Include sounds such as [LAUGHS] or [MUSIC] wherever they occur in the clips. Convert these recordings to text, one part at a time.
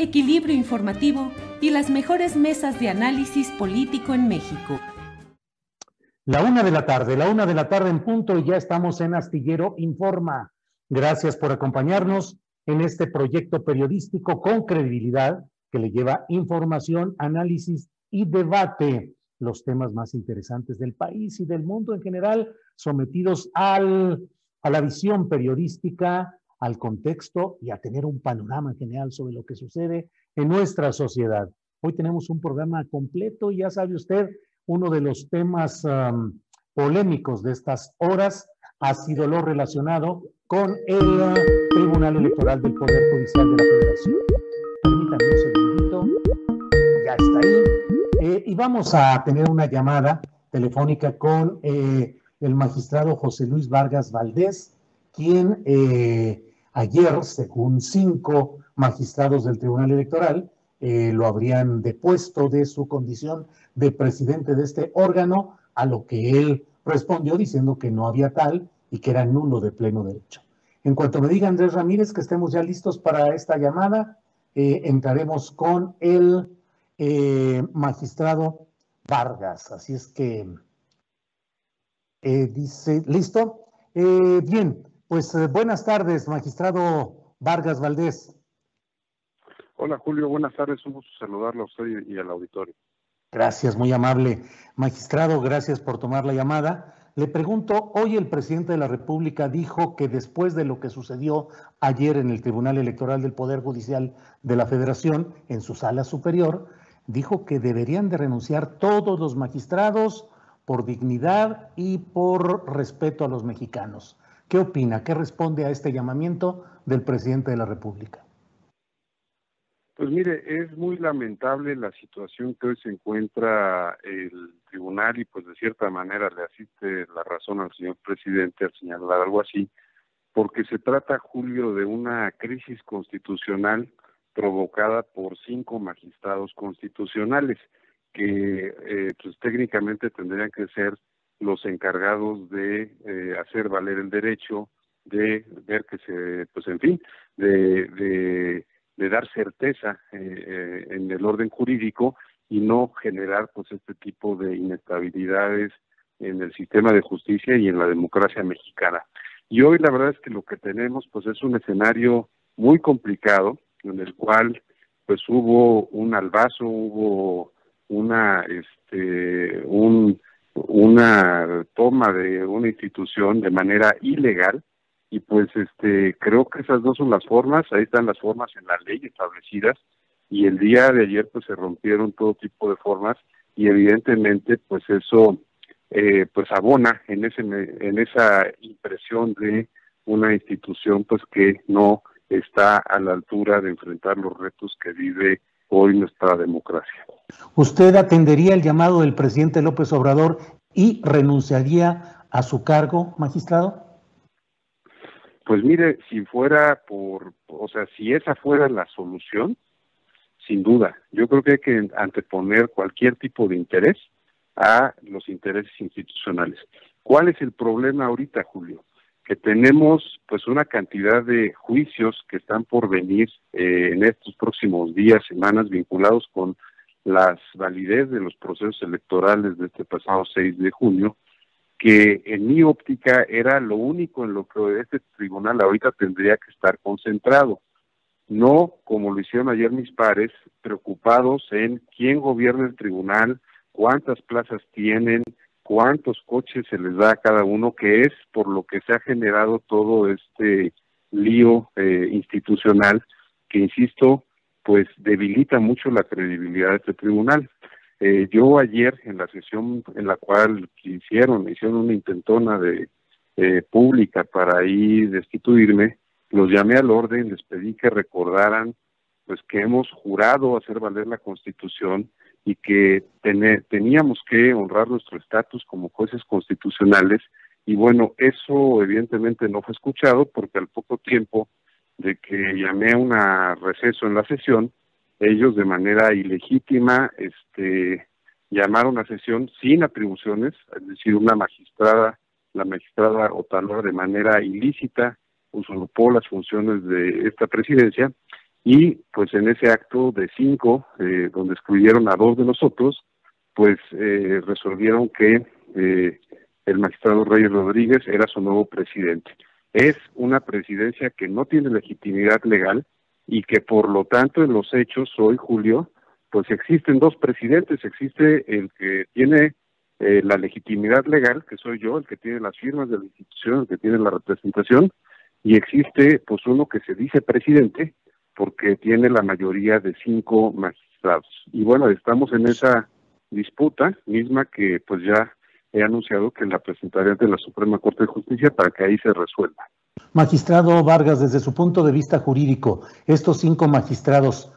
equilibrio informativo y las mejores mesas de análisis político en México. La una de la tarde, la una de la tarde en punto y ya estamos en Astillero Informa. Gracias por acompañarnos en este proyecto periodístico con credibilidad que le lleva información, análisis y debate, los temas más interesantes del país y del mundo en general, sometidos al, a la visión periodística, al contexto y a tener un panorama general sobre lo que sucede en nuestra sociedad. Hoy tenemos un programa completo y ya sabe usted, uno de los temas um, polémicos de estas horas ha sido lo relacionado con el uh, Tribunal Electoral del Poder Judicial de la Federación. Permítanme un segundito, ya está ahí. Eh, y vamos a tener una llamada telefónica con eh, el magistrado José Luis Vargas Valdés, quien eh, Ayer, según cinco magistrados del Tribunal Electoral, eh, lo habrían depuesto de su condición de presidente de este órgano, a lo que él respondió diciendo que no había tal y que era nulo de pleno derecho. En cuanto me diga Andrés Ramírez que estemos ya listos para esta llamada, eh, entraremos con el eh, magistrado Vargas. Así es que dice, ¿listo? bien, pues eh, buenas tardes, magistrado Vargas Valdés. Hola Julio, buenas tardes, un gusto saludarlo a usted y al auditorio. Gracias, muy amable. Magistrado, gracias por tomar la llamada. Le pregunto, hoy el presidente de la República dijo que después de lo que sucedió ayer en el Tribunal Electoral del Poder Judicial de la Federación, en su sala superior, dijo que deberían de renunciar todos los magistrados por dignidad y por respeto a los mexicanos. ¿Qué opina? ¿Qué responde a este llamamiento del presidente de la República? Pues mire, es muy lamentable la situación que hoy se encuentra el tribunal y pues de cierta manera le asiste la razón al señor presidente al señalar algo así, porque se trata, Julio, de una crisis constitucional provocada por cinco magistrados constitucionales que eh, pues técnicamente tendrían que ser los encargados de eh, hacer valer el derecho, de ver que se, pues en fin, de, de, dar certeza eh, eh, en el orden jurídico y no generar pues este tipo de inestabilidades en el sistema de justicia y en la democracia mexicana. Y hoy la verdad es que lo que tenemos pues es un escenario muy complicado en el cual pues hubo un albazo, hubo una este un una toma de una institución de manera ilegal y pues este creo que esas dos son las formas, ahí están las formas en la ley establecidas y el día de ayer pues se rompieron todo tipo de formas y evidentemente pues eso eh, pues abona en ese en esa impresión de una institución pues que no está a la altura de enfrentar los retos que vive hoy nuestra democracia. ¿Usted atendería el llamado del presidente López Obrador y renunciaría a su cargo, magistrado? Pues mire, si fuera por, o sea, si esa fuera la solución, sin duda, yo creo que hay que anteponer cualquier tipo de interés a los intereses institucionales. ¿Cuál es el problema ahorita, Julio? Que tenemos pues una cantidad de juicios que están por venir eh, en estos próximos días, semanas vinculados con las validez de los procesos electorales de este pasado 6 de junio, que en mi óptica era lo único en lo que este tribunal ahorita tendría que estar concentrado. No, como lo hicieron ayer mis pares, preocupados en quién gobierna el tribunal, cuántas plazas tienen, cuántos coches se les da a cada uno, que es por lo que se ha generado todo este lío eh, institucional que, insisto, pues debilita mucho la credibilidad de este tribunal. Eh, yo ayer en la sesión en la cual hicieron, hicieron una intentona de eh, pública para ir destituirme, los llamé al orden, les pedí que recordaran pues que hemos jurado hacer valer la Constitución y que teníamos que honrar nuestro estatus como jueces constitucionales y bueno, eso evidentemente no fue escuchado porque al poco tiempo de que llamé a un receso en la sesión, ellos de manera ilegítima este, llamaron a sesión sin atribuciones, es decir, una magistrada, la magistrada Otalora de manera ilícita usurpó las funciones de esta presidencia y pues en ese acto de cinco, eh, donde excluyeron a dos de nosotros, pues eh, resolvieron que eh, el magistrado Reyes Rodríguez era su nuevo presidente. Es una presidencia que no tiene legitimidad legal y que por lo tanto en los hechos hoy, Julio, pues existen dos presidentes, existe el que tiene eh, la legitimidad legal, que soy yo, el que tiene las firmas de la institución, el que tiene la representación, y existe pues uno que se dice presidente porque tiene la mayoría de cinco magistrados. Y bueno, estamos en esa disputa misma que pues ya he anunciado que la presentaré ante la Suprema Corte de Justicia para que ahí se resuelva. Magistrado Vargas, desde su punto de vista jurídico, ¿estos cinco magistrados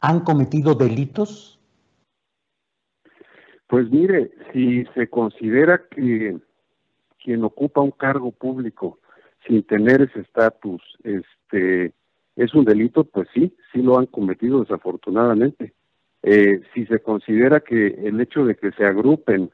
han cometido delitos? Pues mire, si se considera que quien ocupa un cargo público sin tener ese estatus este, es un delito, pues sí, sí lo han cometido desafortunadamente. Eh, si se considera que el hecho de que se agrupen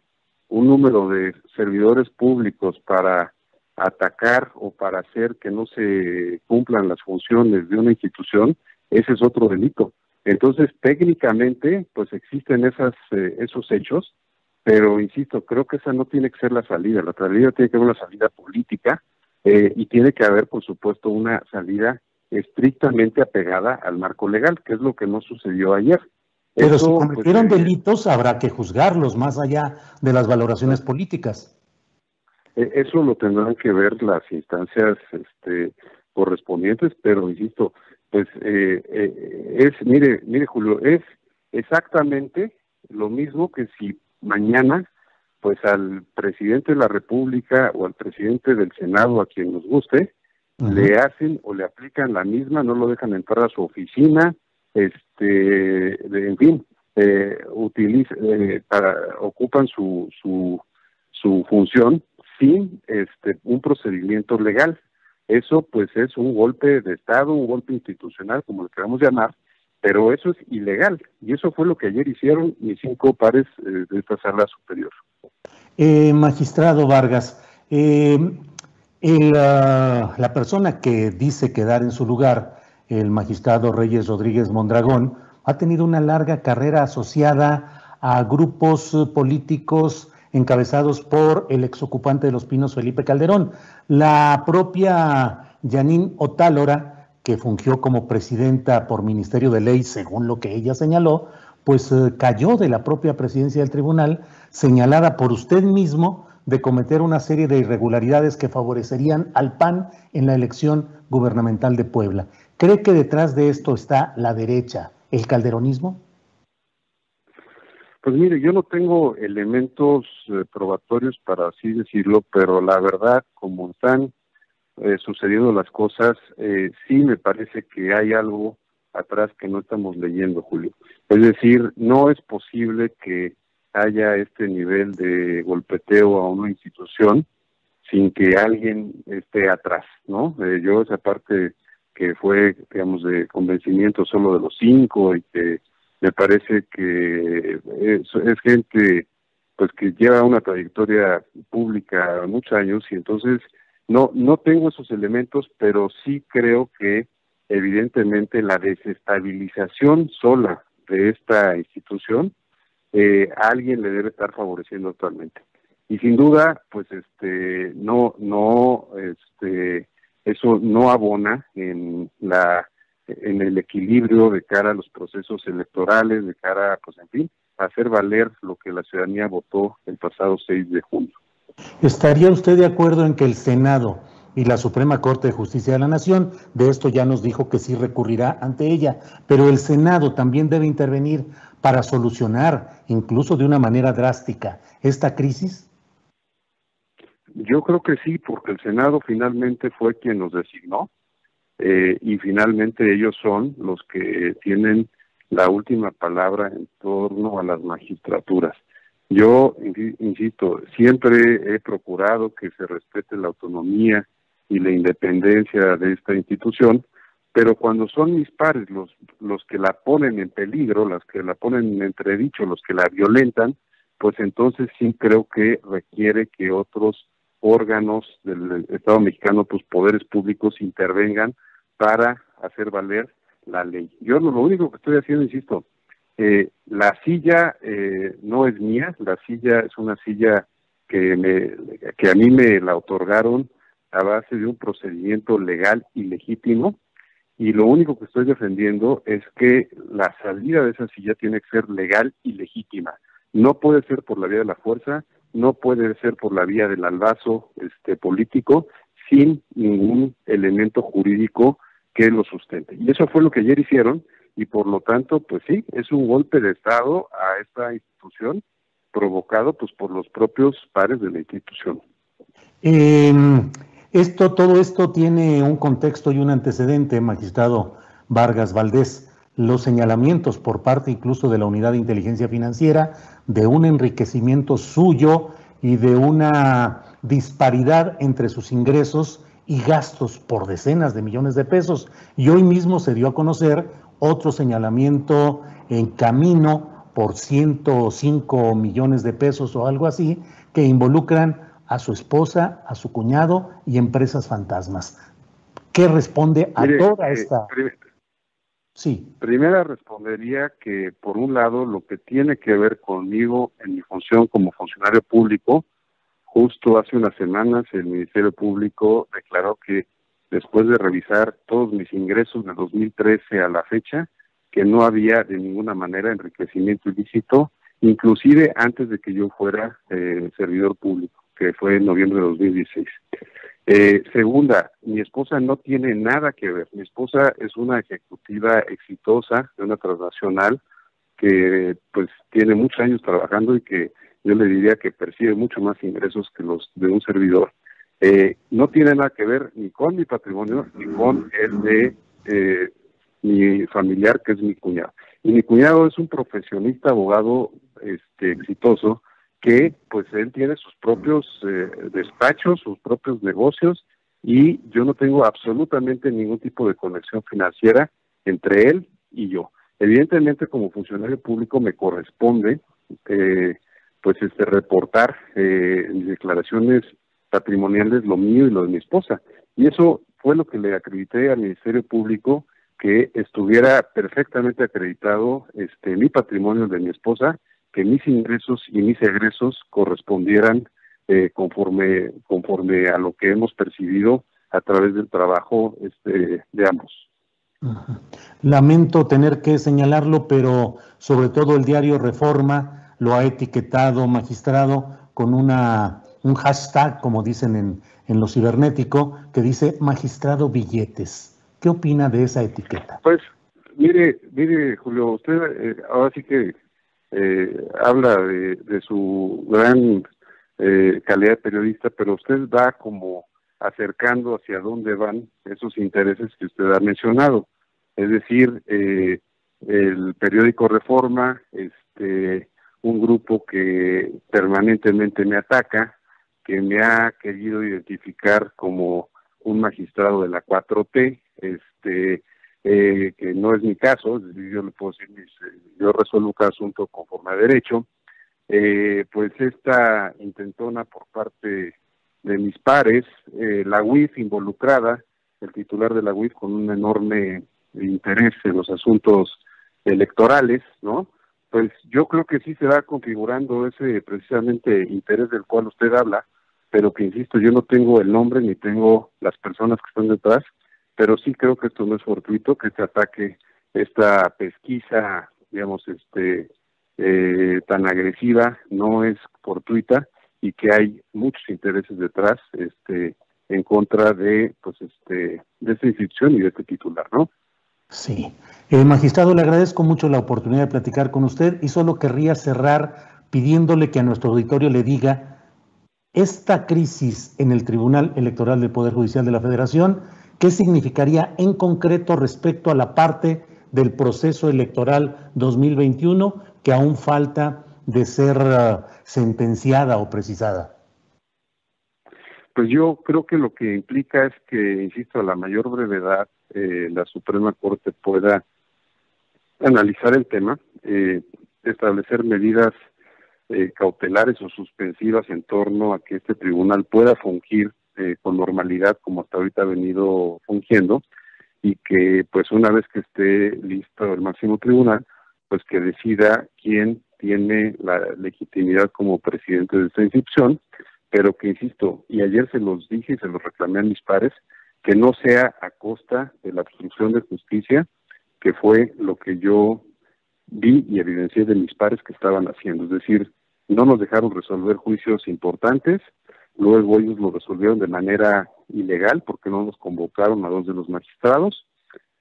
un número de servidores públicos para atacar o para hacer que no se cumplan las funciones de una institución, ese es otro delito. Entonces, técnicamente, pues existen esas, eh, esos hechos, pero insisto, creo que esa no tiene que ser la salida. La salida tiene que ser una salida política eh, y tiene que haber, por supuesto, una salida estrictamente apegada al marco legal, que es lo que no sucedió ayer. Pero si pues, cometieron delitos, habrá que juzgarlos más allá de las valoraciones políticas. E, eso lo tendrán que ver las instancias este, correspondientes, pero insisto, pues eh, eh, es, mire, mire Julio, es exactamente lo mismo que si mañana, pues al presidente de la República o al presidente del Senado, a quien nos guste, le hacen o le aplican la misma, no lo dejan entrar a su oficina, este, en fin, eh, eh, para, ocupan su, su, su función sin este, un procedimiento legal. Eso pues es un golpe de Estado, un golpe institucional, como lo queramos llamar, pero eso es ilegal. Y eso fue lo que ayer hicieron mis cinco pares eh, de esta sala superior. Eh, magistrado Vargas, la persona que dice quedar en su lugar el magistrado Reyes Rodríguez Mondragón, ha tenido una larga carrera asociada a grupos políticos encabezados por el exocupante de los Pinos, Felipe Calderón. La propia Janine Otálora, que fungió como presidenta por Ministerio de Ley, según lo que ella señaló, pues eh, cayó de la propia presidencia del tribunal, señalada por usted mismo de cometer una serie de irregularidades que favorecerían al PAN en la elección gubernamental de Puebla. ¿Cree que detrás de esto está la derecha, el calderonismo? Pues mire, yo no tengo elementos eh, probatorios para así decirlo, pero la verdad, como están eh, sucediendo las cosas, eh, sí me parece que hay algo atrás que no estamos leyendo, Julio. Es decir, no es posible que haya este nivel de golpeteo a una institución sin que alguien esté atrás, ¿no? yo esa parte que fue, digamos, de convencimiento solo de los cinco y que me parece que es, gente pues que lleva una trayectoria pública muchos años y entonces no, no tengo esos elementos, pero sí creo que evidentemente la desestabilización sola de esta institución eh, alguien le debe estar favoreciendo actualmente. Y sin duda pues este no no este eso no abona en la en el equilibrio de cara a los procesos electorales de cara pues en fin a hacer valer lo que la ciudadanía votó el pasado 6 de junio. Estaría usted de acuerdo en que el Senado y la Suprema Corte de Justicia de la Nación, de esto ya nos dijo que sí recurrirá ante ella, pero el Senado también debe intervenir para solucionar, incluso de una manera drástica, esta crisis? Yo creo que sí, porque el Senado finalmente fue quien nos designó eh, y finalmente ellos son los que tienen la última palabra en torno a las magistraturas. Yo, insisto, siempre he procurado que se respete la autonomía y la independencia de esta institución, pero cuando son mis pares los, los que la ponen en peligro, los que la ponen en entredicho, los que la violentan, pues entonces sí creo que requiere que otros órganos del Estado mexicano, pues poderes públicos intervengan para hacer valer la ley. Yo lo único que estoy haciendo, insisto, eh, la silla eh, no es mía, la silla es una silla que, me, que a mí me la otorgaron a base de un procedimiento legal y legítimo y lo único que estoy defendiendo es que la salida de esa silla tiene que ser legal y legítima. No puede ser por la vía de la fuerza, no puede ser por la vía del albazo este, político, sin ningún elemento jurídico que lo sustente. Y eso fue lo que ayer hicieron y por lo tanto, pues sí, es un golpe de Estado a esta institución provocado pues por los propios pares de la institución. Eh, esto, todo esto tiene un contexto y un antecedente, magistrado Vargas Valdés. Los señalamientos por parte incluso de la Unidad de Inteligencia Financiera de un enriquecimiento suyo y de una disparidad entre sus ingresos y gastos por decenas de millones de pesos. Y hoy mismo se dio a conocer otro señalamiento en camino por 105 millones de pesos o algo así, que involucran a su esposa, a su cuñado y empresas fantasmas. ¿Qué responde a toda eh, esta... sí. Primera respondería que, por un lado, lo que tiene que ver conmigo en mi función como funcionario público, justo hace unas semanas el Ministerio Público declaró que después de revisar todos mis ingresos de 2013 a la fecha, que no había de ninguna manera enriquecimiento ilícito, inclusive antes de que yo fuera eh, servidor público que fue en noviembre de 2016. Eh, segunda, mi esposa no tiene nada que ver. Mi esposa es una ejecutiva exitosa de una transnacional que pues tiene muchos años trabajando y que yo le diría que percibe mucho más ingresos que los de un servidor. Eh, no tiene nada que ver ni con mi patrimonio ni con el de eh, mi familiar que es mi cuñado. Y mi cuñado es un profesionista abogado este exitoso que pues él tiene sus propios eh, despachos, sus propios negocios y yo no tengo absolutamente ningún tipo de conexión financiera entre él y yo. Evidentemente como funcionario público me corresponde eh, pues este reportar eh, mis declaraciones patrimoniales lo mío y lo de mi esposa y eso fue lo que le acredité al Ministerio Público que estuviera perfectamente acreditado este mi patrimonio de mi esposa que mis ingresos y mis egresos correspondieran eh, conforme conforme a lo que hemos percibido a través del trabajo este, de ambos. Lamento tener que señalarlo, pero sobre todo el diario Reforma lo ha etiquetado, magistrado, con una un hashtag, como dicen en, en lo cibernético, que dice magistrado billetes. ¿Qué opina de esa etiqueta? Pues, mire, mire, Julio, usted eh, ahora sí que eh, habla de, su gran eh, calidad de periodista, pero usted va como acercando hacia dónde van esos intereses que usted ha mencionado. Es decir, eh, el periódico Reforma, este, un grupo que permanentemente me ataca, que me ha querido identificar como un magistrado de la 4T, este, eh, que no es mi caso, yo le puedo decir, eh, yo resuelvo cada asunto conforme a derecho, eh, pues esta intentona por parte de mis pares, eh, la UIF involucrada, el titular de la UIF con un enorme interés en los asuntos electorales, ¿no? Pues yo creo que sí se va configurando ese precisamente interés del cual usted habla, pero que insisto, yo no tengo el nombre ni tengo las personas que están detrás, pero sí creo que esto no es fortuito, que este ataque, esta pesquisa, digamos, este eh, tan agresiva no es fortuita y que hay muchos intereses detrás, este, en contra de, pues, este, de esta institución y de este titular, ¿no? Sí. Eh, magistrado, le agradezco mucho la oportunidad de platicar con usted y solo querría cerrar pidiéndole que a nuestro auditorio le diga esta crisis en el Tribunal Electoral del Poder Judicial de la Federación, ¿qué significaría en concreto respecto a la parte del proceso electoral 2021 que aún falta de ser uh, sentenciada o precisada? Pues yo creo que lo que implica es que, insisto, a la mayor brevedad eh, la Suprema Corte pueda analizar el tema, eh, establecer medidas eh, cautelares o suspensivas en torno a que este tribunal pueda fungir eh, con normalidad como hasta ahorita ha venido fungiendo y que pues una vez que esté listo el máximo tribunal, pues que decida quién tiene la legitimidad como presidente de esta institución, pero que insisto, y ayer se los dije y se los reclamé a mis pares, que no sea a costa de la obstrucción de justicia, que fue lo que yo vi y evidencié de mis pares que estaban haciendo. Es decir, no nos dejaron resolver juicios importantes, luego ellos lo resolvieron de manera ilegal porque no nos convocaron a dos de los magistrados,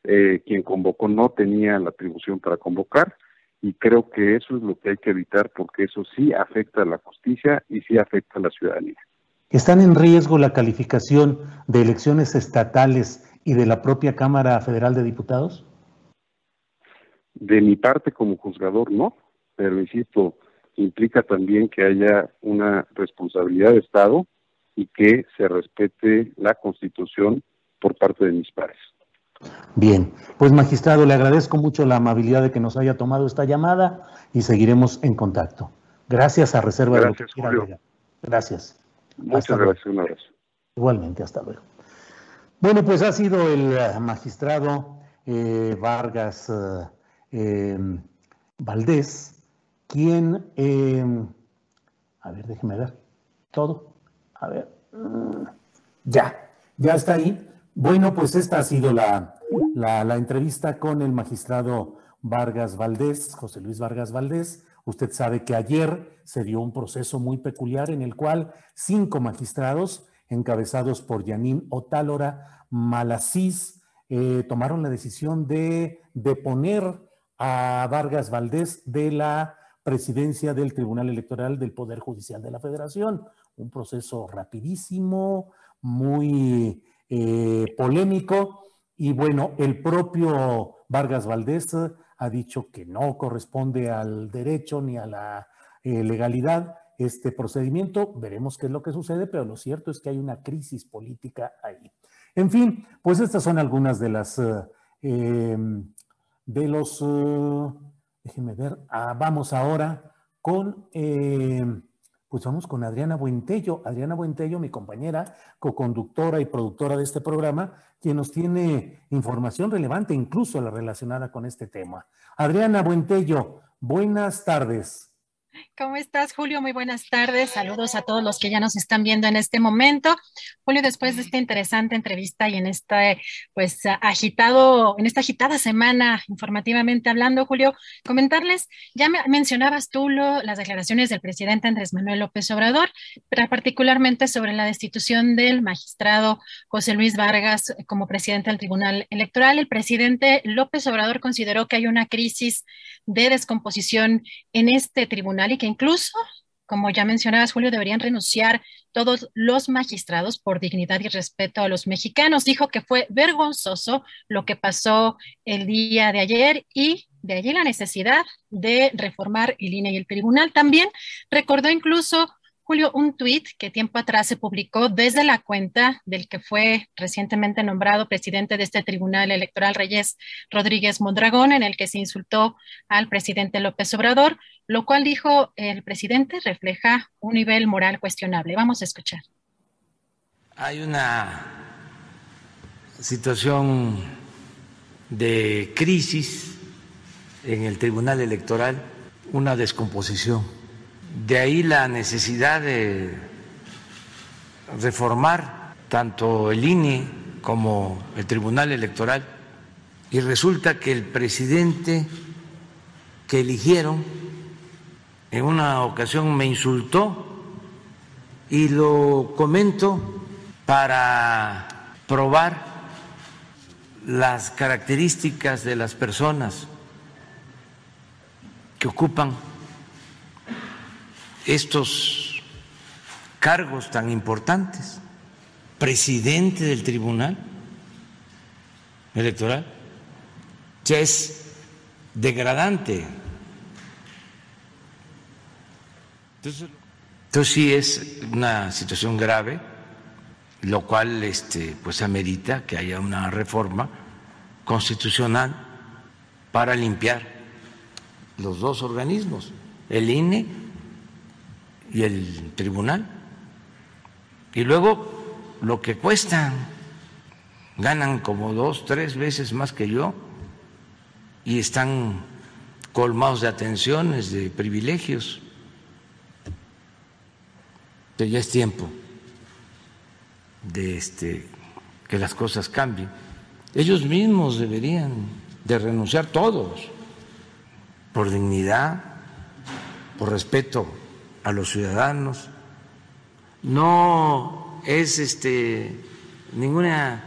eh, quien convocó no tenía la atribución para convocar, y creo que eso es lo que hay que evitar porque eso sí afecta a la justicia y sí afecta a la ciudadanía. ¿Están en riesgo la calificación de elecciones estatales y de la propia Cámara Federal de Diputados? De mi parte como juzgador no, pero insisto, implica también que haya una responsabilidad de Estado y que se respete la Constitución por parte de mis pares. Bien, pues magistrado, le agradezco mucho la amabilidad de que nos haya tomado esta llamada y seguiremos en contacto. Gracias a reserva gracias, de lo que Gracias. Muchas gracias, un abrazo. Igualmente, hasta luego. Bueno, pues ha sido el eh, magistrado eh, Vargas eh, Valdés quien, a ver, déjeme ver, todo, a ver, mm, ya, ya está ahí. Bueno, pues esta ha sido la, la, entrevista con el magistrado Vargas Valdés, José Luis Vargas Valdés, Usted sabe que ayer se dio un proceso muy peculiar en el cual cinco magistrados, encabezados por Yanín Otálora Malasís, eh, tomaron la decisión de deponer a Vargas Valdés de la presidencia del Tribunal Electoral del Poder Judicial de la Federación. Un proceso rapidísimo, muy eh, polémico. Y bueno, el propio Vargas Valdés ha dicho que no corresponde al derecho ni a la eh, legalidad este procedimiento. Veremos qué es lo que sucede, pero lo cierto es que hay una crisis política ahí. En fin, pues estas son algunas de las eh, em, de los déjenme ver. Ah, vamos ahora con em, pues vamos con Adriana Buentello. Adriana Buentello, mi compañera, co-conductora y productora de este programa, quien nos tiene información relevante, incluso la relacionada con este tema. Adriana Buentello, buenas tardes. ¿Cómo estás, Julio? Muy buenas tardes. Saludos a todos los que ya nos están viendo en este momento. Julio, después de esta interesante entrevista y en este, pues, agitado, en esta agitada semana informativamente hablando, Julio, comentarles, ya mencionabas tú las declaraciones del presidente Andrés Manuel López Obrador, pero particularmente sobre la destitución del magistrado José Luis Vargas como presidente del Tribunal Electoral. El presidente López Obrador consideró que hay una crisis de descomposición en este tribunal y que incluso, como ya mencionabas, Julio, deberían renunciar todos los magistrados por dignidad y respeto a los mexicanos. Dijo que fue vergonzoso lo que pasó el día de ayer y de allí la necesidad de reformar el INE y el tribunal. También recordó incluso Julio, un tuit que tiempo atrás se publicó desde la cuenta del que fue recientemente nombrado presidente de este Tribunal Electoral, Reyes Rodríguez Mondragón, en el que se insultó al presidente López Obrador, lo cual dijo el presidente refleja un nivel moral cuestionable. Vamos a escuchar. hay una situación de crisis en el Tribunal Electoral, una descomposición. De ahí la necesidad de reformar tanto el INE como el Tribunal Electoral. Y resulta que el presidente que eligieron en una ocasión me insultó y lo comento para probar las características de las personas que ocupan estos cargos tan importantes, presidente del tribunal electoral, ya es degradante. Entonces, entonces sí es una situación grave lo cual este, pues amerita que haya una reforma constitucional para limpiar los dos organismos, el INE y el tribunal. Y luego lo que cuestan, ganan como dos, tres veces más que yo y están colmados de atenciones, de privilegios. Pero ya es tiempo de este, que las cosas cambien. Ellos mismos deberían de renunciar todos por dignidad, por respeto a los ciudadanos. No es este ninguna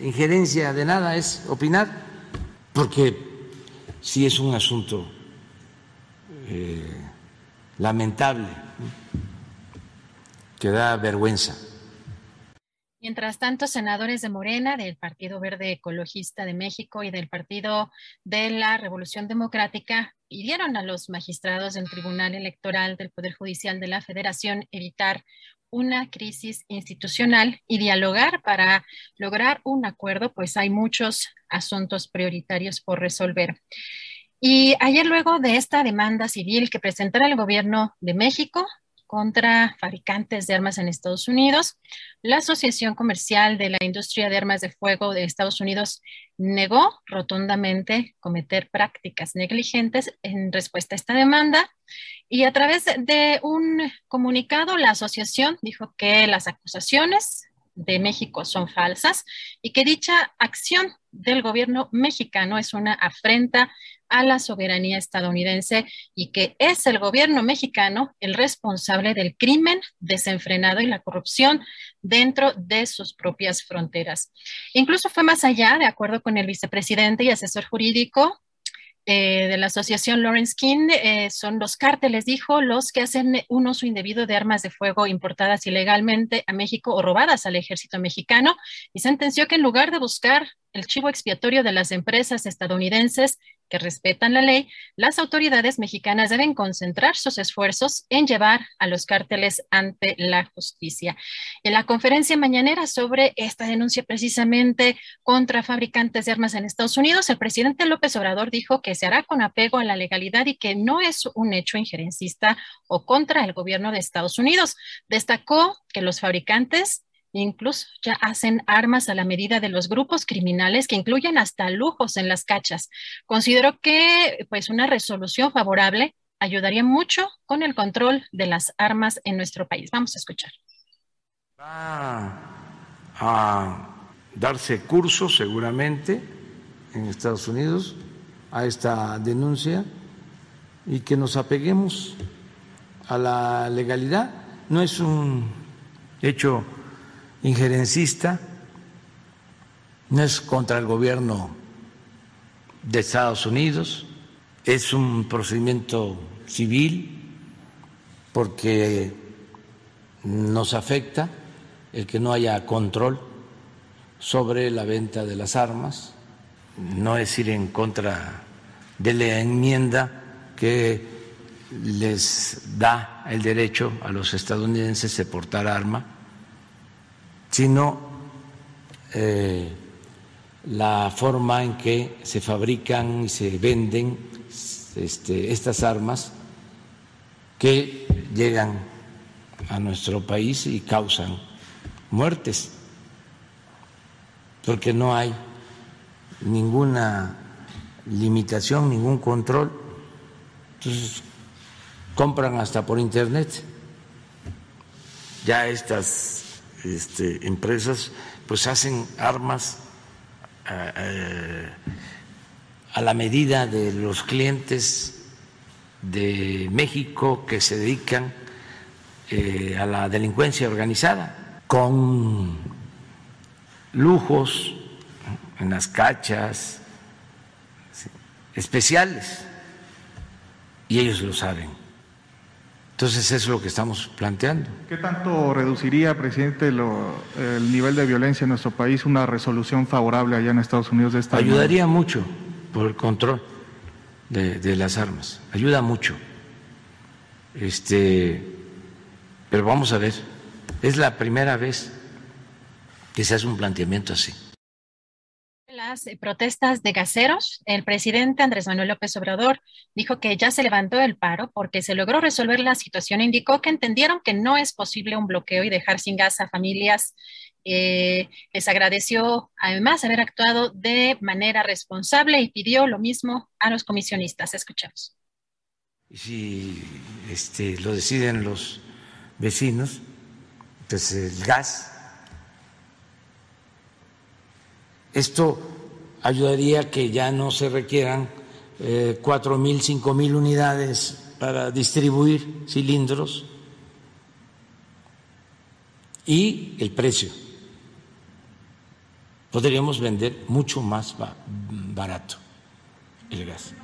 injerencia de nada, es opinar, porque sí es un asunto eh, lamentable que da vergüenza. Mientras tanto, senadores de Morena, del Partido Verde Ecologista de México y del Partido de la Revolución Democrática pidieron a los magistrados del Tribunal Electoral del Poder Judicial de la Federación evitar una crisis institucional y dialogar para lograr un acuerdo, pues hay muchos asuntos prioritarios por resolver. Y ayer, luego de esta demanda civil que presentara el gobierno de México, contra fabricantes de armas en Estados Unidos. La Asociación Comercial de la Industria de Armas de Fuego de Estados Unidos negó rotundamente cometer prácticas negligentes en respuesta a esta demanda y a través de un comunicado la asociación dijo que las acusaciones de México son falsas y que dicha acción del gobierno mexicano es una afrenta a la soberanía estadounidense y que es el gobierno mexicano el responsable del crimen desenfrenado y la corrupción dentro de sus propias fronteras. Incluso fue más allá, de acuerdo con el vicepresidente y asesor jurídico eh, de la asociación Lawrence King eh, son los cárteles, dijo, los que hacen un uso indebido de armas de fuego importadas ilegalmente a México o robadas al ejército mexicano y sentenció que en lugar de buscar el chivo expiatorio de las empresas estadounidenses que respetan la ley, las autoridades mexicanas deben concentrar sus esfuerzos en llevar a los cárteles ante la justicia. En la conferencia mañanera sobre esta denuncia precisamente contra fabricantes de armas en Estados Unidos, el presidente López Obrador dijo que se hará con apego a la legalidad y que no es un hecho injerencista o contra el gobierno de Estados Unidos. Destacó que los fabricantes Incluso ya hacen armas a la medida de los grupos criminales que incluyen hasta lujos en las cachas. Considero que pues una resolución favorable ayudaría mucho con el control de las armas en nuestro país. Vamos a escuchar. Va a darse curso seguramente en Estados Unidos a esta denuncia y que nos apeguemos a la legalidad. No es un hecho injerencista, no es contra el gobierno de Estados Unidos, es un procedimiento civil porque nos afecta el que no haya control sobre la venta de las armas, no es ir en contra de la enmienda que les da el derecho a los estadounidenses de portar arma sino eh, la forma en que se fabrican y se venden este, estas armas que llegan a nuestro país y causan muertes, porque no hay ninguna limitación, ningún control. Entonces, compran hasta por internet. Ya estas este, empresas pues hacen armas a la medida de los clientes de México que se dedican eh, a la delincuencia organizada, con lujos en las cachas especiales, y ellos lo saben. Entonces eso es lo que estamos planteando. ¿Qué tanto reduciría, presidente, el nivel de violencia en nuestro país una resolución favorable allá en Estados Unidos de esta? Ayudaría mucho por el control de, las armas, ayuda mucho. Este, pero vamos a ver, es la primera vez que se hace un planteamiento así. Las eh, protestas de gaseros, el presidente Andrés Manuel López Obrador dijo que ya se levantó el paro porque se logró resolver la situación. Indicó que entendieron que no es posible un bloqueo y dejar sin gas a familias eh, les agradeció además haber actuado de manera responsable y pidió lo mismo a los comisionistas. Escuchemos. Si este, lo deciden los vecinos, pues el gas, esto ayudaría que ya no se requieran eh, cuatro mil, cinco mil unidades para distribuir cilindros y el precio podríamos vender mucho más barato el gas.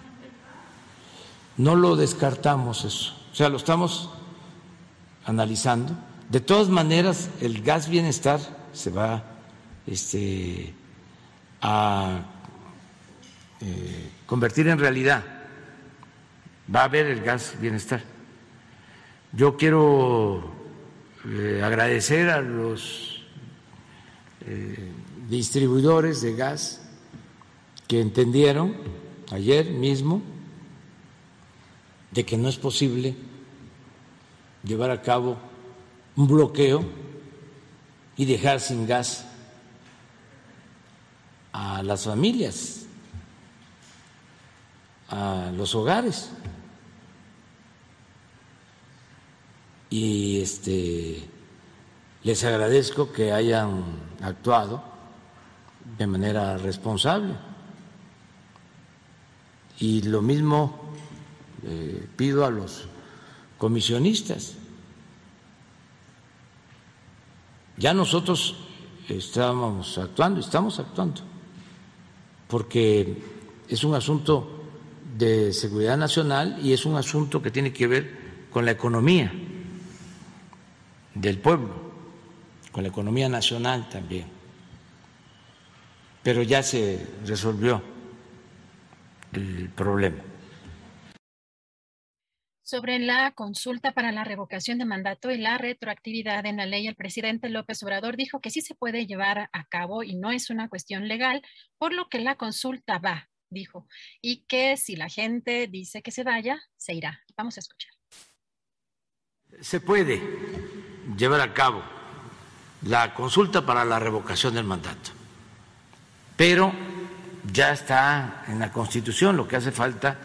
No lo descartamos eso, o sea, lo estamos analizando. De todas maneras, el gas bienestar se va este, a eh, convertir en realidad. Va a haber el gas bienestar. Yo quiero eh, agradecer a los eh, distribuidores de gas que entendieron ayer mismo de que no es posible llevar a cabo un bloqueo y dejar sin gas a las familias, a los hogares. Y este les agradezco que hayan actuado de manera responsable. Y lo mismo eh, pido a los comisionistas. Ya nosotros estábamos actuando, estamos actuando, porque es un asunto de seguridad nacional y es un asunto que tiene que ver con la economía del pueblo, con la economía nacional también pero ya se resolvió el problema. Sobre la consulta para la revocación de mandato y la retroactividad en la ley, el presidente López Obrador dijo que sí se puede llevar a cabo y no es una cuestión legal, por lo que la consulta va, dijo, y que si la gente dice que se vaya, se irá. Vamos a escuchar. Se puede llevar a cabo la consulta para la revocación del mandato pero ya está en la Constitución, lo que hace falta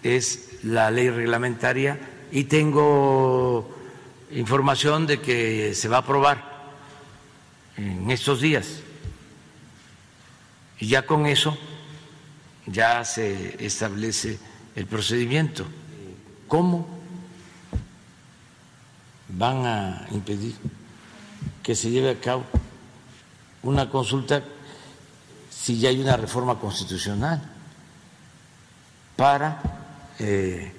es la ley reglamentaria y tengo información de que se va a aprobar en estos días. Y ya con eso ya se establece el procedimiento. ¿Cómo van a impedir que se lleve a cabo una consulta si ya hay una reforma constitucional para eh,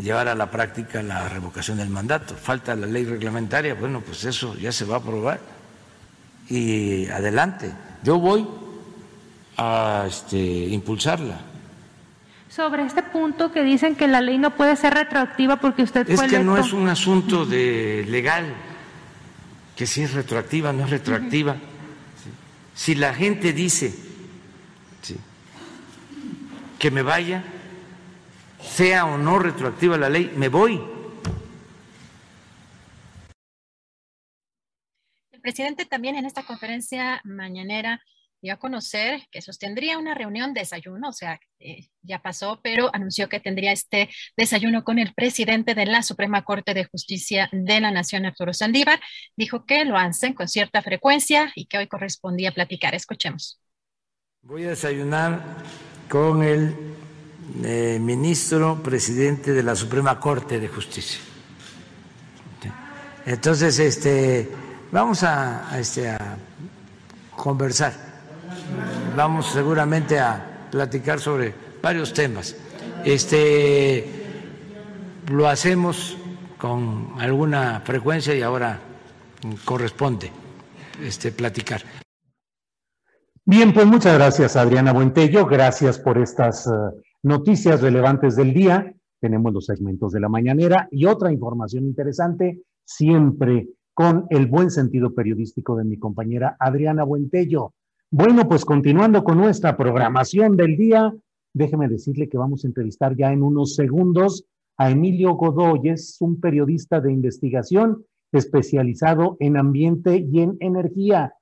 llevar a la práctica la revocación del mandato. Falta la ley reglamentaria, bueno, pues eso ya se va a aprobar y adelante. Yo voy a este, impulsarla. Sobre este punto que dicen que la ley no puede ser retroactiva porque usted es que no es un asunto de legal que si es retroactiva no es retroactiva. Si la gente dice que me vaya, sea o no retroactiva la ley, me voy. presidente también en esta conferencia mañanera dio a conocer que sostendría una reunión desayuno, o sea, eh, ya pasó, pero anunció que tendría este desayuno con el presidente de la Suprema Corte de Justicia de la Nación, Arturo Saldívar. Dijo que lo hacen con cierta frecuencia y que hoy correspondía platicar. Escuchemos. Voy a desayunar con el eh, ministro presidente de la Suprema Corte de Justicia. Entonces, este, vamos a, este, a conversar vamos seguramente a platicar sobre varios temas. Este lo hacemos con alguna frecuencia y ahora corresponde este platicar. Bien, pues muchas gracias Adriana Buentello, gracias por estas eh, noticias relevantes del día. Tenemos los segmentos de la mañanera y otra información interesante, siempre con el buen sentido periodístico de mi compañera Adriana Buentello. Bueno, pues continuando con nuestra programación del día, déjeme decirle que vamos a entrevistar ya en unos segundos a Emilio Godoy, es un periodista de investigación especializado en ambiente y en energía.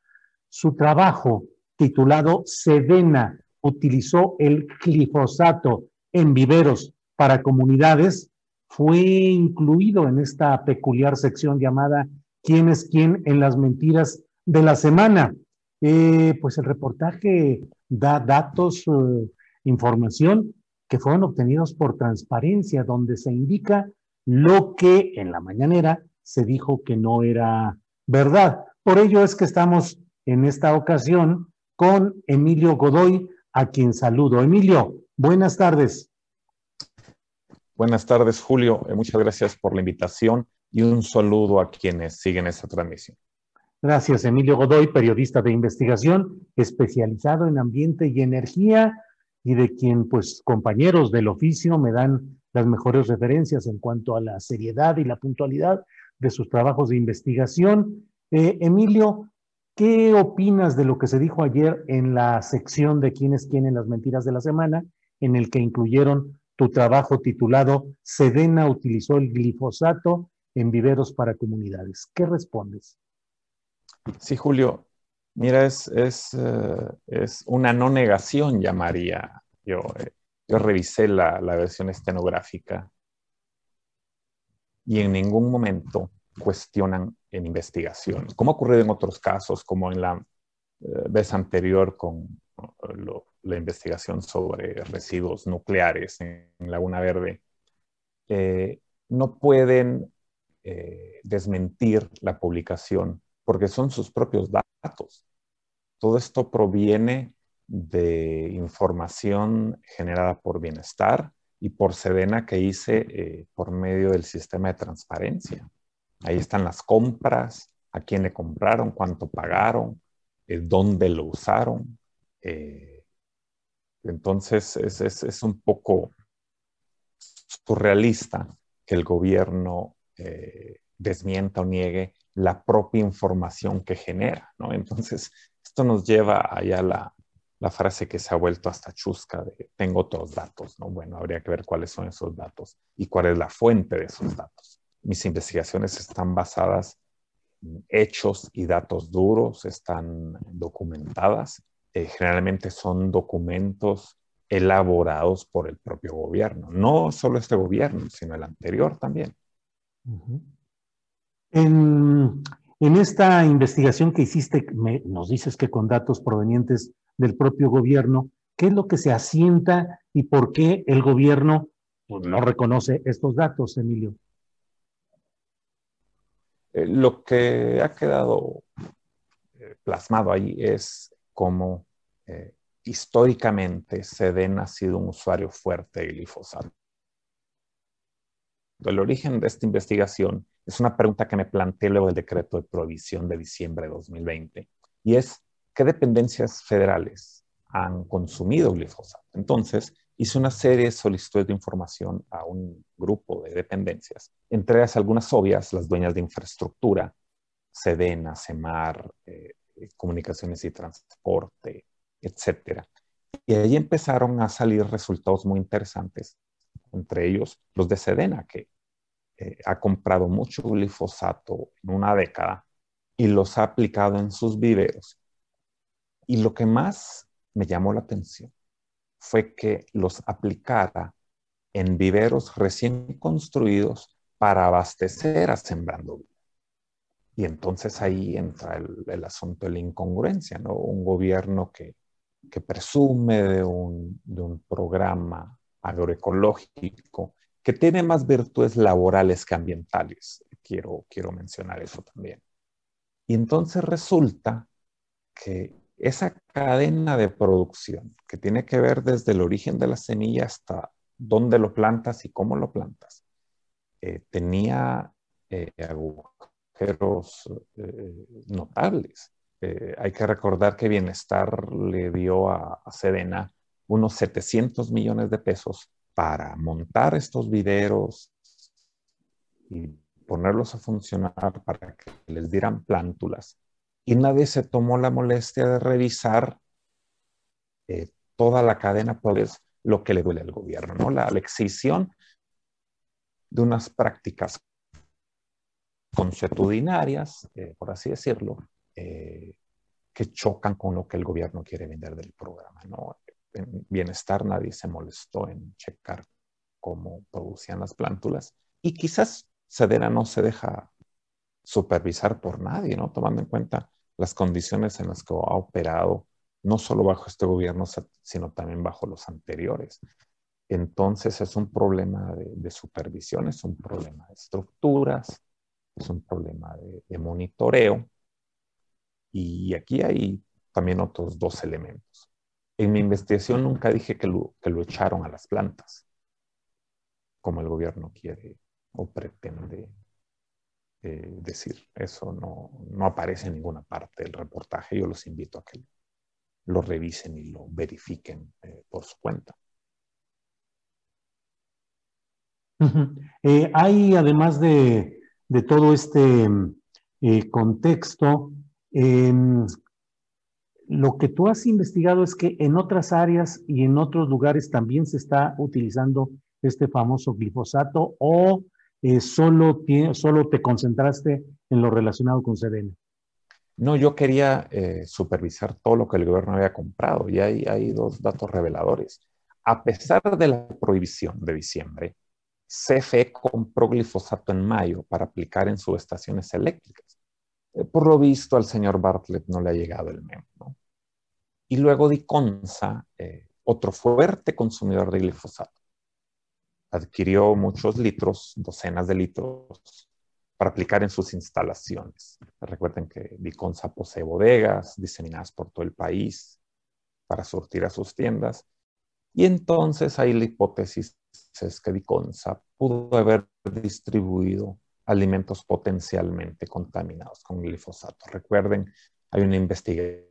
Su trabajo, titulado Sedena, utilizó el glifosato en viveros para comunidades, fue incluido en esta peculiar sección llamada ¿Quién es quién en las mentiras de la semana? Eh, pues el reportaje da datos, eh, información que fueron obtenidos por transparencia, donde se indica lo que en la mañanera se dijo que no era verdad. Por ello es que estamos en esta ocasión con Emilio Godoy, a quien saludo. Emilio, buenas tardes. Buenas tardes, Julio. Eh, muchas gracias por la invitación y un saludo a quienes siguen esta transmisión. Gracias, Emilio Godoy, periodista de investigación, especializado en ambiente y energía, y de quien, pues, compañeros del oficio me dan las mejores referencias en cuanto a la seriedad y la puntualidad de sus trabajos de investigación. Eh, Emilio, ¿qué opinas de lo que se dijo ayer en la sección de quiénes quieren las mentiras de la semana, en el que incluyeron tu trabajo titulado Sedena utilizó el glifosato en viveros para comunidades? ¿Qué respondes? Sí, Julio, mira, es, es, eh, es una no negación, llamaría yo. Yo revisé la, la, versión estenográfica y en ningún momento cuestionan en investigación, como ha ocurrido en otros casos, como en la eh, vez anterior con la investigación sobre residuos nucleares en, Laguna Verde. no pueden desmentir la publicación porque son sus propios datos. Todo esto proviene de información generada por bienestar y por Sedena que hice eh, por medio del sistema de transparencia. Ahí están las compras, a quién le compraron, cuánto pagaron, eh, dónde lo usaron. Eh, entonces es, un poco surrealista que el gobierno desmienta o niegue la propia información que genera. Entonces, esto nos lleva allá la, la frase que se ha vuelto hasta chusca de tengo otros datos, ¿no? Bueno, habría que ver cuáles son esos datos y cuál es la fuente de esos datos. Mis investigaciones están basadas en hechos y datos duros, están documentadas. Eh, generalmente son documentos elaborados por el propio gobierno, no solo este gobierno, sino el anterior también. En, esta investigación que hiciste, nos dices que con datos provenientes del propio gobierno, ¿qué es lo que se asienta y por qué el gobierno pues, no reconoce estos datos, Emilio? Eh, lo que ha quedado eh, plasmado ahí es cómo eh, históricamente Seden ha sido un usuario fuerte de glifosato. El origen de esta investigación es una pregunta que me planteé luego del decreto de provisión de diciembre de 2020 y es, ¿qué dependencias federales han consumido glifosato? Entonces, hice una serie de solicitudes de información a un grupo de dependencias, entre ellas algunas obvias, las dueñas de infraestructura, Sedena, Semar, eh, Comunicaciones y Transporte, etcétera. Y ahí empezaron a salir resultados muy interesantes entre ellos los de Sedena, que eh, ha comprado mucho glifosato en una década y los ha aplicado en sus viveros. Y lo que más me llamó la atención fue que los aplicara en viveros recién construidos para abastecer a Sembrando Vida. Y entonces ahí entra el, asunto de la incongruencia, ¿no? Un gobierno que, presume de un, de un programa agroecológico que tiene más virtudes laborales que ambientales. Quiero, quiero mencionar eso también. Y entonces resulta que esa cadena de producción que tiene que ver desde el origen de la semilla hasta dónde lo plantas y cómo lo plantas, eh, tenía eh, agujeros eh, notables. hay que recordar que Bienestar le dio a, a Sedena unos 700 millones de pesos para montar estos videros y ponerlos a funcionar para que les dieran plántulas. Y nadie se tomó la molestia de revisar toda la cadena, pues lo que le duele al gobierno, ¿no? La, la de unas prácticas consuetudinarias, eh, por así decirlo, eh, que chocan con lo que el gobierno quiere vender del programa. ¿no? En bienestar nadie se molestó en checar cómo producían las plántulas y quizás Sedena no se deja supervisar por nadie, ¿no? tomando en cuenta las condiciones en las que ha operado, no solo bajo este gobierno, sino también bajo los anteriores. Entonces es un problema de, supervisión, es un problema de estructuras, es un problema de, monitoreo. Y aquí hay también otros dos elementos. En mi investigación nunca dije que lo, echaron a las plantas, como el gobierno quiere o pretende eh, decir. Eso no, aparece en ninguna parte del reportaje. Yo los invito a que lo revisen y lo verifiquen eh, por su cuenta. Eh, hay, además de, todo este contexto, em, lo que tú has investigado es que en otras áreas y en otros lugares también se está utilizando este famoso glifosato o eh, solo, solo te concentraste en lo relacionado con Sedena. No, yo quería supervisar todo lo que el gobierno había comprado y hay, hay dos datos reveladores. A pesar de la prohibición de diciembre, CFE compró glifosato en mayo para aplicar en subestaciones eléctricas. Eh, por lo visto, al señor Bartlett no le ha llegado el memo. Y luego Diconsa, eh, otro fuerte consumidor de glifosato, adquirió muchos litros, docenas de litros, para aplicar en sus instalaciones. Recuerden que Diconsa posee bodegas diseminadas por todo el país para surtir a sus tiendas. Y entonces hay la hipótesis que Diconsa pudo haber distribuido alimentos potencialmente contaminados con glifosato. Recuerden, hay una investigación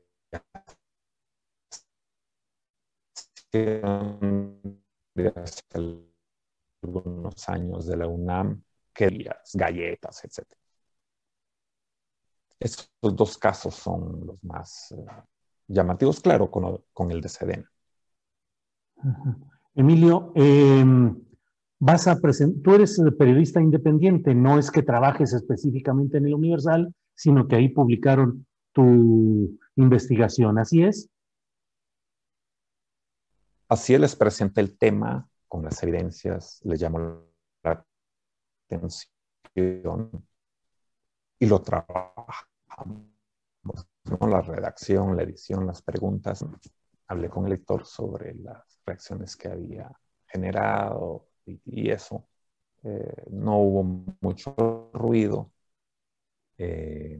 algunos años de la UNAM que galletas, etc. Estos dos casos son los más eh, llamativos, claro, con, el de Sedena. Emilio, em, vas a tú eres periodista independiente, no es que trabajes específicamente en el Universal, sino que ahí publicaron tu investigación, ¿así es? Así les presenté el tema con las evidencias, le llamó la atención y lo trabajamos, la redacción, la edición, las preguntas. Hablé con el lector sobre las reacciones que había generado y, eso. Eh, no hubo mucho ruido. Eh,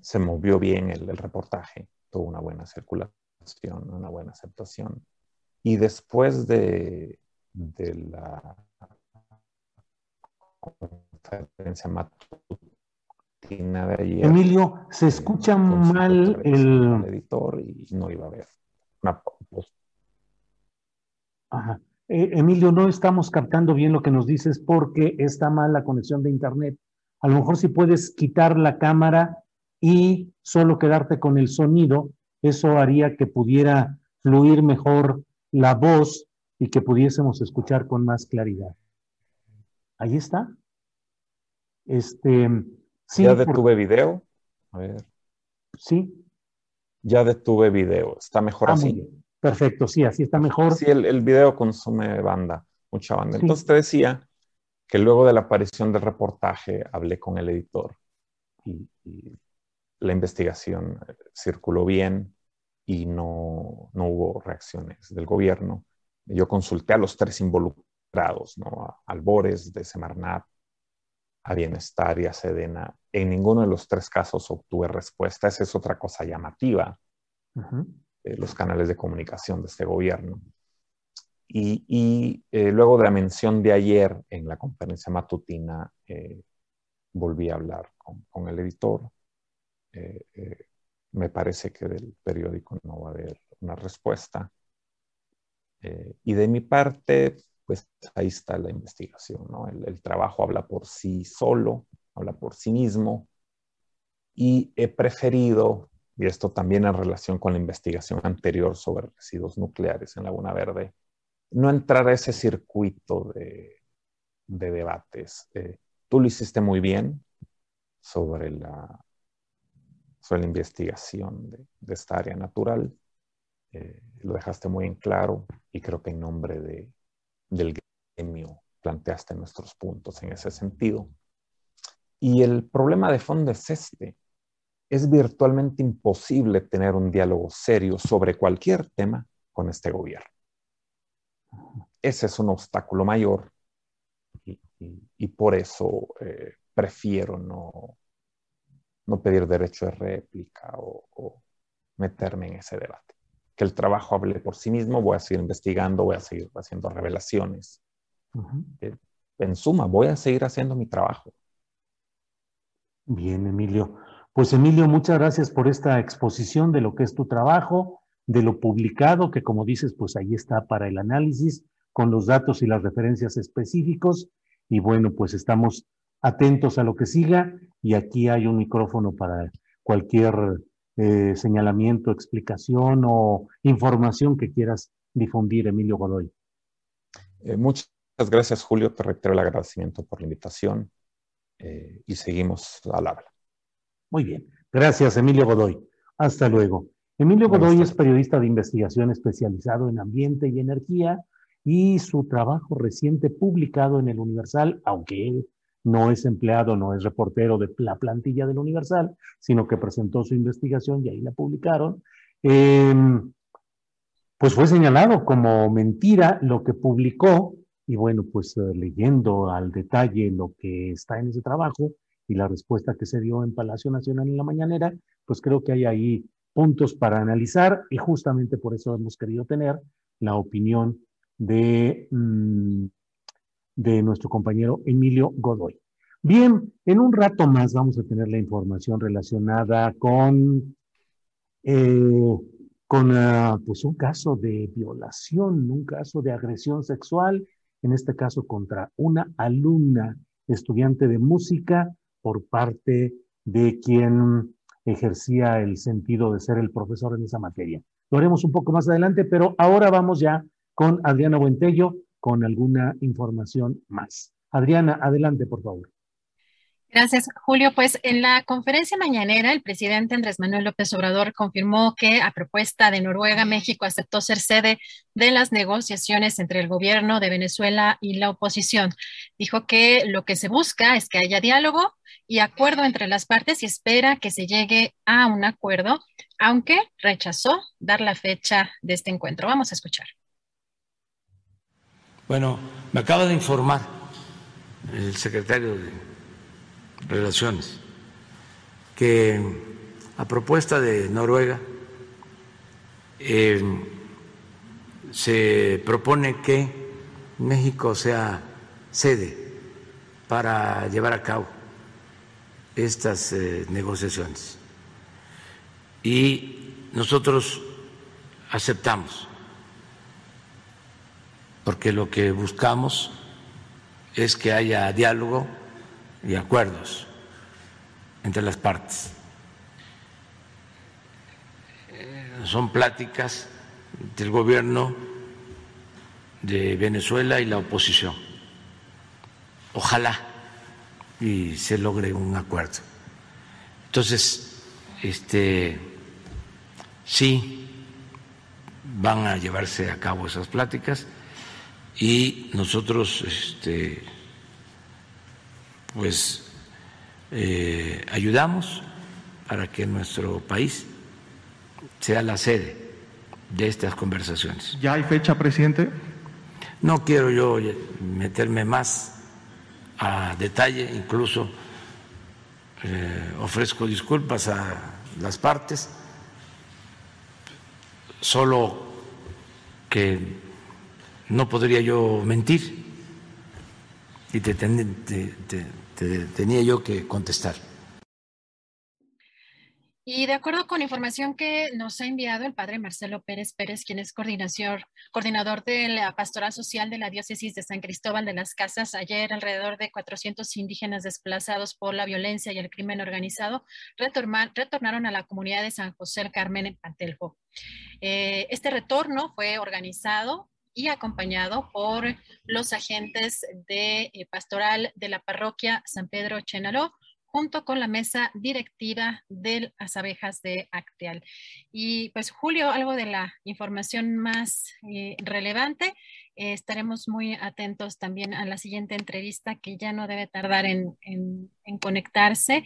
se movió bien el, reportaje, tuvo una buena circulación, una buena aceptación. Y después de, de la conferencia matutina de ayer. Emilio, se escucha mal el... editor y no iba a una Ajá. Eh, Emilio, no estamos captando bien lo que nos dices porque está mal la conexión de internet. A lo mejor si puedes quitar la cámara y solo quedarte con el sonido, eso haría que pudiera fluir mejor la voz y que pudiésemos escuchar con más claridad. Ahí está. Este, sí, ¿Ya detuve video? A ver. Sí. Ya detuve video. ¿Está mejor Ah, así? muy bien. Perfecto, sí, así está mejor. Sí, el, el video consume banda, mucha banda. Entonces te decía que luego de la aparición del reportaje hablé con el editor y, y la investigación eh, circuló bien y no, no hubo reacciones del gobierno. Yo consulté a los tres involucrados, ¿no? A Albores, de Semarnat, a Bienestar y a Sedena. En ninguno de los tres casos obtuve respuesta. Esa es otra cosa llamativa Ujú. eh, los canales de comunicación de este gobierno. Y, y, eh, luego de la mención de ayer en la conferencia matutina, eh, volví a hablar con, con el editor. Eh, me parece que del periódico no va a haber una respuesta. Eh, y de mi parte, pues ahí está la investigación, ¿no? El, trabajo habla por sí solo, habla por sí mismo. Y he preferido y esto también en relación con la investigación anterior sobre residuos nucleares en Laguna Verde, no entrar a ese circuito de, de debates. Eh, tú lo hiciste muy bien sobre la, sobre la investigación de, de esta área natural, eh, lo dejaste muy en claro y creo que en nombre de, del gremio planteaste nuestros puntos en ese sentido. Y el problema de fondo es este es virtualmente imposible tener un diálogo serio sobre cualquier tema con este gobierno. Ese es un obstáculo mayor y, y, y por eso eh, prefiero no, no, pedir derecho de réplica o, o, meterme en ese debate. Que el trabajo hable por sí mismo, voy a seguir investigando, voy a seguir haciendo revelaciones. Uh -huh. En suma, voy a seguir haciendo mi trabajo. Bien, Emilio. Pues Emilio, muchas gracias por esta exposición de lo que es tu trabajo, de lo publicado, que como dices, pues ahí está para el análisis, con los datos y las referencias específicos. Y bueno, pues estamos atentos a lo que siga y aquí hay un micrófono para cualquier eh, señalamiento, explicación o información que quieras difundir, Emilio Godoy. Eh, muchas gracias, Julio. Te reitero el agradecimiento por la invitación eh, y seguimos al habla. Muy bien. Gracias, Emilio Godoy. Hasta luego. Emilio Godoy es periodista de investigación especializado en ambiente y energía y su trabajo reciente publicado en el Universal, aunque él no es empleado, no es reportero de la plantilla del Universal, sino que presentó su investigación y ahí la publicaron, eh, pues fue señalado como mentira lo que publicó y bueno, pues eh, leyendo al detalle lo que está en ese trabajo, y la respuesta que se dio en Palacio Nacional en la mañanera, pues creo que hay ahí puntos para analizar y justamente por eso hemos querido tener la opinión de, mmm, de nuestro compañero Emilio Godoy. Bien, en un rato más vamos a tener la información relacionada con, eh, con uh, pues un caso de violación, un caso de agresión sexual, en este caso contra una alumna estudiante de música por parte de quien ejercía el sentido de ser el profesor en esa materia. Lo haremos un poco más adelante, pero ahora vamos ya con Adriana Buentello con alguna información más. Adriana, adelante, por favor. Gracias, Julio. Pues en la conferencia mañanera, el presidente Andrés Manuel López Obrador confirmó que a propuesta de Noruega, México aceptó ser sede de las negociaciones entre el gobierno de Venezuela y la oposición. Dijo que lo que se busca es que haya diálogo y acuerdo entre las partes y espera que se llegue a un acuerdo, aunque rechazó dar la fecha de este encuentro. Vamos a escuchar. Bueno, me acaba de informar el secretario de Relaciones, que a propuesta de Noruega eh, se propone que México sea sede para llevar a cabo estas eh, negociaciones. Y nosotros aceptamos, porque lo que buscamos es que haya diálogo y acuerdos entre las partes. Son pláticas del gobierno de Venezuela y la oposición. Ojalá y se logre un acuerdo. Entonces, este, sí van a llevarse a cabo esas pláticas y nosotros, este, pues, eh, ayudamos para que nuestro país sea la sede de estas conversaciones. ¿Ya hay fecha, presidente? No quiero yo meterme más a detalle, incluso eh, ofrezco disculpas a las partes, solo que no podría yo mentir y te tenía yo que contestar. Y de acuerdo con información que nos ha enviado el padre Marcelo Pérez Pérez, quien es coordinador de la pastoral social de la diócesis de San Cristóbal de las Casas, ayer alrededor de 400 indígenas desplazados por la violencia y el crimen organizado retornaron a la comunidad de San José el Carmen en Panteljo. Eh, este retorno fue organizado y acompañado por los agentes de eh, pastoral de la parroquia San Pedro Chenaló, junto con la mesa directiva de las abejas de Acteal. Y pues Julio, algo de la información más eh, relevante, eh, estaremos muy atentos también a la siguiente entrevista que ya no debe tardar en, conectarse.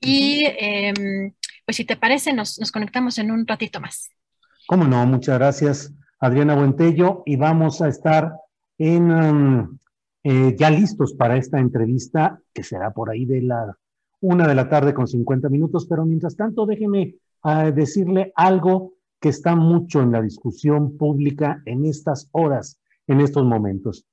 Y em, pues si te parece, nos, conectamos en un ratito más. Cómo no, muchas gracias Adriana Buentello y vamos a estar en... Um, eh, ya listos para esta entrevista, que será por ahí de la una de la tarde con 50 minutos, pero mientras tanto déjeme ah, decirle algo que está mucho en la discusión pública en estas horas, en estos momentos.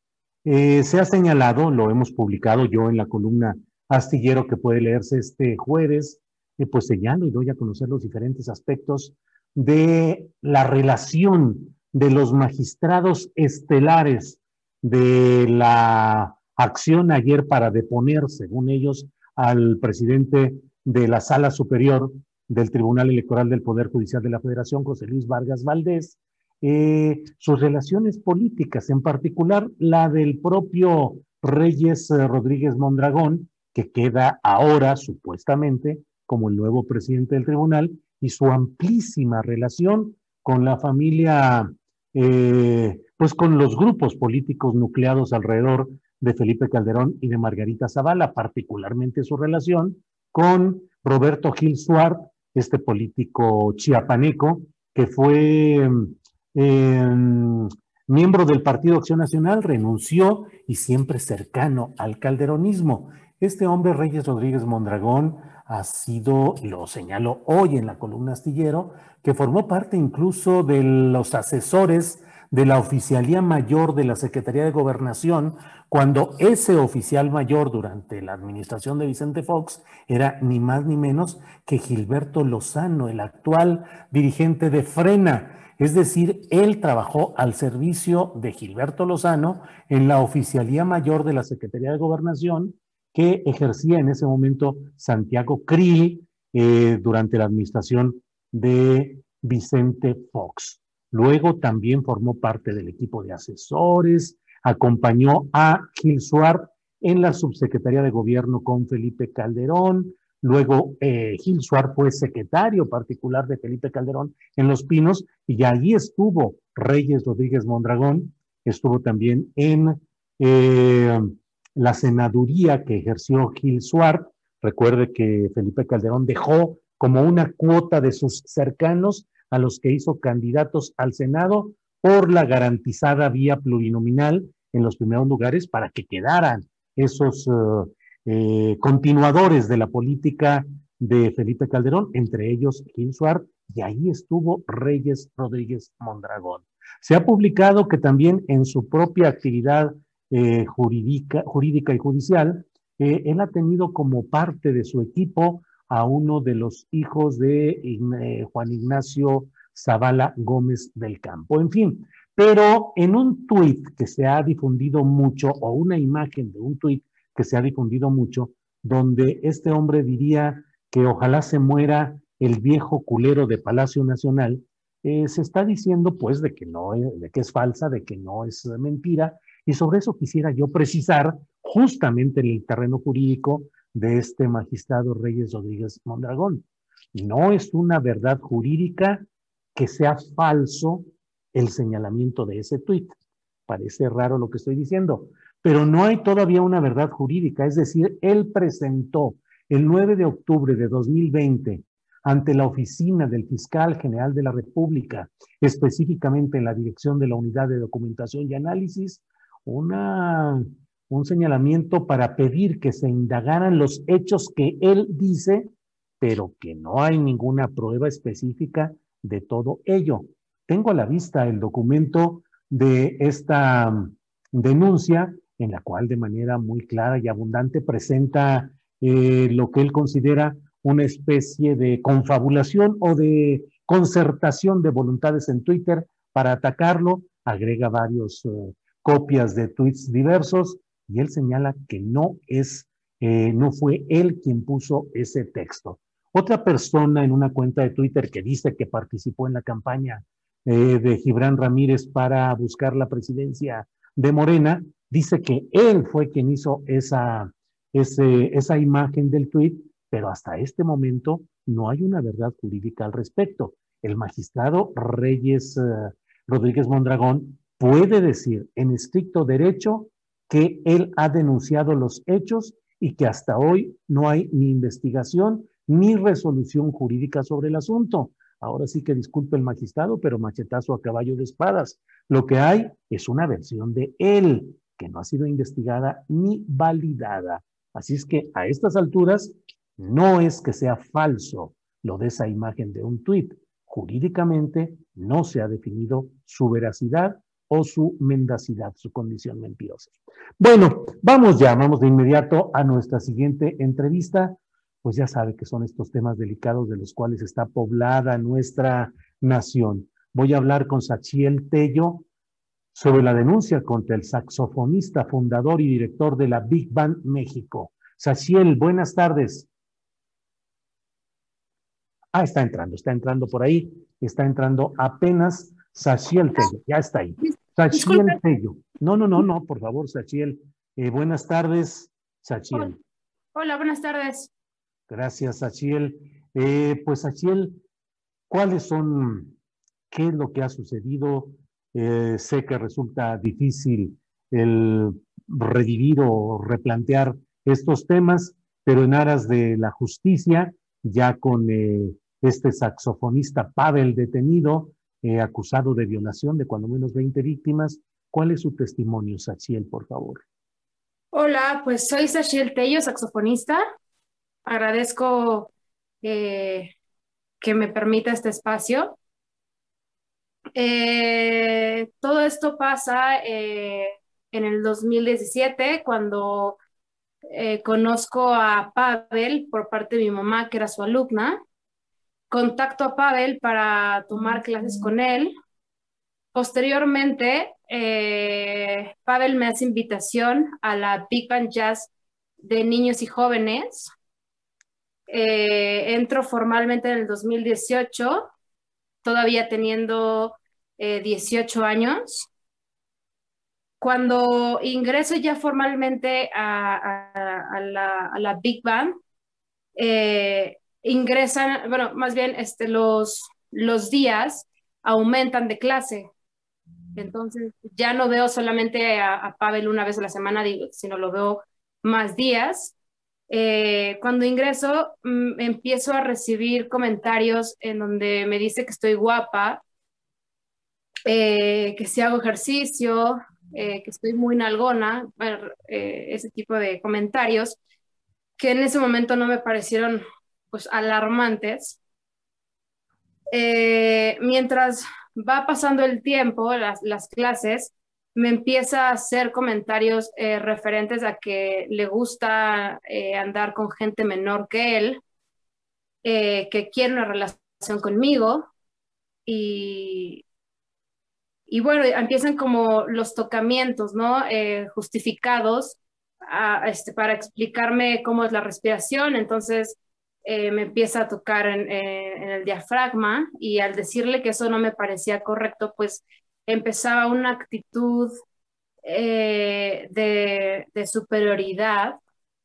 Eh, se ha señalado, lo hemos publicado yo en la columna astillero que puede leerse este jueves, eh, pues señalo y doy a conocer los diferentes aspectos de la relación de los magistrados estelares de la acción ayer para deponer, según ellos, al presidente de la Sala Superior del Tribunal Electoral del Poder Judicial de la Federación, José Luis Vargas Valdés, eh, sus relaciones políticas, en particular la del propio Reyes eh, Rodríguez Mondragón, que queda ahora supuestamente como el nuevo presidente del tribunal, y su amplísima relación con la familia, eh, pues con los grupos políticos nucleados alrededor de Felipe Calderón y de Margarita Zavala, particularmente su relación con Roberto Gil Suart, este político chiapaneco, que fue em, miembro del Partido Acción Nacional, renunció y siempre cercano al calderonismo. Este hombre, Reyes Rodríguez Mondragón, ha sido, lo señalo hoy en la columna astillero, que formó parte incluso de los asesores de la Oficialía Mayor de la Secretaría de Gobernación cuando ese oficial mayor durante la administración de Vicente Fox era ni más ni menos que Gilberto Lozano, el actual dirigente de Frena. Es decir, él trabajó al servicio de Gilberto Lozano en la Oficialía Mayor de la Secretaría de Gobernación que ejercía en ese momento Santiago Krill eh, durante la administración de Vicente Fox. Luego también formó parte del equipo de asesores, acompañó a Gil Suárez en la subsecretaría de gobierno con Felipe Calderón. Luego eh, Gil Suárez fue secretario particular de Felipe Calderón en Los Pinos y allí estuvo Reyes Rodríguez Mondragón, estuvo también en eh, la senaduría que ejerció Gil Suárez. Recuerde que Felipe Calderón dejó como una cuota de sus cercanos a los que hizo candidatos al Senado por la garantizada vía plurinominal en los primeros lugares para que quedaran esos eh, eh, continuadores de la política de Felipe Calderón, entre ellos Gil Suárez, y ahí estuvo Reyes Rodríguez Mondragón. Se ha publicado que también en su propia actividad eh, jurídica, jurídica y judicial, él ha tenido como parte de su equipo a uno de los hijos de eh, Juan Ignacio Zavala Gómez del Campo. En fin, pero en un tuit que se ha difundido mucho, o una imagen de un tuit que se ha difundido mucho, donde este hombre diría que ojalá se muera el viejo culero de Palacio Nacional, eh, se está diciendo pues de que no, de que es falsa, de que no es mentira, y sobre eso quisiera yo precisar justamente en el terreno jurídico de este magistrado Reyes Rodríguez Mondragón. No es una verdad jurídica que sea falso el señalamiento de ese tuit. Parece raro lo que estoy diciendo, pero no hay todavía una verdad jurídica. Es decir, él presentó el 9 de octubre de 2020 ante la oficina del fiscal general de la República, específicamente en la dirección de la unidad de documentación y análisis, una, un señalamiento para pedir que se indagaran los hechos que él dice, pero que no hay ninguna prueba específica de todo ello. Tengo a la vista el documento de esta mm, denuncia en la cual de manera muy clara y abundante presenta eh, lo que él considera una especie de confabulación o de concertación de voluntades en Twitter para atacarlo, agrega varios eh, copias de tweets diversos y él señala que no es, eh, no fue él quien puso ese texto. Otra persona en una cuenta de Twitter que dice que participó en la campaña eh, de Gibran Ramírez para buscar la presidencia de Morena, dice que él fue quien hizo esa, esa imagen del tweet, pero hasta este momento no hay una verdad jurídica al respecto. El magistrado Reyes eh, Rodríguez Mondragón puede decir en estricto derecho que él ha denunciado los hechos y que hasta hoy no hay ni investigación ni resolución jurídica sobre el asunto. Ahora sí que disculpe el magistrado, pero machetazo a caballo de espadas. Lo que hay es una versión de él, que no ha sido investigada ni validada. Así es que a estas alturas no es que sea falso lo de esa imagen de un tuit. Jurídicamente no se ha definido su veracidad o su mendacidad, su condición mentirosa. Bueno, vamos ya, vamos de inmediato a nuestra siguiente entrevista pues ya sabe que son estos temas delicados de los cuales está poblada nuestra nación. Voy a hablar con Sachiel Tello sobre la denuncia contra el saxofonista, fundador y director de la Big Band México. Sachiel, buenas tardes. Ah, está entrando, está entrando por ahí, está entrando apenas Sachiel Tello, ya está ahí. Sachiel Tello. No, no, no, no, por favor, Sachiel. Eh, buenas tardes, Sachiel. Hola, buenas tardes. Gracias, Sachiel. Eh, pues, Sachiel, ¿cuáles son, qué es lo que ha sucedido? Eh, sé que resulta difícil el revivir o replantear estos temas, pero en aras de la justicia, ya con eh, este saxofonista Pavel detenido, acusado de violación de cuando menos 20 víctimas, ¿cuál es su testimonio, Sachiel, por favor? Hola, pues soy Sachiel Tello, saxofonista agradezco eh, que me permita este espacio. Eh, todo esto pasa eh, en el 2017 cuando conozco a Pavel por parte de mi mamá, que era su alumna. Contacto a Pavel para tomar clases con él. Posteriormente, Pavel me hace invitación a la Big Band Jazz de niños y jóvenes eh, entro formalmente en el 2018, todavía teniendo 18 eh, años. Cuando ingreso ya formalmente a, la, Big Band, eh, ingresan, bueno, más bien este, los, los días aumentan de clase. Entonces ya no veo solamente a, a Pavel una vez a la semana, sino lo veo más días. Eh, cuando ingreso, mm, empiezo a recibir comentarios en donde me dice que estoy guapa, eh, que si hago ejercicio, eh, que estoy muy nalgona, ese tipo de comentarios que en ese momento no me parecieron pues alarmantes. mientras va pasando el tiempo, las, las clases, me empieza a hacer comentarios eh, referentes a que le gusta eh, andar con gente menor que él, eh, que quiere una relación conmigo y, y bueno, empiezan como los tocamientos, ¿no? justificados este, para explicarme cómo es la respiración, entonces me empieza a tocar en, en el diafragma y al decirle que eso no me parecía correcto, pues empezaba una actitud eh, de, superioridad,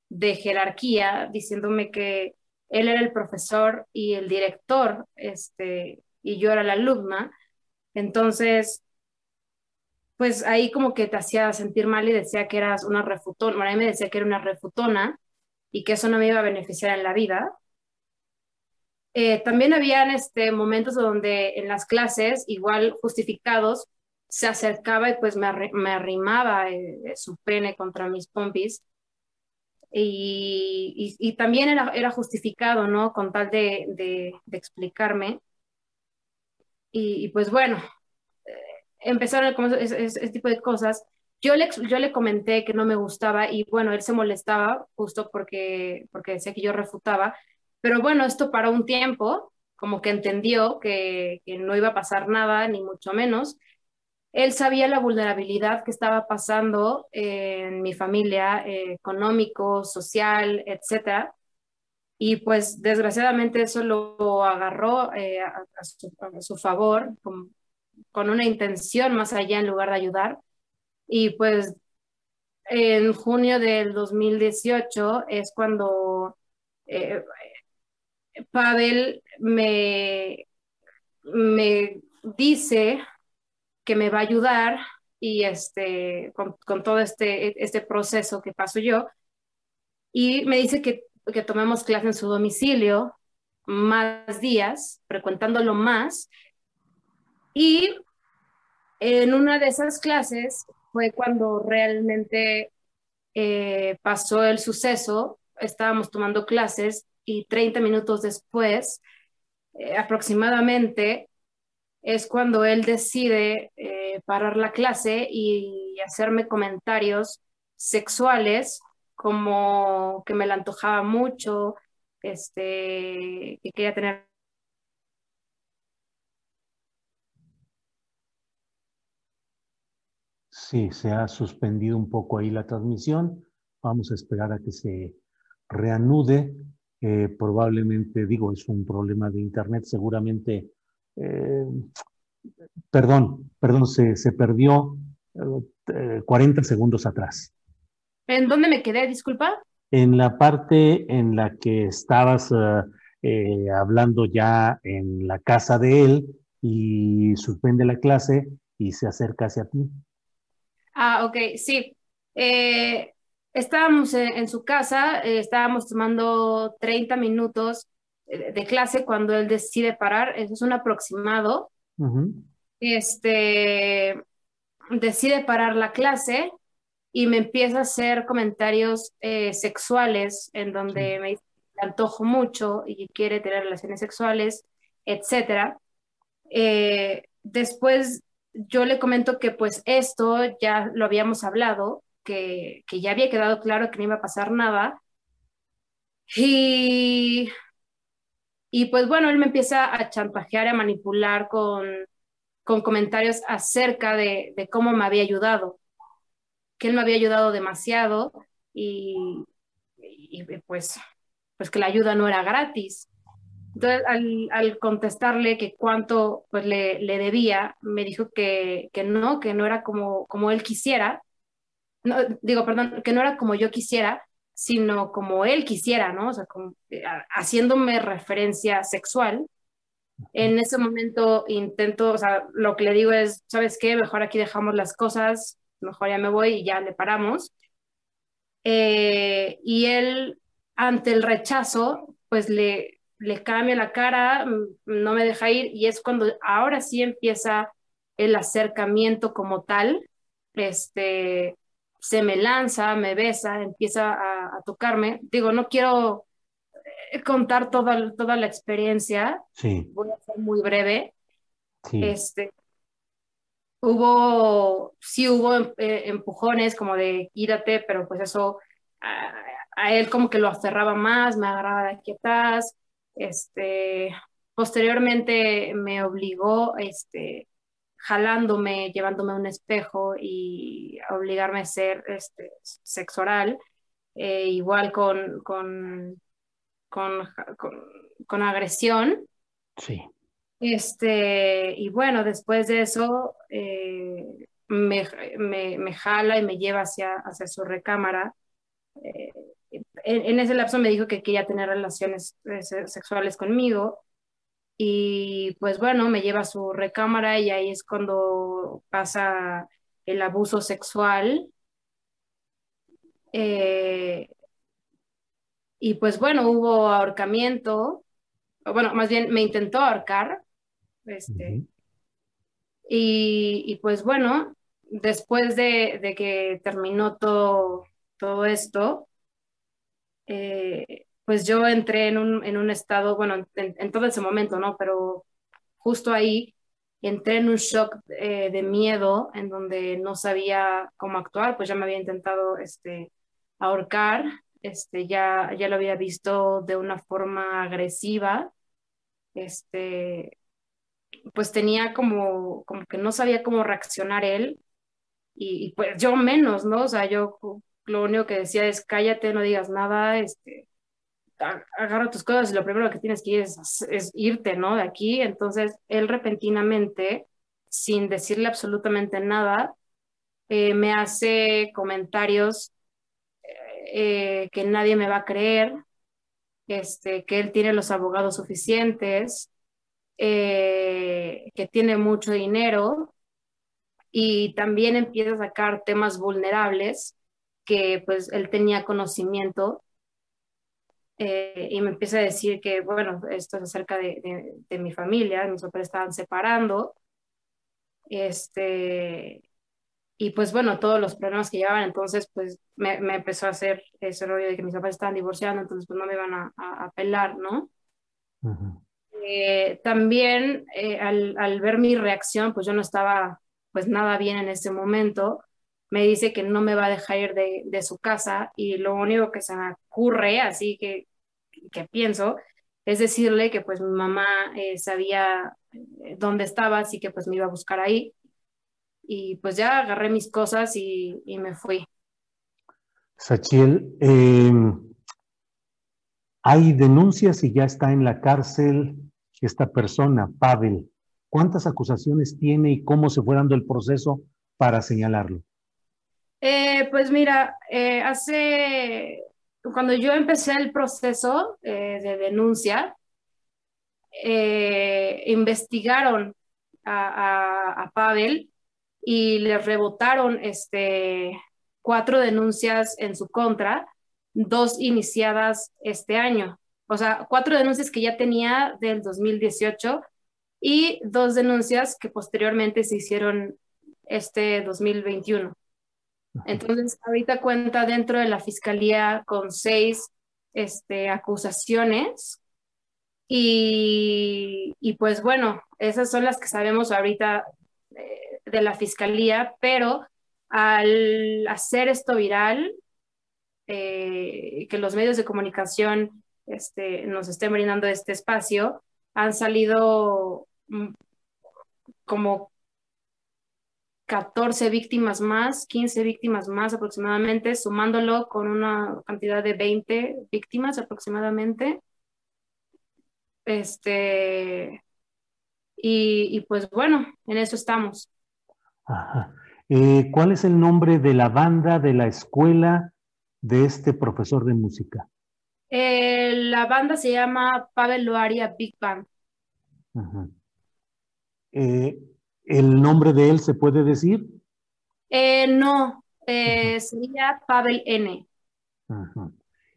de jerarquía, diciéndome que él era el profesor y el director, este, y yo era la alumna. Entonces, pues ahí como que te hacía sentir mal y decía que eras una refutona, bueno, a mí me decía que era una refutona y que eso no me iba a beneficiar en la vida. Eh, también habían este, momentos donde en las clases, igual justificados, se acercaba y pues me, arrimaba eh, su pene contra mis pompis. Y, también era, era, justificado, ¿no? Con tal de, explicarme. Y, pues bueno, eh, empezaron como ese, tipo de cosas. Yo le, yo le comenté que no me gustaba y bueno, él se molestaba justo porque, porque decía que yo refutaba, pero bueno, esto para un tiempo, como que entendió que, no iba a pasar nada, ni mucho menos. Él sabía la vulnerabilidad que estaba pasando en mi familia, eh, económico, social, etcétera. Y pues desgraciadamente eso lo agarró eh, a, su, favor, con, con, una intención más allá en lugar de ayudar. Y pues en junio del 2018 es cuando eh, Pavel me, me dice que me va a ayudar y este, con, con, todo este, este proceso que paso yo. Y me dice que, que tomemos clase en su domicilio más días, frecuentándolo más. Y en una de esas clases fue cuando realmente eh, pasó el suceso. Estábamos tomando clases y 30 minutos después, eh, aproximadamente, es cuando él decide eh, parar la clase y hacerme comentarios sexuales como que me la antojaba mucho, este, que quería tener Sí, se ha suspendido un poco ahí la transmisión. Vamos a esperar a que se reanude. Eh, probablemente, digo, es un problema de Internet, seguramente eh, perdón, perdón, se, se perdió 40 eh, segundos atrás. ¿En dónde me quedé? Disculpa. En la parte en la que estabas eh, hablando ya en la casa de él y suspende la clase y se acerca hacia ti. Ah, ok, sí. Estábamos en, su casa, estábamos tomando 30 minutos de clase cuando él decide parar, eso es un aproximado. Este decide parar la clase y me empieza a hacer comentarios eh, sexuales en donde me antojo mucho y quiere tener relaciones sexuales, etcétera. Eh, después yo le comento que pues esto ya lo habíamos hablado, que, ya había quedado claro que no iba a pasar nada. Y y pues bueno, él me empieza a chantajear, a manipular con, con comentarios acerca de, de, cómo me había ayudado, que él me había ayudado demasiado y, y, pues, pues que la ayuda no era gratis. Entonces, al, al contestarle que cuánto pues, le, le debía, me dijo que, que, no, que no era como, como él quisiera, no, digo, perdón, que no era como yo quisiera, sino como él quisiera, ¿no? O sea, eh, haciéndome referencia sexual. En ese momento intento, o sea, lo que le digo es, ¿sabes qué? Mejor aquí dejamos las cosas, mejor ya me voy y ya le paramos. Eh, y él, ante el rechazo, pues le, le cambia la cara, mm, no me deja ir y es cuando ahora sí empieza el acercamiento como tal, este, se me lanza, me besa, empieza a, tocarme. Digo, no quiero eh, contar toda, toda la experiencia, sí. voy a ser muy breve. Este, hubo, sí hubo eh, empujones como de quítate, pero pues eso a, a, él como que lo aferraba más, me agarraba de aquí atrás. Este, posteriormente me obligó este, jalándome, llevándome a un espejo y obligarme a ser este, sexo oral, eh, igual con, con, con, con, agresión. Sí. Este, y bueno, después de eso eh, me, me, me, jala y me lleva hacia, hacia su recámara. Eh, en, ese lapso me dijo que quería tener relaciones sexuales conmigo y pues bueno, me lleva a su recámara y ahí es cuando pasa el abuso sexual. Eh, y pues bueno, hubo ahorcamiento, bueno, más bien me intentó ahorcar, este, y, pues bueno, después de, que terminó todo, todo esto, eh, pues yo entré en un, en un estado, bueno, en, todo ese momento, ¿no? Pero justo ahí entré en un shock eh, de miedo en donde no sabía cómo actuar, pues ya me había intentado este, ahorcar, este, ya, ya lo había visto de una forma agresiva, este, pues tenía como, como que no sabía cómo reaccionar él y, pues yo menos, ¿no? O sea, yo lo único que decía es cállate, no digas nada, este, agarra tus cosas y lo primero que tienes que ir es, irte, ¿no? De aquí. Entonces, él repentinamente, sin decirle absolutamente nada, eh, me hace comentarios eh, que nadie me va a creer, este, que él tiene los abogados suficientes, eh, que tiene mucho dinero y también empieza a sacar temas vulnerables que pues él tenía conocimiento eh, y me empieza a decir que, bueno, esto es acerca de, de, mi familia, mis papás estaban separando, este, y pues bueno, todos los problemas que llevaban, entonces pues me, me, empezó a hacer ese rollo de que mis papás estaban divorciando, entonces pues no me iban a, a, apelar, ¿no? Eh, también eh, al, al, ver mi reacción, pues yo no estaba pues nada bien en ese momento, me dice que no me va a dejar ir de, de su casa y lo único que se me ocurre, así que que pienso, es decirle que pues mi mamá eh, sabía eh, dónde estaba, así que pues me iba a buscar ahí. Y pues ya agarré mis cosas y, me fui. Sachiel, em, hay denuncias y ya está en la cárcel esta persona, Pavel. ¿Cuántas acusaciones tiene y cómo se fue dando el proceso para señalarlo? Eh, pues mira, hace cuando yo empecé el proceso eh, de denuncia, eh, investigaron a, Pavel y le rebotaron este, cuatro denuncias en su contra, dos iniciadas este año. O sea, cuatro denuncias que ya tenía del 2018 y dos denuncias que posteriormente se hicieron este 2021. Entonces, ahorita cuenta dentro de la fiscalía con seis este, acusaciones y, pues bueno, esas son las que sabemos ahorita eh, de la fiscalía, pero al hacer esto viral, eh, que los medios de comunicación este, nos estén brindando este espacio, han salido mm, como 14 víctimas más, 15 víctimas más aproximadamente, sumándolo con una cantidad de 20 víctimas aproximadamente. Este, y, pues bueno, en eso estamos. Eh, ¿Cuál es el nombre de la banda, de la escuela de este profesor de música? Eh, la banda se llama Pavel Loaria Big Band. Eh, ¿El nombre de él se puede decir? Eh, no, eh, sería Pavel N.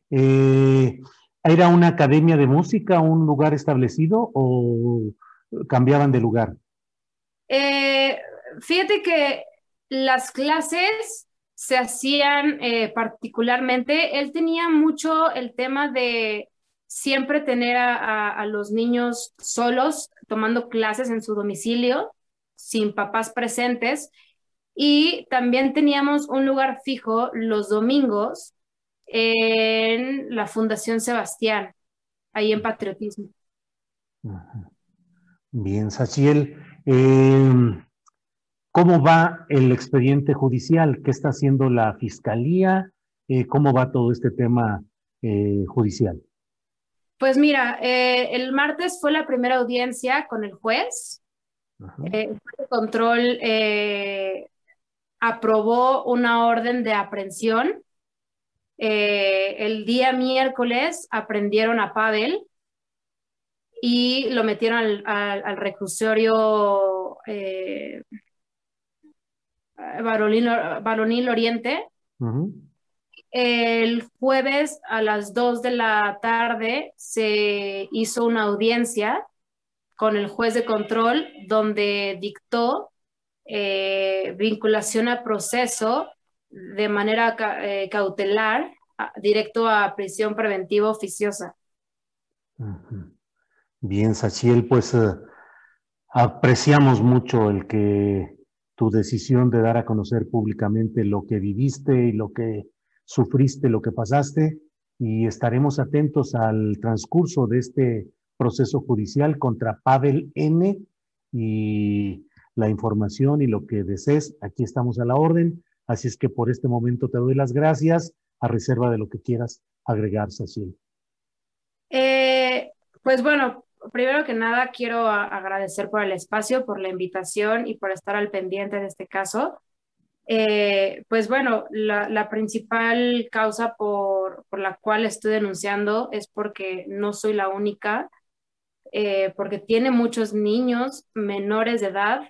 Eh, ¿Era una academia de música, un lugar establecido o cambiaban de lugar? fíjate que las clases se hacían particularmente, él tenía mucho el tema de siempre tener a los niños solos tomando clases en su domicilio sin papás presentes. Y también teníamos un lugar fijo los domingos en la Fundación Sebastián, ahí en Patriotismo. Bien, Sachiel. Em, ¿Cómo va el expediente judicial? ¿Qué está haciendo la fiscalía? Eh, ¿Cómo va todo este tema eh, judicial? Pues mira, eh, el martes fue la primera audiencia con el juez eh, el control eh, aprobó una orden de aprehensión. Eh, el día miércoles aprendieron a Pavel y lo metieron al, al, reclusorio eh, Baronil, Oriente. El jueves a las 2 de la tarde se hizo una audiencia con el juez de control donde dictó eh, vinculación a proceso de manera eh, cautelar directo a prisión preventiva oficiosa. Bien, Sachiel, pues eh, apreciamos mucho el que tu decisión de dar a conocer públicamente lo que viviste y lo que sufriste, lo que pasaste, y estaremos atentos al transcurso de este proceso judicial contra Pavel N. y la información y lo que desees, aquí estamos a la orden. Así es que por este momento te doy las gracias a reserva de lo que quieras agregar, Cecil. Eh, pues bueno, primero que nada quiero agradecer por el espacio, por la invitación y por estar al pendiente de este caso. Eh, pues bueno, la, principal causa por, la cual estoy denunciando es porque no soy la única, eh, porque tiene muchos niños menores de edad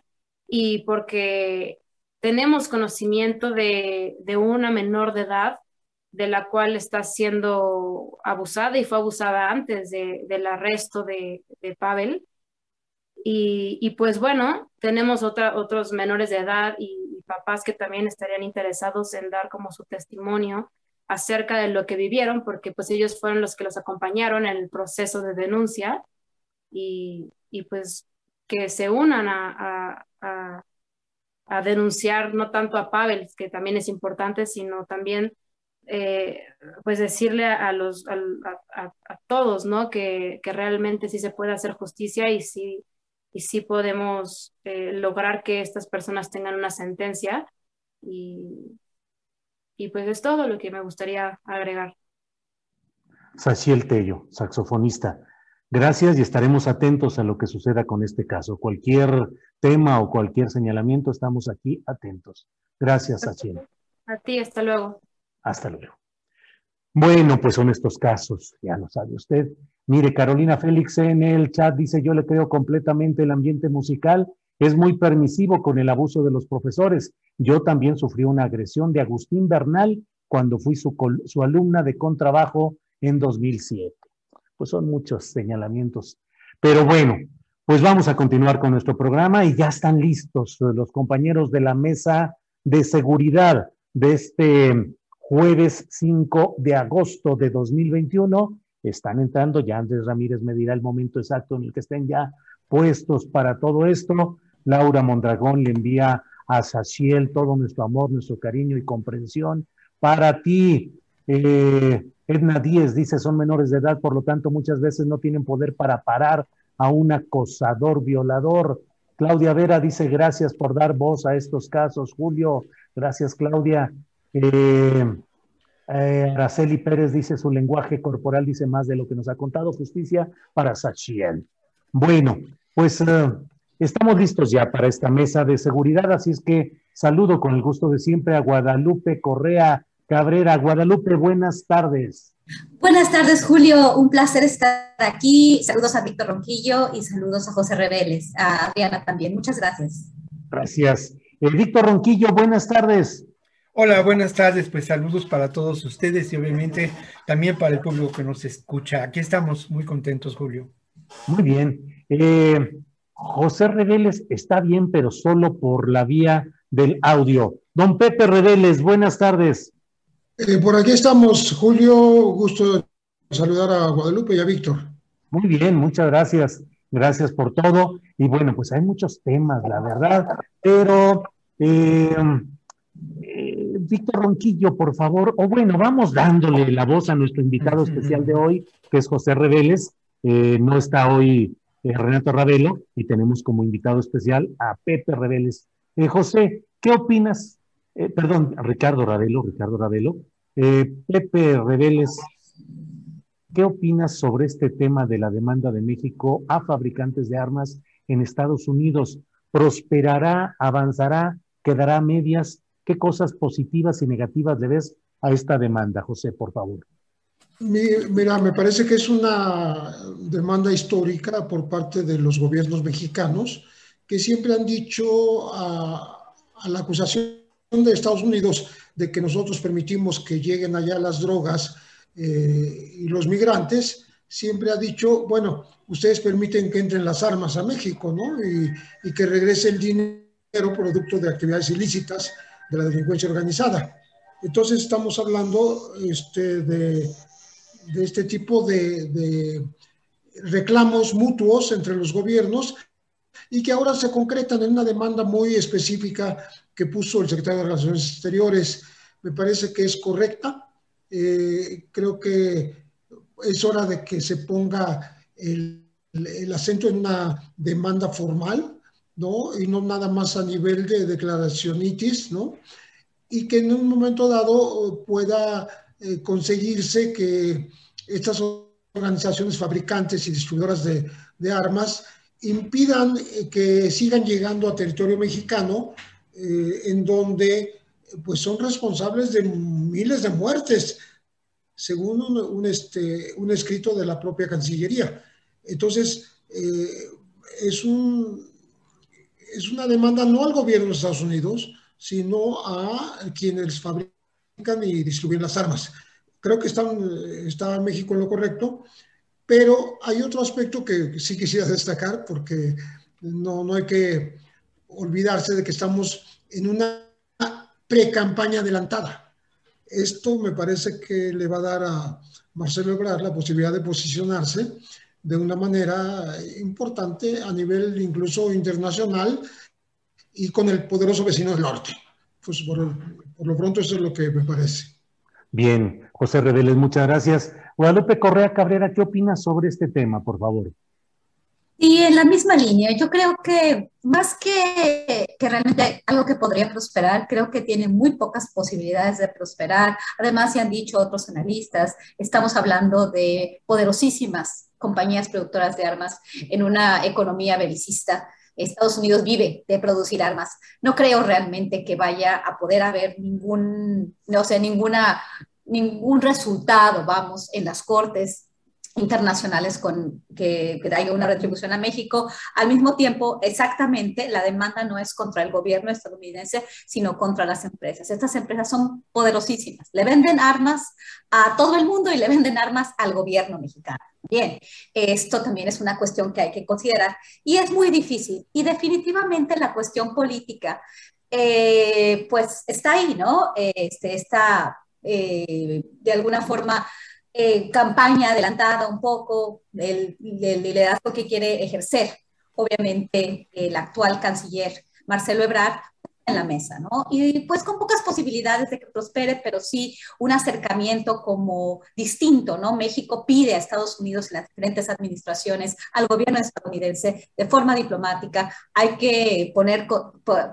y porque tenemos conocimiento de, una menor de edad de la cual está siendo abusada y fue abusada antes del arresto de, Pavel. Y, pues bueno, tenemos otra, otros menores de edad y, papás que también estarían interesados en dar como su testimonio acerca de lo que vivieron, porque pues ellos fueron los que los acompañaron en el proceso de denuncia y, pues que se unan a, a denunciar no tanto a Pavel, que también es importante, sino también eh, pues decirle a, los, a, todos, ¿no? Que, que, realmente sí se puede hacer justicia y sí, y sí podemos eh, lograr que estas personas tengan una sentencia. Y, y pues es todo lo que me gustaría agregar. Sachiel Tello, saxofonista. Gracias y estaremos atentos a lo que suceda con este caso. Cualquier tema o cualquier señalamiento, estamos aquí atentos. Gracias, Sachiel. A ti, hasta luego. Hasta luego. Bueno, pues son estos casos, ya lo sabe usted. Mire, Carolina Félix en el chat dice, yo le creo completamente el ambiente musical, es muy permisivo con el abuso de los profesores. Yo también sufrí una agresión de Agustín Bernal cuando fui su, su alumna de contrabajo en 2007 pues son muchos señalamientos. Pero bueno, pues vamos a continuar con nuestro programa y ya están listos los compañeros de la mesa de seguridad de este jueves 5 de agosto de 2021. Están entrando, ya Andrés Ramírez me dirá el momento exacto en el que estén ya puestos para todo esto. Laura Mondragón le envía a Saciel todo nuestro amor, nuestro cariño y comprensión para ti. Eh, Edna Díez dice, son menores de edad, por lo tanto muchas veces no tienen poder para parar a un acosador, violador. Claudia Vera dice, gracias por dar voz a estos casos. Julio, gracias Claudia. Eh, eh, Araceli Pérez dice, su lenguaje corporal dice más de lo que nos ha contado. Justicia para Sachiel. Bueno, pues eh, estamos listos ya para esta mesa de seguridad, así es que saludo con el gusto de siempre a Guadalupe Correa Cabrera. Guadalupe, buenas tardes. Buenas tardes, Julio. Un placer estar aquí. Saludos a Víctor Ronquillo y saludos a José Reveles, a Adriana también. Muchas gracias. Gracias. Eh, Víctor Ronquillo, buenas tardes. Hola, buenas tardes. Pues saludos para todos ustedes y obviamente también para el público que nos escucha. Aquí estamos muy contentos, Julio. Muy bien. Eh, José Reveles está bien, pero solo por la vía del audio. Don Pepe Reveles, buenas tardes. Eh, por aquí estamos, Julio. Gusto saludar a Guadalupe y a Víctor. Muy bien, muchas gracias. Gracias por todo. Y bueno, pues hay muchos temas, la verdad, pero eh, eh, Víctor Ronquillo, por favor, o bueno, vamos dándole la voz a nuestro invitado especial de hoy, que es José Reveles. no está hoy Renato Ravelo y tenemos como invitado especial a Pepe Reveles. José, ¿qué opinas eh, perdón, Ricardo Ravelo, Ricardo Ravelo. Eh, Pepe Reveles, ¿qué opinas sobre este tema de la demanda de México a fabricantes de armas en Estados Unidos? ¿Prosperará, avanzará, quedará a medias? ¿Qué cosas positivas y negativas le ves a esta demanda, José, por favor. Mira, me parece que es una demanda histórica por parte de los gobiernos mexicanos que siempre han dicho a, la acusación de Estados Unidos de que nosotros permitimos que lleguen allá las drogas eh, y los migrantes, siempre ha dicho, bueno, ustedes permiten que entren las armas a México, ¿no? Y, y que regrese el dinero producto de actividades ilícitas de la delincuencia organizada. Entonces estamos hablando este, de, de, este tipo de, de, reclamos mutuos entre los gobiernos y que ahora se concretan en una demanda muy específica que puso el secretario de Relaciones Exteriores. Me parece que es correcta. Eh, creo que es hora de que se ponga el, el acento en una demanda formal, ¿no? Y no nada más a nivel de declaracionitis, ¿no? y que en un momento dado pueda eh, conseguirse que estas organizaciones fabricantes y distribuidoras de, de armas impidan eh, que sigan llegando a territorio mexicano, eh, en donde pues son responsables de miles de muertes, según un, este, escrito de la propia Cancillería. Entonces, es, un, es una demanda no al gobierno de Estados Unidos, sino a quienes fabrican y distribuyen las armas. Creo que están, está México en lo correcto, pero hay otro aspecto que sí quisiera destacar porque no, no hay que olvidarse de que estamos en una pre-campaña adelantada. Esto me parece que le va a dar a Marcelo Ebrard la posibilidad de posicionarse de una manera importante a nivel incluso internacional y con el poderoso vecino del norte. Pues por, lo pronto eso es lo que me parece. Bien, José Reveles, muchas gracias. Guadalupe Correa Cabrera, ¿qué opinas sobre este tema, por favor? Y en la misma línea, yo creo que más que, que realmente algo que podría prosperar, creo que tiene muy pocas posibilidades de prosperar. Además, se han dicho otros analistas, estamos hablando de poderosísimas compañías productoras de armas en una economía belicista Estados Unidos vive de producir armas. No creo realmente que vaya a poder haber ningún, no sé, ninguna, ningún resultado, vamos, en las cortes internacionales con que, que haya una retribución a México. Al mismo tiempo, exactamente, la demanda no es contra el gobierno estadounidense, sino contra las empresas. Estas empresas son poderosísimas. Le venden armas a todo el mundo y le venden armas al gobierno mexicano. Bien, esto también es una cuestión que hay que considerar y es muy difícil. Y definitivamente la cuestión política, eh, pues está ahí, ¿no? Este, está eh, de alguna forma eh, campaña adelantada un poco del, liderazgo que quiere ejercer, obviamente, el actual canciller Marcelo Ebrard en la mesa, ¿no? Y pues con pocas posibilidades de que prospere, pero sí un acercamiento como distinto, ¿no? México pide a Estados Unidos y las diferentes administraciones, al gobierno estadounidense, de forma diplomática, hay que poner,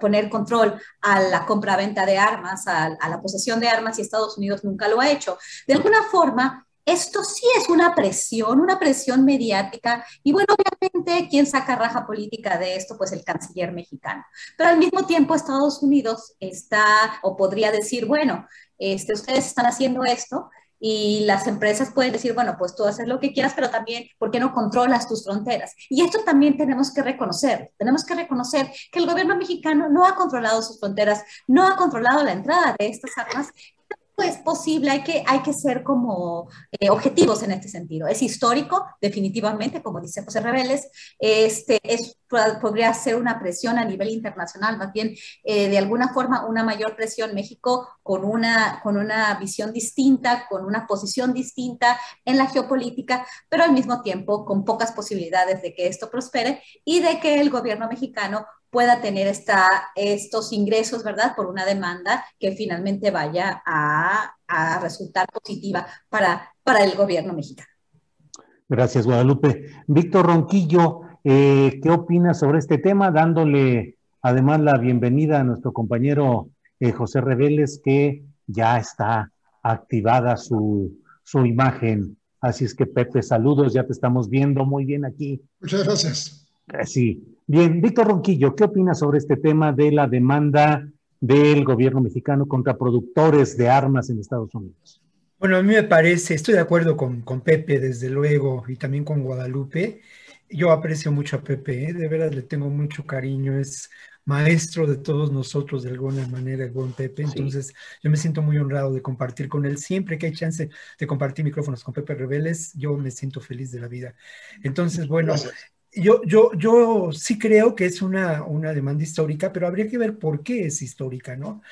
poner control a la compra-venta de armas, a la posesión de armas, y Estados Unidos nunca lo ha hecho. De alguna forma, esto sí es una presión, una presión mediática, y bueno, obviamente, ¿quién saca raja política de esto? Pues el canciller mexicano. Pero al mismo tiempo, Estados Unidos está, o podría decir, bueno, este, ustedes están haciendo esto, y las empresas pueden decir, bueno, pues tú haces lo que quieras, pero también, ¿por qué no controlas tus fronteras? Y esto también tenemos que reconocer, tenemos que reconocer que el gobierno mexicano no ha controlado sus fronteras, no ha controlado la entrada de estas armas es posible, hay que, hay que ser como eh, objetivos en este sentido. Es histórico, definitivamente, como dice José Reveles, este, es, podría ser una presión a nivel internacional, más bien eh, de alguna forma una mayor presión México con una, con una visión distinta, con una posición distinta en la geopolítica, pero al mismo tiempo con pocas posibilidades de que esto prospere y de que el gobierno mexicano pueda tener esta, estos ingresos, ¿verdad? Por una demanda que finalmente vaya a, a resultar positiva para, para el gobierno mexicano. Gracias, Guadalupe. Víctor Ronquillo, eh, ¿qué opinas sobre este tema? Dándole además la bienvenida a nuestro compañero eh, José Reveles, que ya está activada su, su imagen. Así es que, Pepe, saludos, ya te estamos viendo muy bien aquí. Muchas gracias. Eh, sí, Bien, Víctor Ronquillo, ¿qué opinas sobre este tema de la demanda del gobierno mexicano contra productores de armas en Estados Unidos? Bueno, a mí me parece, estoy de acuerdo con, con Pepe, desde luego, y también con Guadalupe. Yo aprecio mucho a Pepe, ¿eh? de verdad le tengo mucho cariño, es maestro de todos nosotros de alguna manera, el buen Pepe. Entonces, yo me siento muy honrado de compartir con él. Siempre que hay chance de compartir micrófonos con Pepe Rebeles, yo me siento feliz de la vida. Entonces, bueno, yo, yo, yo sí creo que es una, una demanda histórica, pero habría que ver por qué es histórica, ¿no?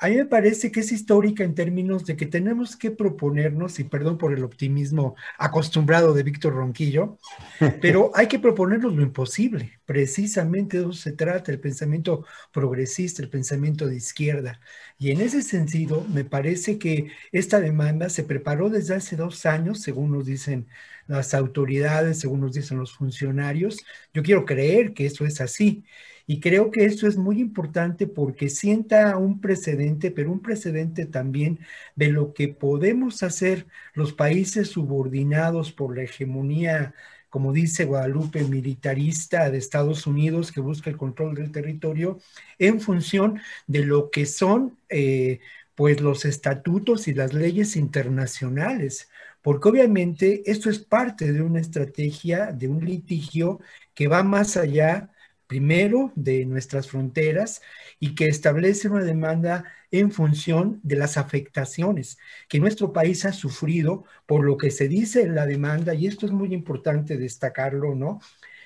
A mí me parece que es histórica en términos de que tenemos que proponernos, y perdón por el optimismo acostumbrado de Víctor Ronquillo, [LAUGHS] pero hay que proponernos lo imposible. Precisamente de eso se trata, el pensamiento progresista, el pensamiento de izquierda. Y en ese sentido, me parece que esta demanda se preparó desde hace dos años, según nos dicen las autoridades, según nos dicen los funcionarios. Yo quiero creer que eso es así. Y creo que esto es muy importante porque sienta un precedente, pero un precedente también de lo que podemos hacer los países subordinados por la hegemonía, como dice Guadalupe, militarista de Estados Unidos que busca el control del territorio en función de lo que son eh, pues los estatutos y las leyes internacionales porque obviamente esto es parte de una estrategia, de un litigio que va más allá primero de nuestras fronteras y que establece una demanda en función de las afectaciones que nuestro país ha sufrido por lo que se dice en la demanda, y esto es muy importante destacarlo, ¿no?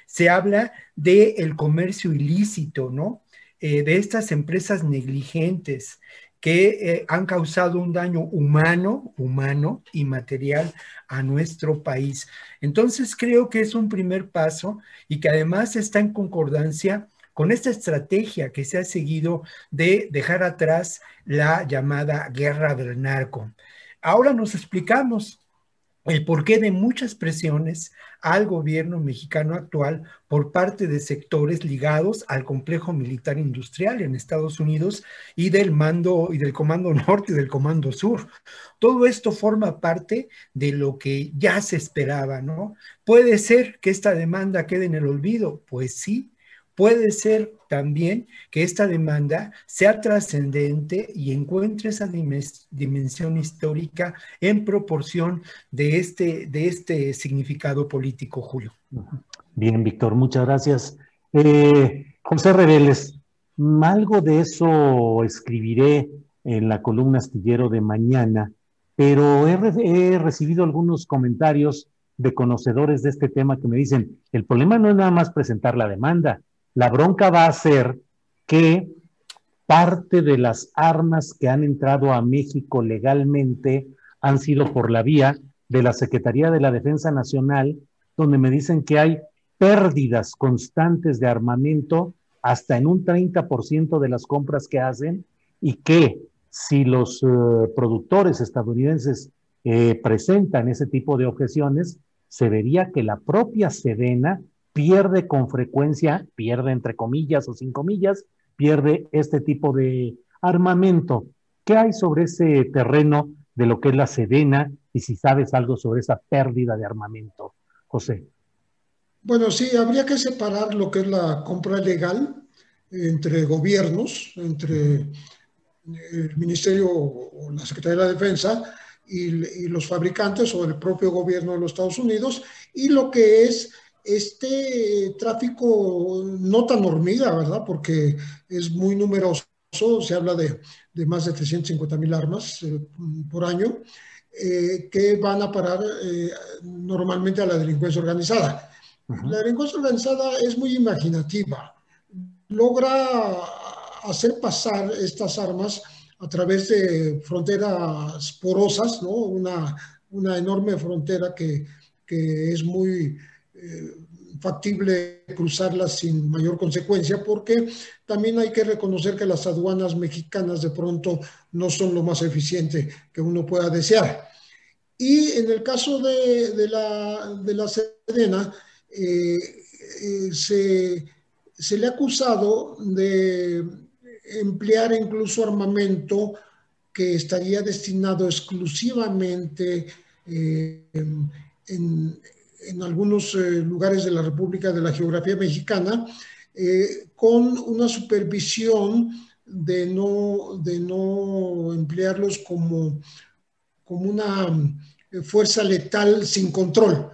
Se habla del el comercio ilícito, ¿no? Eh, de estas empresas negligentes que eh, han causado un daño humano, humano y material a nuestro país. Entonces creo que es un primer paso y que además está en concordancia con esta estrategia que se ha seguido de dejar atrás la llamada guerra del narco. Ahora nos explicamos el porqué de muchas presiones al gobierno mexicano actual por parte de sectores ligados al complejo militar industrial en Estados Unidos y del mando y del Comando Norte y del Comando Sur. Todo esto forma parte de lo que ya se esperaba, ¿no? Puede ser que esta demanda quede en el olvido, pues sí, puede ser también que esta demanda sea trascendente y encuentre esa dimensión histórica en proporción de este, este significado político, Julio. Bien, Víctor, muchas gracias. Eh, José Reveles, algo de eso escribiré en la columna astillero de mañana, pero he recibido algunos comentarios de conocedores de este tema que me dicen, el problema no es nada más presentar la demanda, la bronca va a ser que parte de las armas que han entrado a México legalmente han sido por la vía de la Secretaría de la Defensa Nacional, donde me dicen que hay pérdidas constantes de armamento hasta en un 30% de las compras que hacen y que si los eh, productores estadounidenses eh, presentan ese tipo de objeciones, se vería que la propia Sedena pierde con frecuencia, pierde entre comillas o sin comillas, pierde este tipo de armamento. ¿Qué hay sobre ese terreno de lo que es la Sedena y si sabes algo sobre esa pérdida de armamento, José? Bueno, sí, habría que separar lo que es la compra legal entre gobiernos, entre el Ministerio o la Secretaría de la Defensa y, y los fabricantes o el propio gobierno de los Estados Unidos, y lo que es este tráfico no tan hormiga, ¿verdad? Porque es muy numeroso, se habla de, más de 350 mil armas eh, por año, eh, que van a parar eh, normalmente a la delincuencia organizada. La delincuencia organizada es muy imaginativa, logra hacer pasar estas armas a través de fronteras porosas, ¿no? Una, una enorme frontera que, que es muy eh, factible cruzarlas sin mayor consecuencia, porque también hay que reconocer que las aduanas mexicanas de pronto no son lo más eficiente que uno pueda desear. Y en el caso de, la, de la Sedena, eh, eh, se, se, le ha acusado de emplear incluso armamento que estaría destinado exclusivamente en, en algunos eh, lugares de la República de la Geografía Mexicana, eh, con una supervisión de no, de no emplearlos como, como una eh, fuerza letal sin control.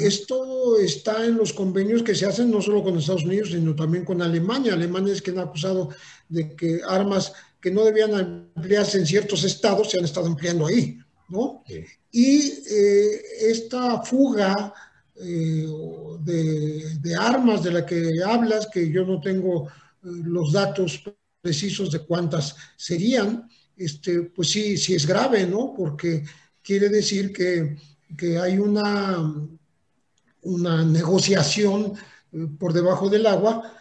Esto está en los convenios que se hacen no solo con Estados Unidos, sino también con Alemania. Alemania es quien ha acusado de que armas que no debían emplearse en ciertos estados se han estado empleando ahí, ¿no? Y eh, esta fuga eh, de, armas de la que hablas, que yo no tengo los datos precisos de cuántas serían, este, pues sí, sí es grave, ¿no? Porque quiere decir que, hay una, una negociación eh, por debajo del agua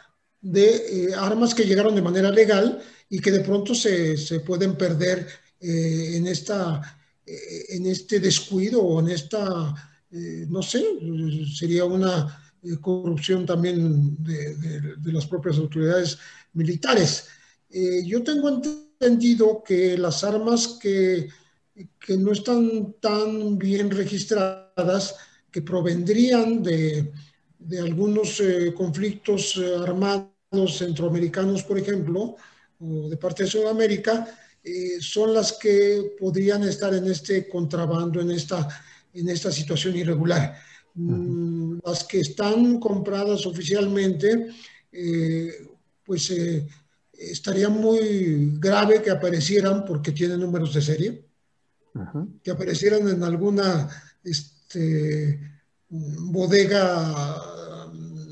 de eh, armas que llegaron de manera legal y que de pronto se, pueden perder eh, en, esta, en este descuido o en esta, no sé, sería una corrupción también de, de, las propias autoridades militares. yo tengo entendido que las armas que que no están tan bien registradas, que provendrían de, de algunos eh, conflictos eh, armados centroamericanos, por ejemplo, o de parte de Sudamérica, eh, son las que podrían estar en este contrabando, en esta, en esta situación irregular. Mm, las que están compradas oficialmente, pues estaría muy grave que aparecieran porque tienen números de serie que aparecieran en alguna este, bodega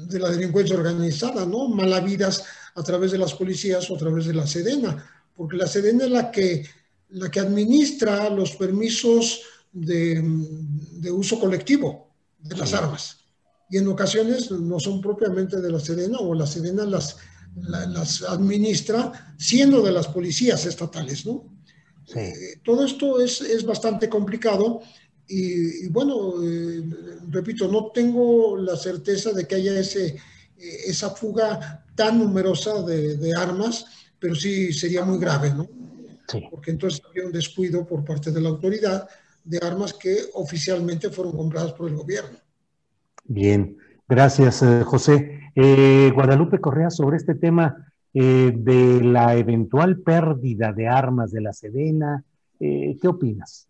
de la delincuencia organizada, ¿no? Malavidas a través de las policías o a través de la Sedena, porque la Sedena es la que, la que administra los permisos de, uso colectivo de las armas. Y en ocasiones no son propiamente de la Sedena o la Sedena las, las administra siendo de las policías estatales, ¿no? Eh, todo esto es, es, bastante complicado y, bueno, eh, repito, no tengo la certeza de que haya ese, eh, esa fuga tan numerosa de, de, armas, pero sí sería muy grave, ¿no? Porque entonces había un descuido por parte de la autoridad de armas que oficialmente fueron compradas por el gobierno. Bien, gracias, José. Guadalupe Correa, sobre este tema, eh, de la eventual pérdida de armas de la Sedena. Eh, ¿Qué opinas?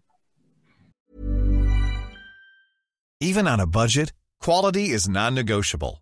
Even on a budget, quality is non-negotiable.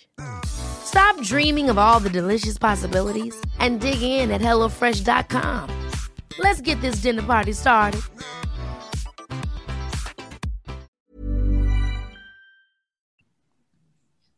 Stop dreaming of all the delicious possibilities and dig in at HelloFresh.com. Let's get this dinner party started.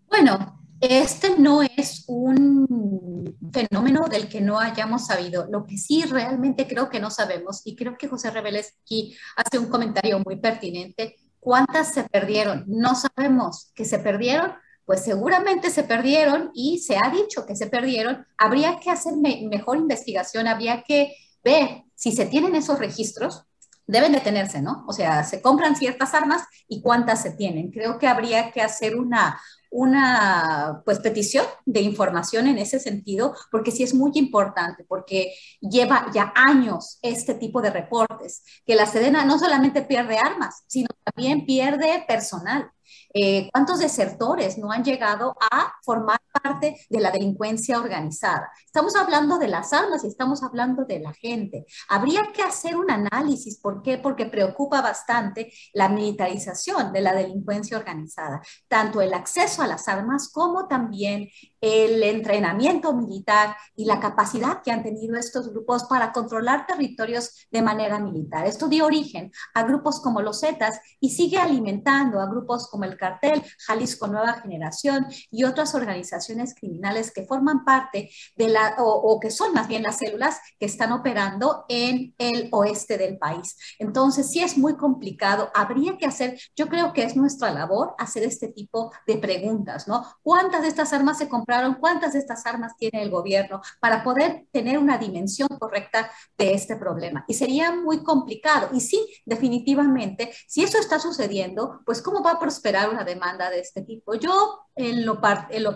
Bueno, Este no es un fenómeno del que no hayamos sabido. Lo que sí realmente creo que no sabemos, y creo que José Reveles aquí hace un comentario muy pertinente, ¿cuántas se perdieron? No sabemos que se perdieron, pues seguramente se perdieron y se ha dicho que se perdieron. Habría que hacer mejor investigación, habría que ver si se tienen esos registros, deben de tenerse, ¿no? O sea, se compran ciertas armas y cuántas se tienen. Creo que habría que hacer una, una pues petición de información en ese sentido, porque sí es muy importante, porque lleva ya años este tipo de reportes, que la Sedena no solamente pierde armas, sino también pierde personal. Eh, ¿Cuántos desertores no han llegado a formar parte de la delincuencia organizada? Estamos hablando de las armas y estamos hablando de la gente. Habría que hacer un análisis. ¿Por qué? Porque preocupa bastante la militarización de la delincuencia organizada, tanto el acceso a las armas como también el entrenamiento militar y la capacidad que han tenido estos grupos para controlar territorios de manera militar. Esto dio origen a grupos como los Zetas y sigue alimentando a grupos como el cartel Jalisco Nueva Generación y otras organizaciones criminales que forman parte de la, o, que son más bien las células que están operando en el oeste del país. Entonces, sí es muy complicado. Habría que hacer, yo creo que es nuestra labor hacer este tipo de preguntas, ¿no? ¿Cuántas de estas armas se compraron? ¿Cuántas de estas armas tiene el gobierno para poder tener una dimensión correcta de este problema? Y sería muy complicado. Y sí, definitivamente, si eso está sucediendo, pues ¿cómo va a prosperar una demanda de este tipo? Yo, en lo,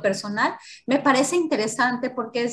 personal, me parece interesante porque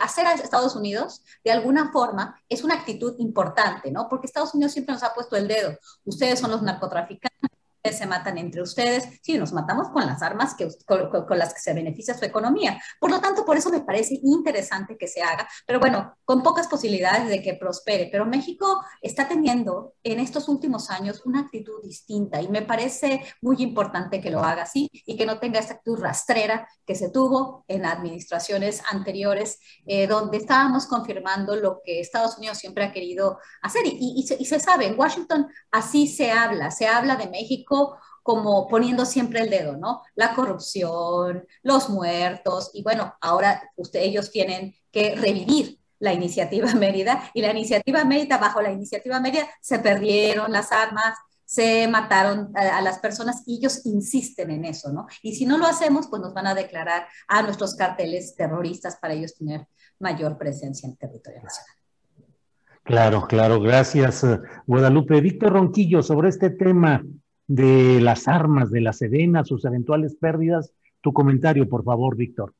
hacer a Estados Unidos, de alguna forma, es una actitud importante, ¿no? Porque Estados Unidos siempre nos ha puesto el dedo. Ustedes son los narcotraficantes se matan entre ustedes, sí, nos matamos con las armas que, con, con, las que se beneficia su economía. Por lo tanto, por eso me parece interesante que se haga, pero bueno, con pocas posibilidades de que prospere. Pero México está teniendo en estos últimos años una actitud distinta y me parece muy importante que lo haga así y que no tenga esta actitud rastrera que se tuvo en administraciones anteriores, eh, donde estábamos confirmando lo que Estados Unidos siempre ha querido hacer. Y, y, y, se, y se sabe, en Washington así se habla, se habla de México como poniendo siempre el dedo, ¿no? La corrupción, los muertos, y bueno, ahora usted, ellos tienen que revivir la iniciativa [LAUGHS] Mérida, y la iniciativa Mérida, bajo la iniciativa Mérida, se perdieron las armas, se mataron a, las personas y ellos insisten en eso, ¿no? Y si no lo hacemos, pues nos van a declarar a nuestros carteles terroristas para ellos tener mayor presencia en territorio nacional. Claro, claro, gracias, Guadalupe. Víctor Ronquillo, sobre este tema, de las armas de la Sedena, sus eventuales pérdidas. Tu comentario, por favor, Víctor.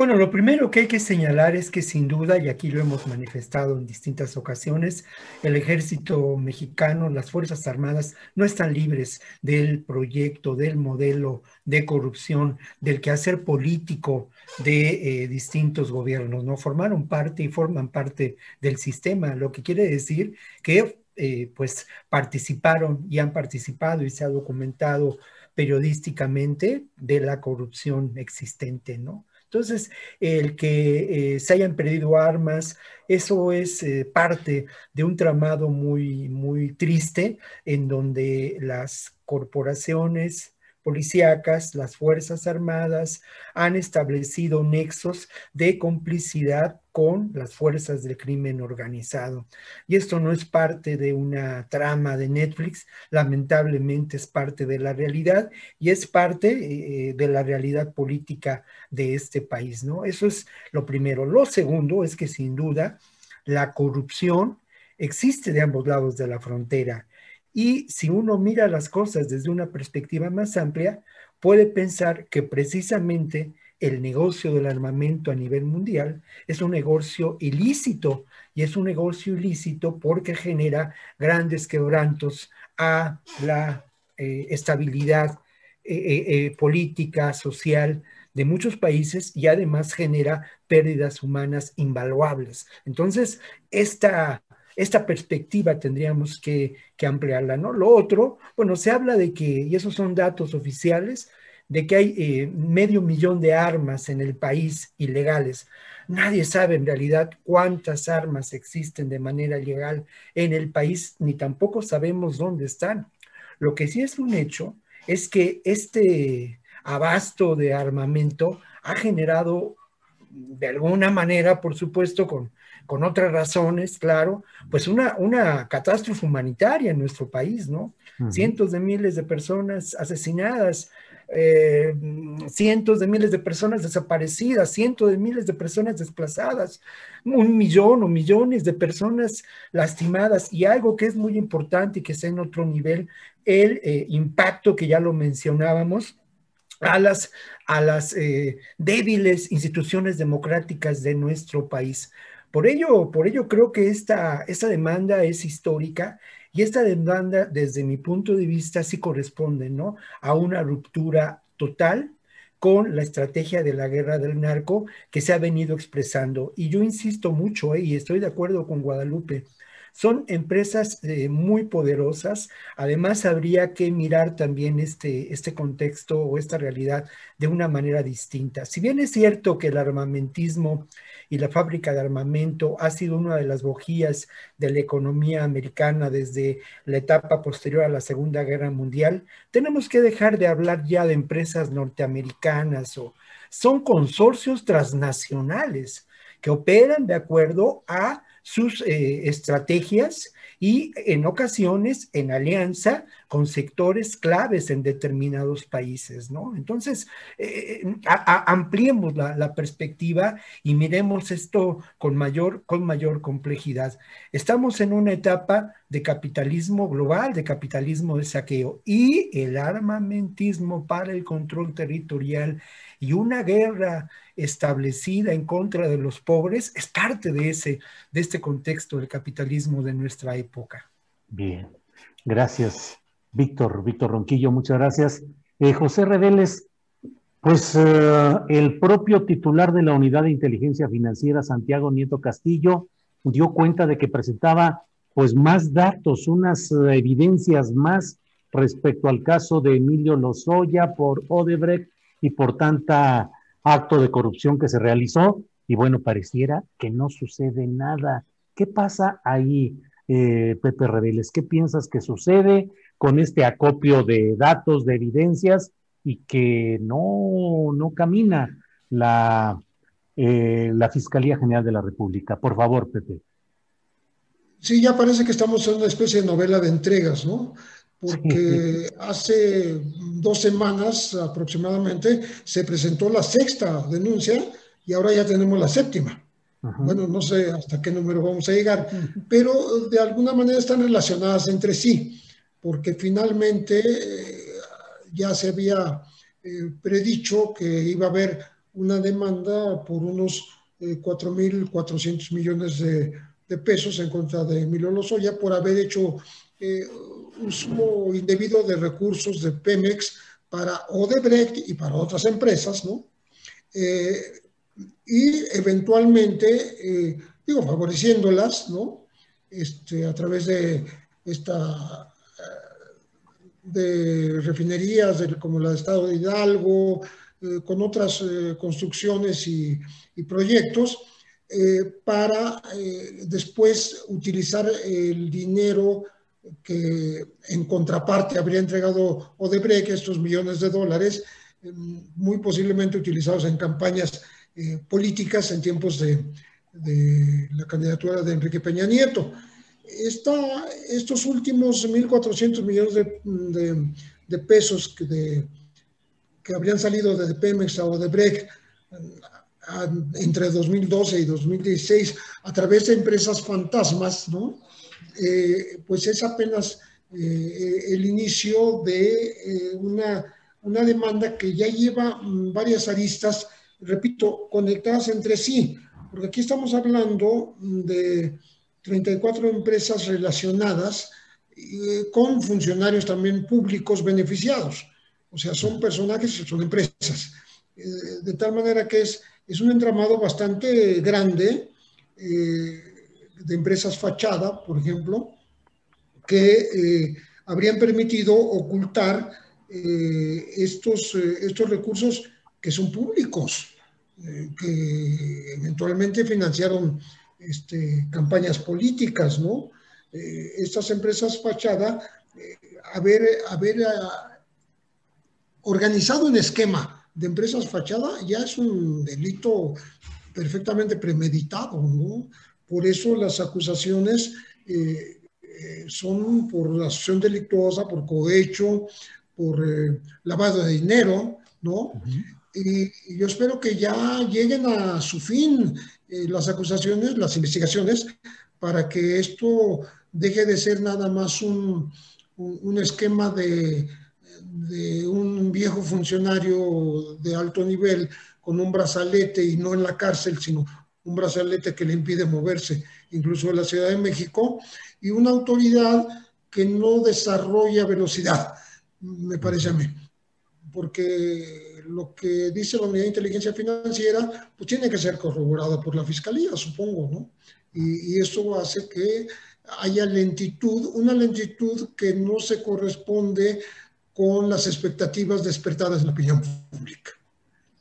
Bueno, lo primero que hay que señalar es que sin duda, y aquí lo hemos manifestado en distintas ocasiones, el ejército mexicano, las Fuerzas Armadas no están libres del proyecto, del modelo de corrupción, del quehacer político de eh, distintos gobiernos, ¿no? Formaron parte y forman parte del sistema, lo que quiere decir que eh, pues participaron y han participado y se ha documentado periodísticamente de la corrupción existente, ¿no? Entonces, el que eh, se hayan perdido armas, eso es eh, parte de un tramado muy, muy triste en donde las corporaciones, policíacas, las Fuerzas Armadas han establecido nexos de complicidad con las fuerzas del crimen organizado. Y esto no es parte de una trama de Netflix, lamentablemente es parte de la realidad y es parte eh, de la realidad política de este país, ¿no? Eso es lo primero. Lo segundo es que sin duda la corrupción existe de ambos lados de la frontera y si uno mira las cosas desde una perspectiva más amplia, puede pensar que precisamente el negocio del armamento a nivel mundial es un negocio ilícito y es un negocio ilícito porque genera grandes quebrantos a la eh, estabilidad eh, eh, política, social de muchos países y además genera pérdidas humanas invaluables. Entonces, esta esta perspectiva tendríamos que, ampliarla, ¿no? Lo otro, bueno, se habla de que, y esos son datos oficiales, de que hay eh, medio millón de armas en el país ilegales. Nadie sabe en realidad cuántas armas existen de manera legal en el país, ni tampoco sabemos dónde están. Lo que sí es un hecho es que este abasto de armamento ha generado de alguna manera, por supuesto, con, con otras razones, claro, pues una, una catástrofe humanitaria en nuestro país, ¿no? Uh -huh. Cientos de miles de personas asesinadas, eh, cientos de miles de personas desaparecidas, cientos de miles de personas desplazadas, un millón o millones de personas lastimadas y algo que es muy importante y que está en otro nivel, el eh, impacto que ya lo mencionábamos a las, a las eh, débiles instituciones democráticas de nuestro país. Por ello, por ello creo que esta, esta demanda es histórica y esta demanda, desde mi punto de vista, sí corresponde ¿no? a una ruptura total con la estrategia de la guerra del narco que se ha venido expresando. Y yo insisto mucho, ¿eh? y estoy de acuerdo con Guadalupe, son empresas eh, muy poderosas. Además, habría que mirar también este, este contexto o esta realidad de una manera distinta. Si bien es cierto que el armamentismo y la fábrica de armamento ha sido una de las bojías de la economía americana desde la etapa posterior a la Segunda Guerra Mundial, tenemos que dejar de hablar ya de empresas norteamericanas o son consorcios transnacionales que operan de acuerdo a sus eh, estrategias y en ocasiones en alianza con sectores claves en determinados países, ¿no? Entonces, eh, ampliemos la, perspectiva y miremos esto con mayor, con mayor complejidad. Estamos en una etapa de capitalismo global, de capitalismo de saqueo y el armamentismo para el control territorial y una guerra establecida en contra de los pobres es parte de, ese, de este contexto del capitalismo de nuestra época. Bien, gracias, Víctor, Víctor Ronquillo, muchas gracias. Eh, José Reveles, pues eh, el propio titular de la Unidad de Inteligencia Financiera, Santiago Nieto Castillo, dio cuenta de que presentaba pues más datos, unas eh, evidencias más respecto al caso de Emilio Lozoya por Odebrecht y por tanta acto de corrupción que se realizó y bueno, pareciera que no sucede nada. ¿Qué pasa ahí, eh, Pepe Reveles? ¿Qué piensas que sucede con este acopio de datos, de evidencias y que no, no camina la, eh, la Fiscalía General de la República? Por favor, Pepe. Sí, ya parece que estamos en una especie de novela de entregas, ¿no? Porque hace dos semanas aproximadamente se presentó la sexta denuncia y ahora ya tenemos la séptima. Bueno, no sé hasta qué número vamos a llegar, pero de alguna manera están relacionadas entre sí, porque finalmente eh, ya se había eh, predicho que iba a haber una demanda por unos 4.400 eh, millones de, de, pesos en contra de Emilio Lozoya por haber hecho uso indebido de recursos de Pemex para Odebrecht y para otras empresas, ¿no? Eh, y eventualmente, eh, digo, favoreciéndolas, ¿no? Este, a través de esta eh, de refinerías como la de Estado de Hidalgo, con otras construcciones y proyectos, para después utilizar el dinero que en contraparte habría entregado Odebrecht estos millones de dólares, eh, muy posiblemente utilizados en campañas eh, políticas en tiempos de, la candidatura de Enrique Peña Nieto. estos últimos 1.400 millones de, pesos que, que, habrían salido de Pemex a Odebrecht entre 2012 y 2016 a través de empresas fantasmas, ¿no? Eh, pues es apenas eh, el inicio de eh, una, una, demanda que ya lleva mm, varias aristas, repito, conectadas entre sí, porque aquí estamos hablando mm, de 34 empresas relacionadas con funcionarios también públicos beneficiados. O sea, son personajes, son empresas. de tal manera que es, es un entramado bastante grande de empresas fachada, por ejemplo, que eh, habrían permitido ocultar eh, estos, eh, estos recursos que son públicos, que eventualmente financiaron este, campañas políticas, ¿no? estas empresas fachada, haber, haber organizado un esquema de empresas fachada ya es un delito perfectamente premeditado, ¿no? Por eso las acusaciones eh, eh, son por asociación delictuosa, por cohecho, por eh, lavado de dinero, ¿no? y, yo espero que ya lleguen a su fin las acusaciones, las investigaciones, para que esto deje de ser nada más un, esquema de, de un viejo funcionario de alto nivel con un brazalete y no en la cárcel, sino un brazalete que le impide moverse, incluso en la Ciudad de México, y una autoridad que no desarrolla velocidad, me parece a mí. Porque lo que dice la Unidad de Inteligencia Financiera, pues tiene que ser corroborado por la Fiscalía, supongo, ¿no? Y, y eso hace que haya lentitud, una lentitud que no se corresponde con las expectativas despertadas en la opinión pública.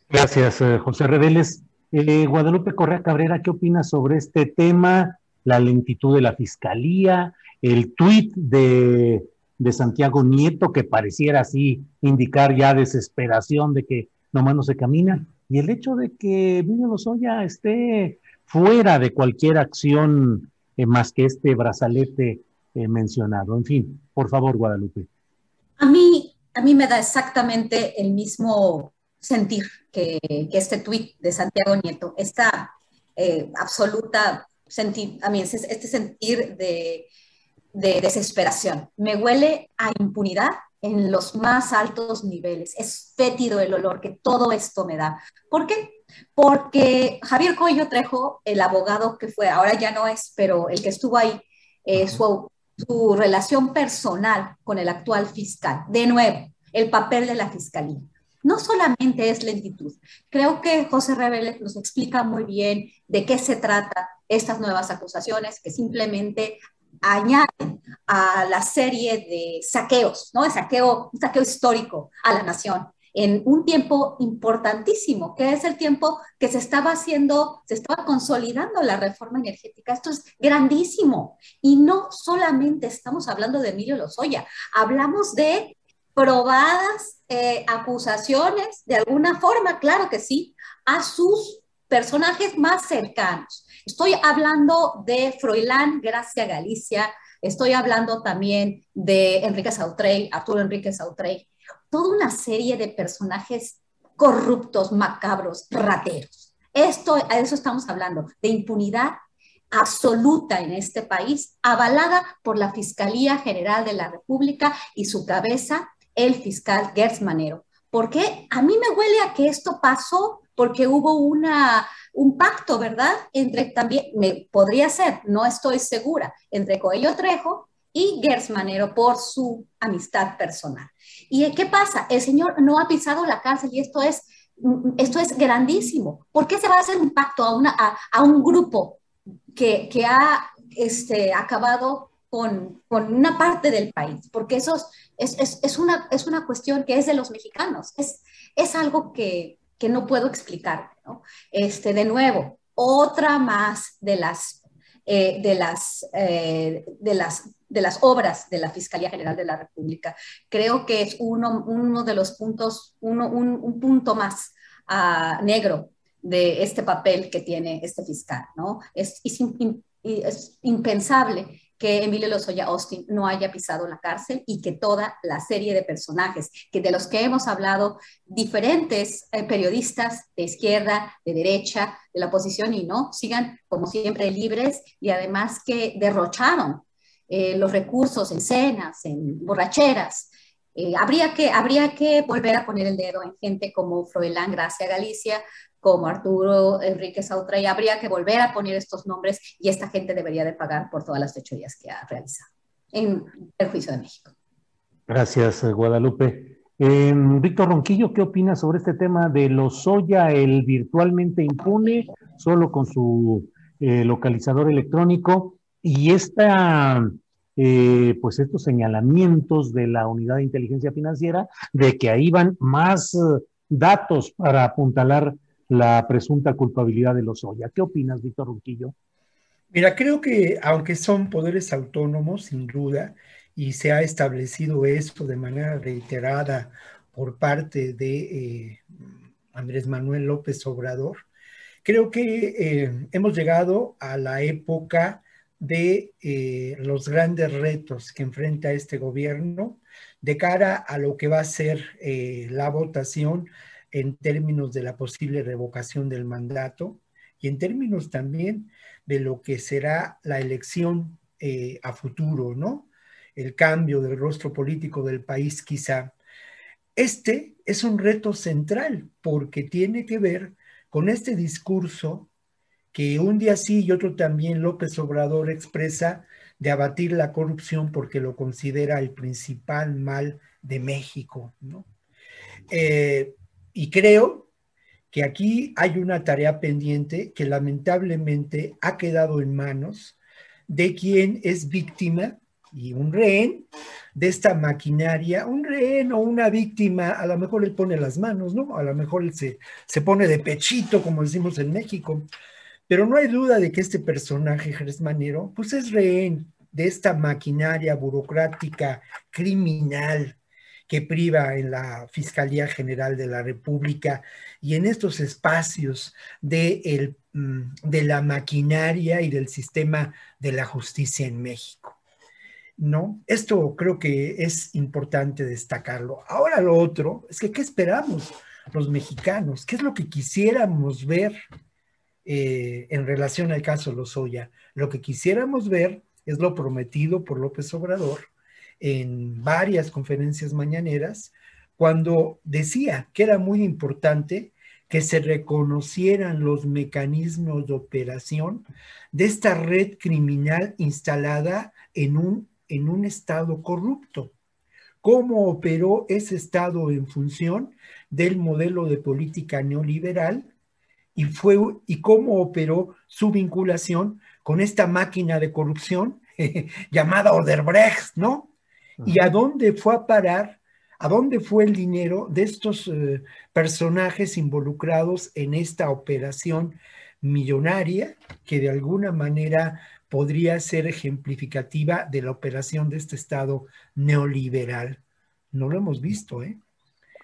Gracias, eh, José Reveles. Eh, Guadalupe Correa Cabrera, ¿qué opinas sobre este tema? La lentitud de la fiscalía, el tuit de, Santiago Nieto que pareciera así indicar ya desesperación de que nomás no se camina, y el hecho de que Emilio Lozoya esté fuera de cualquier acción eh, más que este brazalete eh, mencionado. En fin, por favor, Guadalupe. A mí, a mí me da exactamente el mismo sentir que, este tuit de Santiago Nieto, esta eh, absoluta sentir, a mí este sentir de, de desesperación. Me huele a impunidad en los más altos niveles. Es fétido el olor que todo esto me da. ¿Por qué? Porque Javier Coello Trejo, el abogado que fue, ahora ya no es, pero el que estuvo ahí, eh, su, su relación personal con el actual fiscal, de nuevo, el papel de la fiscalía. No solamente es lentitud. Creo que José Reveles nos explica muy bien de qué se trata estas nuevas acusaciones que simplemente añaden a la serie de saqueos, ¿no? El saqueo, un saqueo histórico a la nación en un tiempo importantísimo, que es el tiempo que se estaba haciendo, se estaba consolidando la reforma energética. Esto es grandísimo. Y no solamente estamos hablando de Emilio Lozoya, hablamos de probadas eh, acusaciones, de alguna forma, claro que sí, a sus personajes más cercanos. Estoy hablando de Froilán Gracia Galicia, estoy hablando también de Enrique Sautrey, Arturo Enrique Sautrey, toda una serie de personajes corruptos, macabros, rateros. Esto, a eso estamos hablando, de impunidad absoluta en este país, avalada por la Fiscalía General de la República y su cabeza, el fiscal Gertz Manero. ¿Por qué? A mí me huele a que esto pasó porque hubo una, un pacto, ¿verdad? Entre también, me, podría ser, no estoy segura, entre Coello Trejo y Gers Manero por su amistad personal. ¿Y qué pasa? El señor no ha pisado la cárcel y esto es, esto es grandísimo. ¿Por qué se va a hacer un pacto a, una, a, un grupo que, que ha este, acabado con, con, una parte del país? Porque eso es, es, es, una, es una cuestión que es de los mexicanos. Es, es algo que, que no puedo explicar. Este, de nuevo, otra más de las, eh, de, las, eh, de, las, de las obras de la Fiscalía General de la República. Creo que es uno, uno de los puntos, uno, un, punto más uh, negro de este papel que tiene este fiscal. ¿no? Es, es impensable que Emilio Lozoya Austin no haya pisado la cárcel y que toda la serie de personajes que de los que hemos hablado, diferentes eh, periodistas de izquierda, de derecha, de la oposición y no, sigan como siempre libres y además que derrocharon eh, los recursos en cenas, en borracheras. Eh, habría, que, habría que volver a poner el dedo en gente como Froilán Gracia Galicia, como Arturo Enrique Sautra, y habría que volver a poner estos nombres y esta gente debería de pagar por todas las fechorías que ha realizado en el juicio de México. Gracias, Guadalupe. Em, Víctor Ronquillo, ¿qué opinas sobre este tema de Lozoya, el virtualmente impune, solo con su eh, localizador electrónico y esta, eh, pues estos señalamientos de la unidad de inteligencia financiera de que ahí van más eh, datos para apuntalar la presunta culpabilidad de Lozoya. ¿Qué opinas, Víctor Ronquillo? Mira, creo que aunque son poderes autónomos, sin duda, y se ha establecido esto de manera reiterada por parte de eh, Andrés Manuel López Obrador, creo que hemos llegado a la época de eh, los grandes retos que enfrenta este gobierno de cara a lo que va a ser la votación en términos de la posible revocación del mandato y en términos también de lo que será la elección eh, a futuro, ¿no? El cambio del rostro político del país quizá. Este es un reto central porque tiene que ver con este discurso que un día sí y otro también López Obrador expresa de abatir la corrupción porque lo considera el principal mal de México, ¿no? Eh, y creo que aquí hay una tarea pendiente que lamentablemente ha quedado en manos de quien es víctima y un rehén de esta maquinaria, un rehén o una víctima, a lo mejor él pone las manos, ¿no? A lo mejor él se, se pone de pechito, como decimos en México. Pero no hay duda de que este personaje, Jerez Manero, pues es rehén de esta maquinaria burocrática criminal que priva en la Fiscalía General de la República y en estos espacios de, mm, de la maquinaria y del sistema de la justicia en México. ¿no? Esto creo que es importante destacarlo. Ahora lo otro es que, ¿qué esperamos los mexicanos? ¿Qué es lo que quisiéramos ver eh, en relación al caso Lozoya? Lo que quisiéramos ver es lo prometido por López Obrador en varias conferencias mañaneras, cuando decía que era muy importante que se reconocieran los mecanismos de operación de esta red criminal instalada en un en un Estado corrupto. ¿Cómo operó ese Estado en función del modelo de política neoliberal? Y, fue, y cómo operó su vinculación con esta máquina de corrupción [LAUGHS] llamada Oderbrecht, ¿no? Y a dónde fue a parar, a dónde fue el dinero de estos eh, personajes involucrados en esta operación millonaria que de alguna manera podría ser ejemplificativa de la operación de este Estado neoliberal. No lo hemos visto, ¿eh?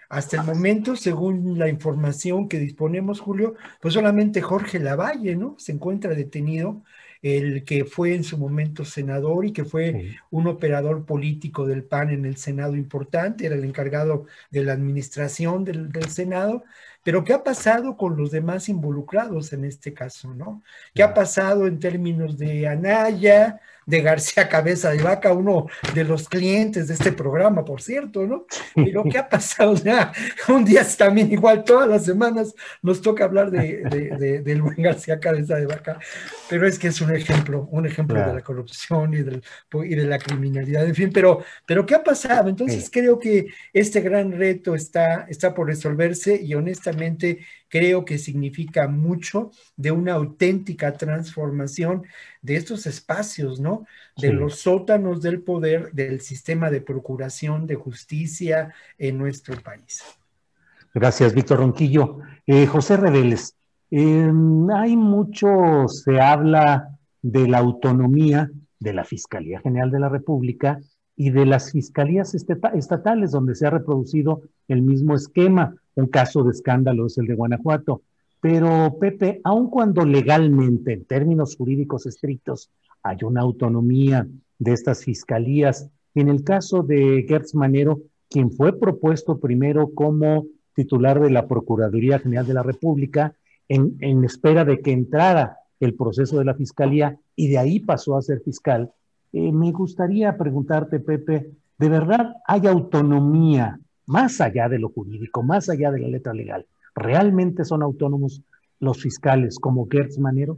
Hasta el momento, según la información que disponemos, Julio, pues solamente Jorge Lavalle, ¿no? Se encuentra detenido, el que fue en su momento senador y que fue un operador político del PAN en el Senado importante, era el encargado de la administración del, del Senado, pero ¿qué ha pasado con los demás involucrados en este caso, no? ¿Qué ha pasado en términos de Anaya, de García Cabeza de Vaca, uno de los clientes de este programa, por cierto, ¿no? Pero ¿qué ha pasado? [LAUGHS] un día también igual, todas las semanas nos toca hablar de, del buen García Cabeza de Vaca, pero es que es un ejemplo, un ejemplo de la corrupción y, del, y de la criminalidad, en fin, pero, pero ¿qué ha pasado? Entonces creo que este gran reto está, está por resolverse y honestamente creo que significa mucho de una auténtica transformación de estos espacios, ¿no? De los sótanos del poder del sistema de procuración de justicia en nuestro país. Gracias, Víctor Ronquillo. Eh, José Reveles, em, hay mucho, se habla de la autonomía de la Fiscalía General de la República y de las fiscalías estatales, donde se ha reproducido el mismo esquema. Un caso de escándalo es el de Guanajuato. Pero, Pepe, aun cuando legalmente, en términos jurídicos estrictos, hay una autonomía de estas fiscalías, en el caso de Gertz Manero, quien fue propuesto primero como titular de la Procuraduría General de la República, en, en espera de que entrara el proceso de la fiscalía y de ahí pasó a ser fiscal, eh, me gustaría preguntarte, Pepe, ¿de verdad hay autonomía más allá de lo jurídico, más allá de la letra legal? ¿Realmente son autónomos los fiscales como Gertz Manero?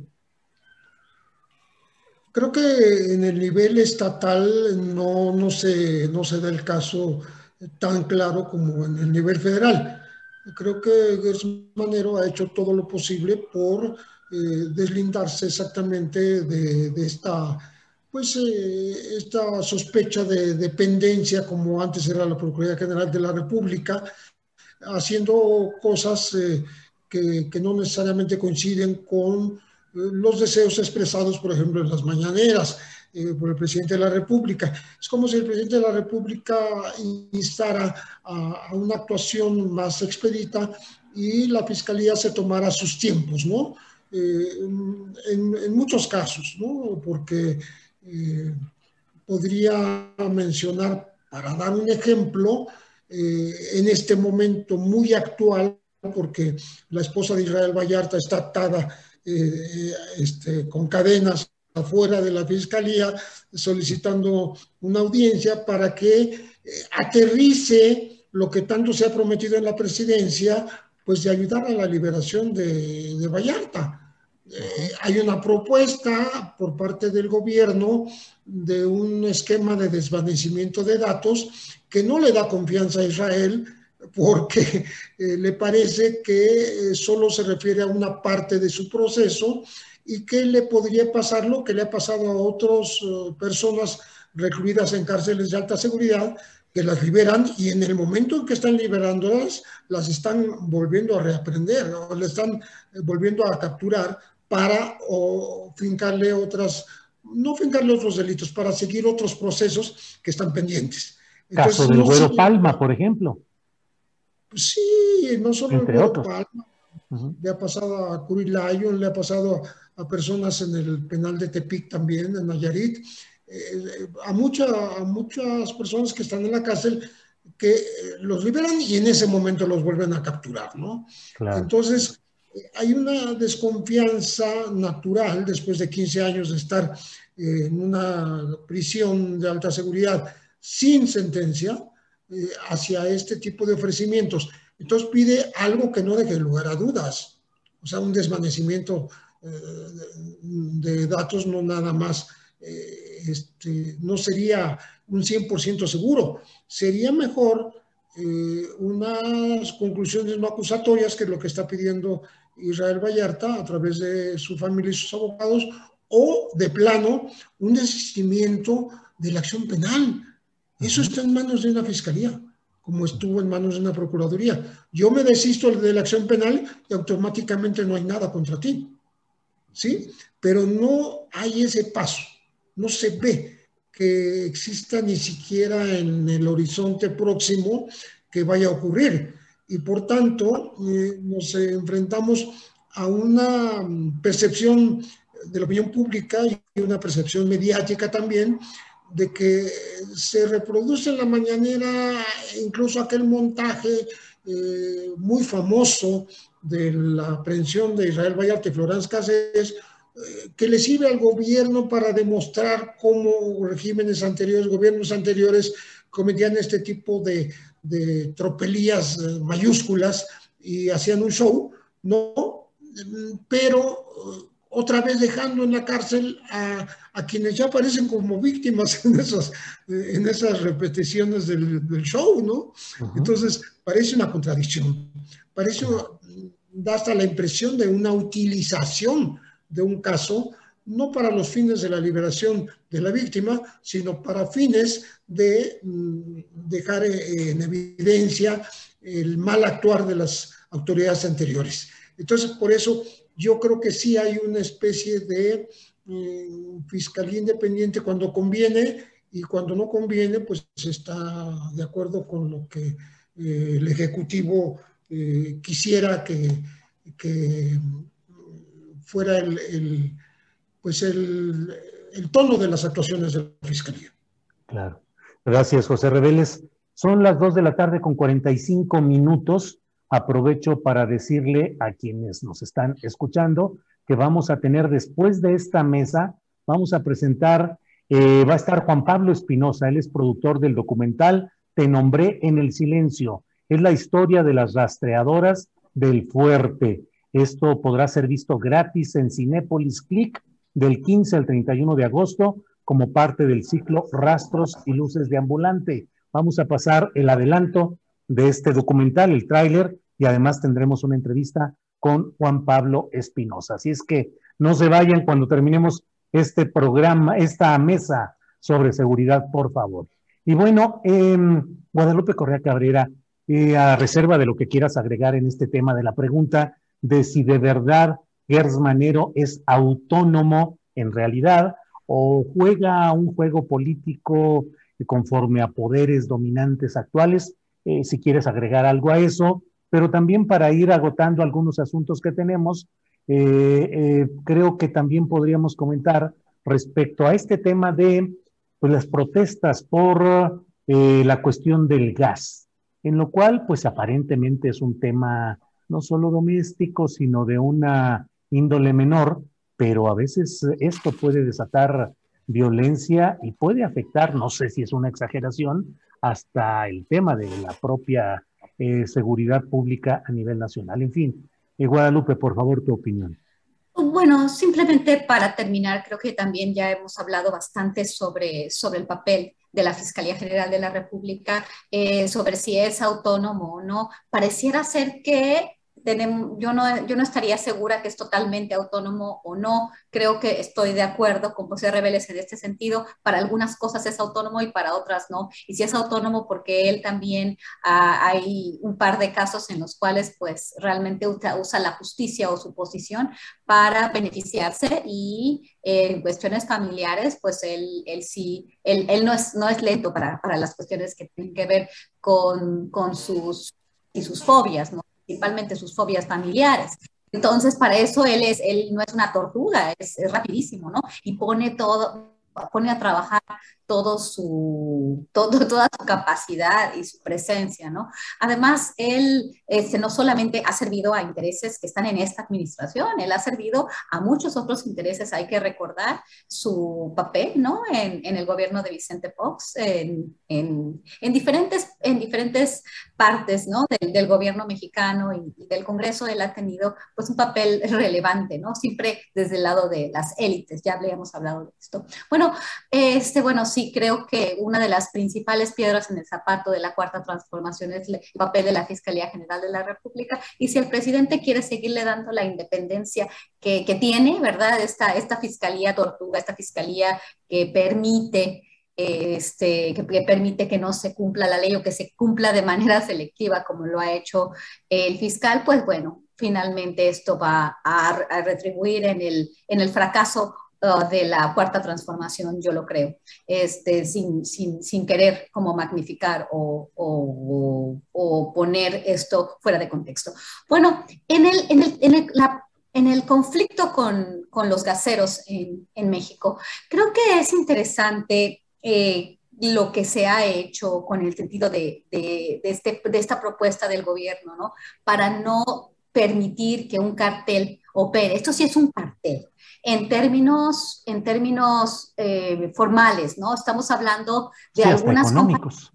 Creo que en el nivel estatal no, no, se, no se da el caso tan claro como en el nivel federal. Creo que Gertz Manero ha hecho todo lo posible por eh, deslindarse exactamente de, de esta pues eh, esta sospecha de dependencia, como antes era la Procuraduría General de la República, haciendo cosas eh, que, que, no necesariamente coinciden con eh, los deseos expresados, por ejemplo, en las mañaneras por el presidente de la República. Es como si el presidente de la República instara a, a una actuación más expedita y la Fiscalía se tomara sus tiempos, ¿no? en, en, muchos casos, ¿no? Porque eh, podría mencionar, para dar un ejemplo, eh, en este momento muy actual, porque la esposa de Israel Vallarta está atada eh, este, con cadenas afuera de la fiscalía, solicitando una audiencia para que aterrice lo que tanto se ha prometido en la presidencia, pues de ayudar a la liberación de, de Vallarta. Eh, hay una propuesta por parte del gobierno de un esquema de desvanecimiento de datos que no le da confianza a Israel porque [LAUGHS] eh, le parece que eh, solo se refiere a una parte de su proceso y que le podría pasar lo que le ha pasado a otras personas recluidas en cárceles de alta seguridad, que las liberan y en el momento en que están liberándolas, las están volviendo a reaprender o le están volviendo a capturar para o fincarle otras, no fincarle otros delitos, para seguir otros procesos que están pendientes. Caso del Güero Palma, por ejemplo. Sí, no solo el Güero Palma, le ha pasado a Curi le ha pasado a personas en el penal de Tepic también, en Nayarit, eh, a, mucha, a muchas personas que están en la cárcel que eh, los liberan y en ese momento los vuelven a capturar, ¿no? Entonces, eh, hay una desconfianza natural después de 15 años de estar en una prisión de alta seguridad sin sentencia hacia este tipo de ofrecimientos. Entonces pide algo que no deje lugar a dudas, o sea, un desvanecimiento de datos, no nada más, eh, este, no sería un 100% seguro. Sería mejor eh, unas conclusiones no acusatorias, que lo que está pidiendo Israel Vallarta a través de su familia y sus abogados, o de plano un desistimiento de la acción penal. Eso está en manos de una fiscalía como estuvo en manos de una procuraduría. Yo me desisto de la acción penal y automáticamente no hay nada contra ti. ¿sí? Pero no hay ese paso, no se ve que exista ni siquiera en el horizonte próximo que vaya a ocurrir. Y por tanto, eh, nos enfrentamos a una percepción de la opinión pública y una percepción mediática también de que se reproduce en la mañanera incluso aquel montaje eh, muy famoso de la aprehensión de Israel Vallarta y Florence Cáceres, eh, que le sirve al gobierno para demostrar cómo regímenes anteriores, gobiernos anteriores, cometían este tipo de, de tropelías eh, mayúsculas y hacían un show, ¿no? Pero eh, otra vez dejando en la cárcel a, a, quienes ya aparecen como víctimas [LAUGHS] en esas, en esas repeticiones del, del show, ¿no? Entonces, parece una contradicción, parece, da hasta la impresión de una utilización de un caso, no para los fines de la liberación de la víctima, sino para fines de mm, dejar eh, en evidencia el mal actuar de las autoridades anteriores. Entonces, por eso yo creo que sí hay una especie de mm, fiscalía independiente cuando conviene y cuando no conviene, pues está de acuerdo con lo que eh, el Ejecutivo eh, quisiera que, que, fuera el, pues el, el, tono de las actuaciones de la Fiscalía. Claro. Gracias, José Reveles. Son las 2 de la tarde con 45 minutos. Aprovecho para decirle a quienes nos están escuchando que vamos a tener después de esta mesa, vamos a presentar, eh, va a estar Juan Pablo Espinosa, él es productor del documental Te nombré en el silencio, es la historia de las rastreadoras del fuerte. Esto podrá ser visto gratis en Cinépolis Click del 15 al 31 de agosto como parte del ciclo Rastros y Luces de Ambulante. Vamos a pasar el adelanto de este documental, el tráiler, y además tendremos una entrevista con Juan Pablo Espinosa. Así es que no se vayan cuando terminemos este programa, esta mesa sobre seguridad, por favor. Y bueno, eh, Guadalupe Correa Cabrera, a reserva de lo que quieras agregar en este tema de la pregunta de si de verdad Gers Manero es autónomo en realidad o juega un juego político conforme a poderes dominantes actuales, eh, si quieres agregar algo a eso, pero también para ir agotando algunos asuntos que tenemos, eh, eh, creo que también podríamos comentar respecto a este tema de pues, las protestas por la cuestión del gas en lo cual pues aparentemente es un tema no solo doméstico, sino de una índole menor, pero a veces esto puede desatar violencia y puede afectar, no sé si es una exageración, hasta el tema de la propia eh, seguridad pública a nivel nacional. En fin, eh, Guadalupe, por favor, tu opinión. Bueno, simplemente para terminar, creo que también ya hemos hablado bastante sobre, sobre el papel de la Fiscalía General de la República, eh, sobre si es autónomo o no. Pareciera ser que tenemos, yo, no, yo no estaría segura que es totalmente autónomo o no. Creo que estoy de acuerdo con José Reveles en este sentido. Para algunas cosas es autónomo y para otras no. Y si es autónomo porque él también ah, hay un par de casos en los cuales pues realmente usa, la justicia o su posición para beneficiarse y en cuestiones familiares pues él, él sí, él, no, es, no es lento para, para las cuestiones que tienen que ver con, con sus y sus fobias, ¿no? Principalmente sus fobias familiares. Entonces, para eso él, es, él no es una tortuga, es, es rapidísimo, ¿no? Y pone todo, pone a trabajar todo su, todo, toda su capacidad y su presencia, ¿no? Además, él este, no solamente ha servido a intereses que están en esta administración, él ha servido a muchos otros intereses. Hay que recordar su papel, ¿no? En, en el gobierno de Vicente Fox, en, en, en, diferentes, en diferentes partes, ¿no? Del, del gobierno mexicano y, y, del Congreso, él ha tenido, pues, un papel relevante, ¿no? Siempre desde el lado de las élites, ya habíamos hablado de esto. Bueno, este, bueno, sí creo que una de las principales piedras en el zapato de la cuarta transformación es el papel de la Fiscalía General de la República. Y si el presidente quiere seguirle dando la independencia que, que tiene, ¿verdad? Esta, esta Fiscalía Tortuga, esta Fiscalía que permite este, que, que, permite que no se cumpla la ley o que se cumpla de manera [LAUGHS] selectiva como lo ha hecho el fiscal, pues bueno, finalmente esto va a, a retribuir en el, en el fracaso Uh, de la cuarta transformación, yo lo creo, este, sin, sin, sin querer como magnificar o, o, o, poner esto fuera de contexto. Bueno, en el, en el, en el, la, en el conflicto con, con, los gaseros en, en, México, creo que es interesante eh, lo que se ha hecho con el sentido de, de, de, este, de esta propuesta del gobierno, ¿no? Para no permitir que un cartel opere. Esto sí es un cartel en términos, en términos eh, formales, ¿no? Estamos hablando de sí, algunas... económicos.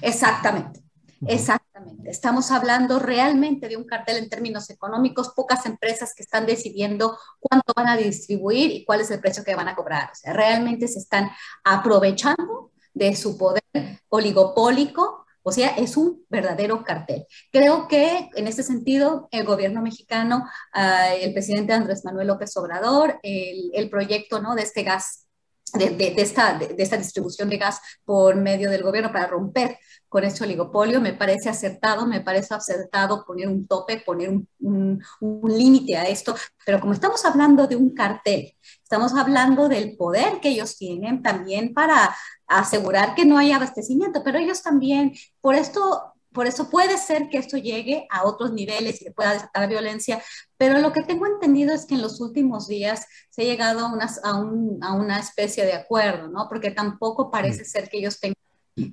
Exactamente. Exactamente. Estamos hablando realmente de un cartel en términos económicos, pocas empresas que están decidiendo cuánto van a distribuir y cuál es el precio que van a cobrar. O sea, realmente se están aprovechando de su poder oligopólico o sea, es un verdadero cartel. Creo que en este sentido, el gobierno mexicano, uh, el presidente Andrés Manuel López Obrador, el, el proyecto ¿no? de este gas de, esta, distribución de gas por medio del gobierno para romper con este oligopolio. Me parece acertado, me parece acertado poner un tope, poner un, un límite a esto, pero como estamos hablando de un cartel, estamos hablando del poder que ellos tienen también para asegurar que no hay abastecimiento, pero ellos también, por esto por eso puede ser que esto llegue a otros niveles y que pueda desatar violencia, pero lo que tengo entendido es que en los últimos días se ha llegado a una, a un, a una especie de acuerdo, ¿no? Porque tampoco parece ser que ellos tengan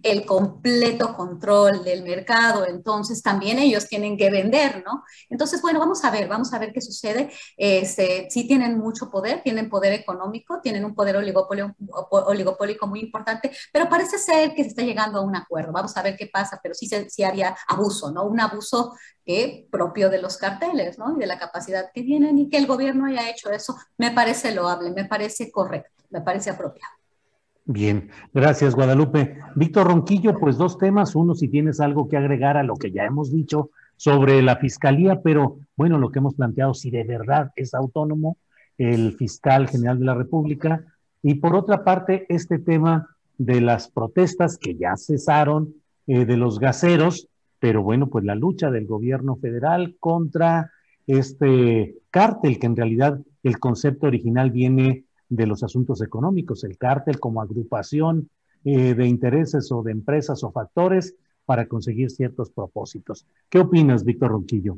el completo control del mercado, entonces también ellos tienen que vender, ¿no? Entonces, bueno, vamos a ver, vamos a ver qué sucede. Este, sí tienen mucho poder, tienen poder económico, tienen un poder oligopólico muy importante, pero parece ser que se está llegando a un acuerdo. Vamos a ver qué pasa, pero sí, sí había abuso, ¿no? Un abuso que, propio de los carteles, ¿no? Y de la capacidad que tienen y que el gobierno haya hecho eso, me parece loable, me parece correcto, me parece apropiado. Bien, gracias Guadalupe. Víctor Ronquillo, pues dos temas. Uno, si tienes algo que agregar a lo que ya hemos dicho sobre la fiscalía, pero bueno, lo que hemos planteado, si de verdad es autónomo el fiscal general de la República. Y por otra parte, este tema de las protestas que ya cesaron, eh, de los gaseros, pero bueno, pues la lucha del gobierno federal contra este cártel, que en realidad el concepto original viene de los asuntos económicos, el cártel como agrupación eh, de intereses o de empresas o factores para conseguir ciertos propósitos. ¿Qué opinas, Víctor Ronquillo?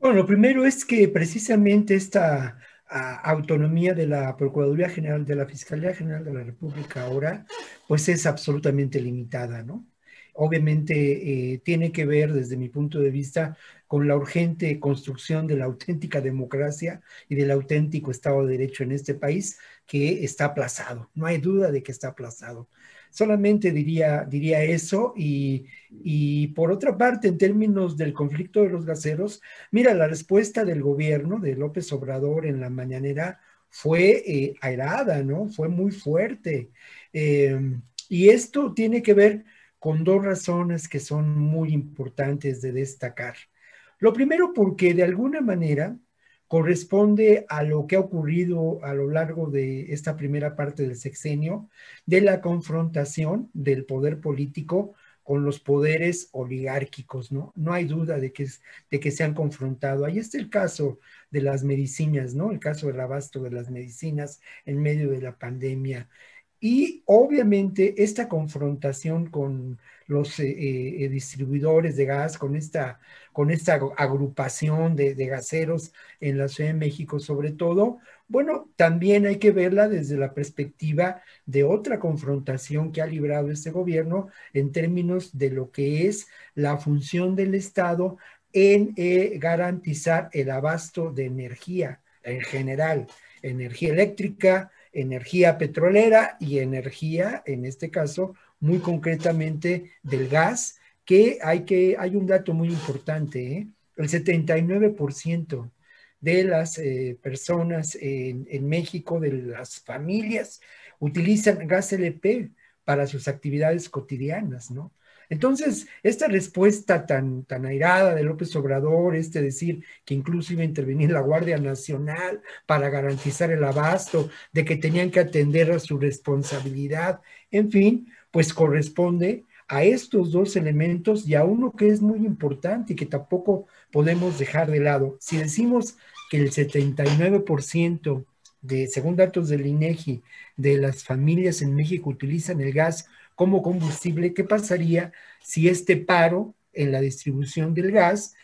Bueno, lo primero es que precisamente esta autonomía de la Procuraduría General, de la Fiscalía General de la República ahora, pues es absolutamente limitada, ¿no? Obviamente eh, tiene que ver, desde mi punto de vista, con la urgente construcción de la auténtica democracia y del auténtico Estado de Derecho en este país, que está aplazado. No hay duda de que está aplazado. Solamente diría, diría eso y, y por otra parte, en términos del conflicto de los gaseros, mira, la respuesta del gobierno de López Obrador en la mañanera fue eh, airada, ¿no? Fue muy fuerte. Eh, y esto tiene que ver con dos razones que son muy importantes de destacar. Lo primero porque de alguna manera corresponde a lo que ha ocurrido a lo largo de esta primera parte del sexenio, de la confrontación del poder político con los poderes oligárquicos, ¿no? No hay duda de que, de que se han confrontado. Ahí está el caso de las medicinas, ¿no? El caso del abasto de las medicinas en medio de la pandemia. Y obviamente esta confrontación con los eh, eh, distribuidores de gas, con esta, con esta agrupación de, gaseros en la Ciudad de México sobre todo, bueno, también hay que verla desde la perspectiva de otra confrontación que ha librado este gobierno en términos de lo que es la función del Estado en eh, garantizar el abasto de energía en general, energía eléctrica, energía petrolera y energía, en este caso, muy concretamente del gas, que hay, que, hay un dato muy importante, ¿eh? el 79% de las eh, personas en, en, México, de las familias, utilizan gas LP para sus actividades cotidianas, ¿no? Entonces, esta respuesta tan, tan airada de López Obrador, este decir que a intervenir la Guardia Nacional para garantizar el abasto, de que tenían que atender a su responsabilidad, en fin, pues corresponde a estos dos elementos y a uno que es muy importante y que tampoco podemos dejar de lado. Si decimos que el 79% de, según datos del INEGI, de las familias en México utilizan el gas como combustible, ¿qué pasaría si este paro en la distribución del gas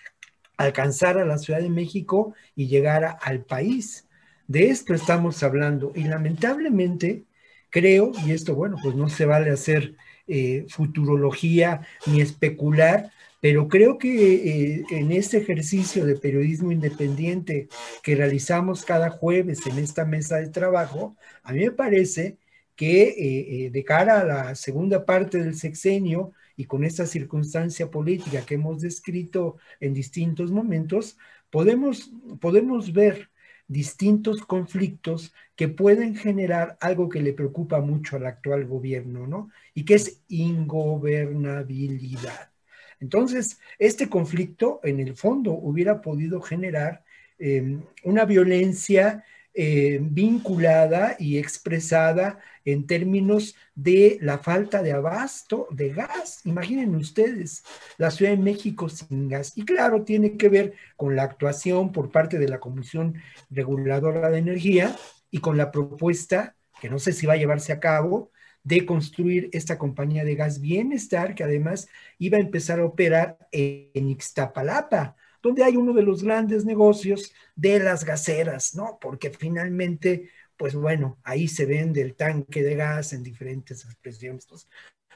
alcanzara la Ciudad de México y llegara al país? De esto estamos hablando y lamentablemente creo, y esto bueno, pues no se vale hacer eh, futurología ni especular, pero creo que eh, en este ejercicio de periodismo independiente que realizamos cada jueves en esta mesa de trabajo, a mí me parece que eh, eh, de cara a la segunda parte del sexenio y con esta circunstancia política que hemos descrito en distintos momentos, podemos, podemos ver distintos conflictos que pueden generar algo que le preocupa mucho al actual gobierno, ¿no? Y que es ingobernabilidad. Entonces, este conflicto en el fondo hubiera podido generar eh, una violencia eh, vinculada y expresada en términos de la falta de abasto de gas. Imaginen ustedes la Ciudad de México sin gas. Y claro, tiene que ver con la actuación por parte de la Comisión Reguladora de Energía y con la propuesta, que no sé si va a llevarse a cabo, de construir esta compañía de gas bienestar que además iba a empezar a operar en Ixtapalapa, donde hay uno de los grandes negocios de las gaseras, ¿no? Porque finalmente, pues bueno, ahí se vende el tanque de gas en diferentes expresiones.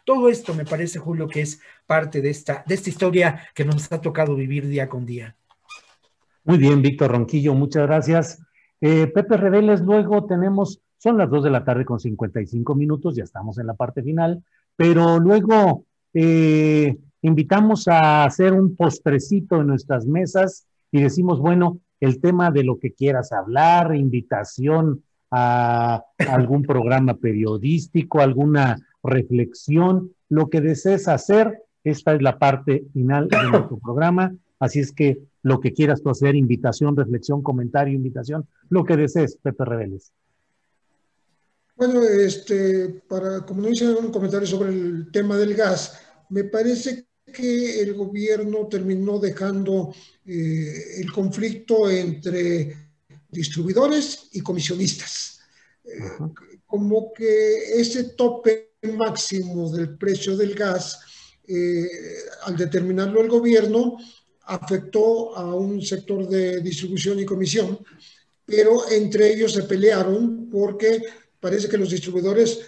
todo esto me parece, Julio, que es parte de esta, de esta historia que nos ha tocado vivir día con día. Muy bien, Víctor Ronquillo, muchas gracias. Eh, Pepe Reveles, luego tenemos, son las 2 de la tarde con 55 minutos, ya estamos en la parte final, pero luego eh, invitamos a hacer un postrecito en nuestras mesas y decimos, bueno, el tema de lo que quieras hablar, invitación a algún programa periodístico, alguna reflexión, lo que desees hacer, esta es la parte final de nuestro [LAUGHS] programa, así es que lo que quieras tú hacer, invitación, reflexión, comentario, invitación, lo que desees, Pepe Rebeles. Bueno, este, para, como no hice un comentario sobre el tema del gas, me parece que el gobierno terminó dejando eh, el conflicto entre distribuidores y comisionistas. Eh, como que ese tope máximo del precio del gas, eh, al determinarlo el gobierno, afectó a un sector de distribución y comisión, pero entre ellos se pelearon porque parece que los distribuidores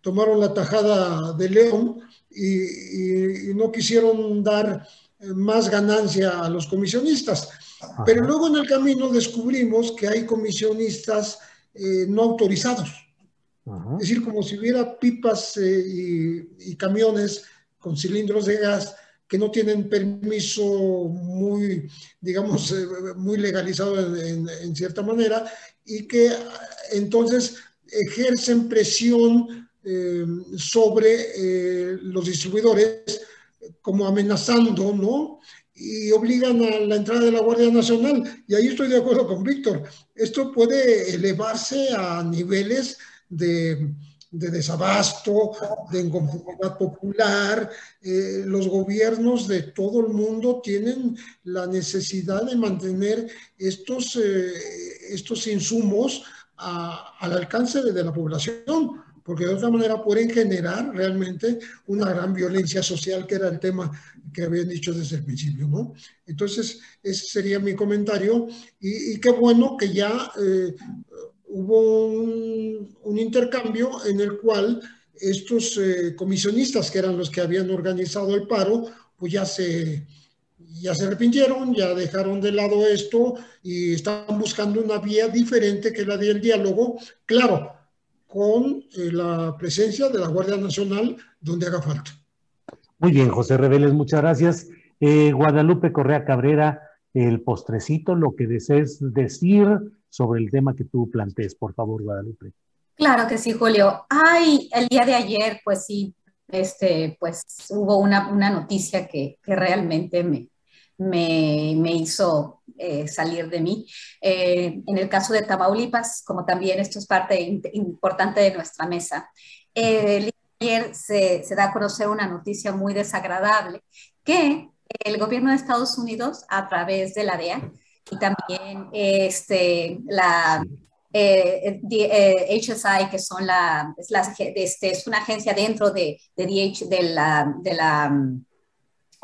tomaron la tajada de León y, no quisieron dar eh, más ganancia a los comisionistas. Pero luego en el camino descubrimos que hay comisionistas eh, no autorizados. Es decir, como si hubiera pipas eh, y, camiones con cilindros de gas que no tienen permiso muy, digamos, muy legalizado en, en, cierta manera y que entonces ejercen presión eh, sobre eh, los distribuidores como amenazando, ¿no? y obligan a la entrada de la Guardia Nacional. Y ahí estoy de acuerdo con Víctor. Esto puede elevarse a niveles de, desabasto, de inconformidad popular. Eh, los gobiernos de todo el mundo tienen la necesidad de mantener estos, estos insumos al alcance de la población porque de otra manera pueden generar realmente una gran violencia social, que era el tema que habían dicho desde el principio, ¿no? Entonces, ese sería mi comentario, y, qué bueno que ya eh, hubo un, intercambio en el cual estos eh, comisionistas, que eran los que habían organizado el paro, pues ya se, ya se arrepintieron, ya dejaron de lado esto y están buscando una vía diferente que la del diálogo. Claro, con eh, la presencia de la Guardia Nacional donde haga falta. Muy bien, José Reveles, muchas gracias. Eh, Guadalupe Correa Cabrera, el postrecito, lo que desees decir sobre el tema que tú plantees, por favor, Guadalupe. Claro que sí, Julio. Ay, el día de ayer, pues sí, este, pues hubo una, una noticia que, que realmente me, me, me hizo eh, salir de mí. Eh, en el caso de Tamaulipas, como también esto es parte importante de nuestra mesa, eh, ayer se, se, da a conocer una noticia muy desagradable que el gobierno de Estados Unidos, a través de la DEA y también este, la HSI, que son la, es, este, es una agencia dentro de, de, DH, de la, de la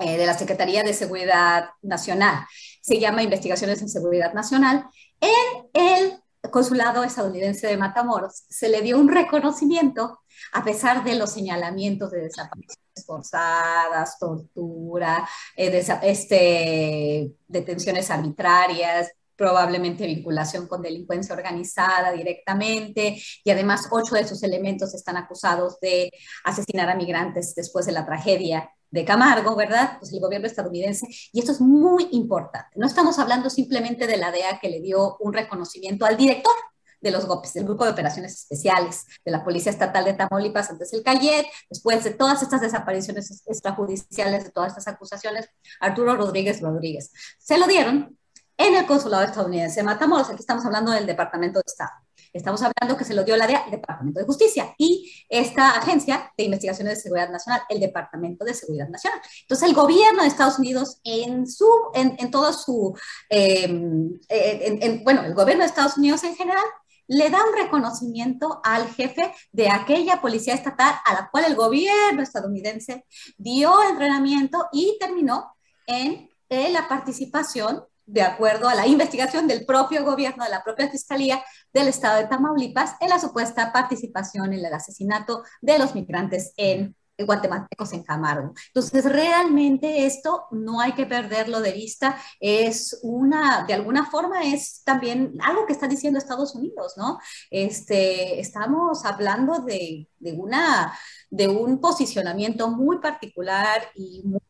eh, de la Secretaría de Seguridad Nacional. Se llama Investigaciones en Seguridad Nacional. En el consulado estadounidense de Matamoros se le dio un reconocimiento a pesar de los señalamientos de desapariciones forzadas, tortura, eh, este, detenciones arbitrarias, probablemente vinculación con delincuencia organizada directamente, y además ocho de sus elementos están acusados de asesinar a migrantes después de la tragedia de Camargo, ¿verdad? Pues el gobierno estadounidense. Y esto es muy importante. No estamos hablando simplemente de la DEA que le dio un reconocimiento al director de los GOPES, del Grupo de Operaciones Especiales de la Policía Estatal de Tamaulipas, antes el Cayet, después de todas estas desapariciones extrajudiciales, de todas estas acusaciones, Arturo Rodríguez Rodríguez. Se lo dieron en el consulado estadounidense de Matamoros. Aquí estamos hablando del Departamento de Estado. Estamos hablando que se lo dio la DEA, el Departamento de Justicia, y esta agencia de investigaciones de seguridad nacional, el Departamento de Seguridad Nacional. Entonces, el gobierno de Estados Unidos, en, su, en, en todo su, em, en, bueno, el gobierno de Estados Unidos en general, le da un reconocimiento al jefe de aquella policía estatal a la cual el gobierno estadounidense dio entrenamiento y terminó en la participación de acuerdo a la investigación del propio gobierno, de la propia Fiscalía del Estado de Tamaulipas, en la supuesta participación en el asesinato de los migrantes en guatemaltecos en Camargo. Entonces, realmente esto no hay que perderlo de vista, es una, de alguna forma es también algo que está diciendo Estados Unidos, ¿no? Este, estamos hablando de, una, de un posicionamiento muy particular y muy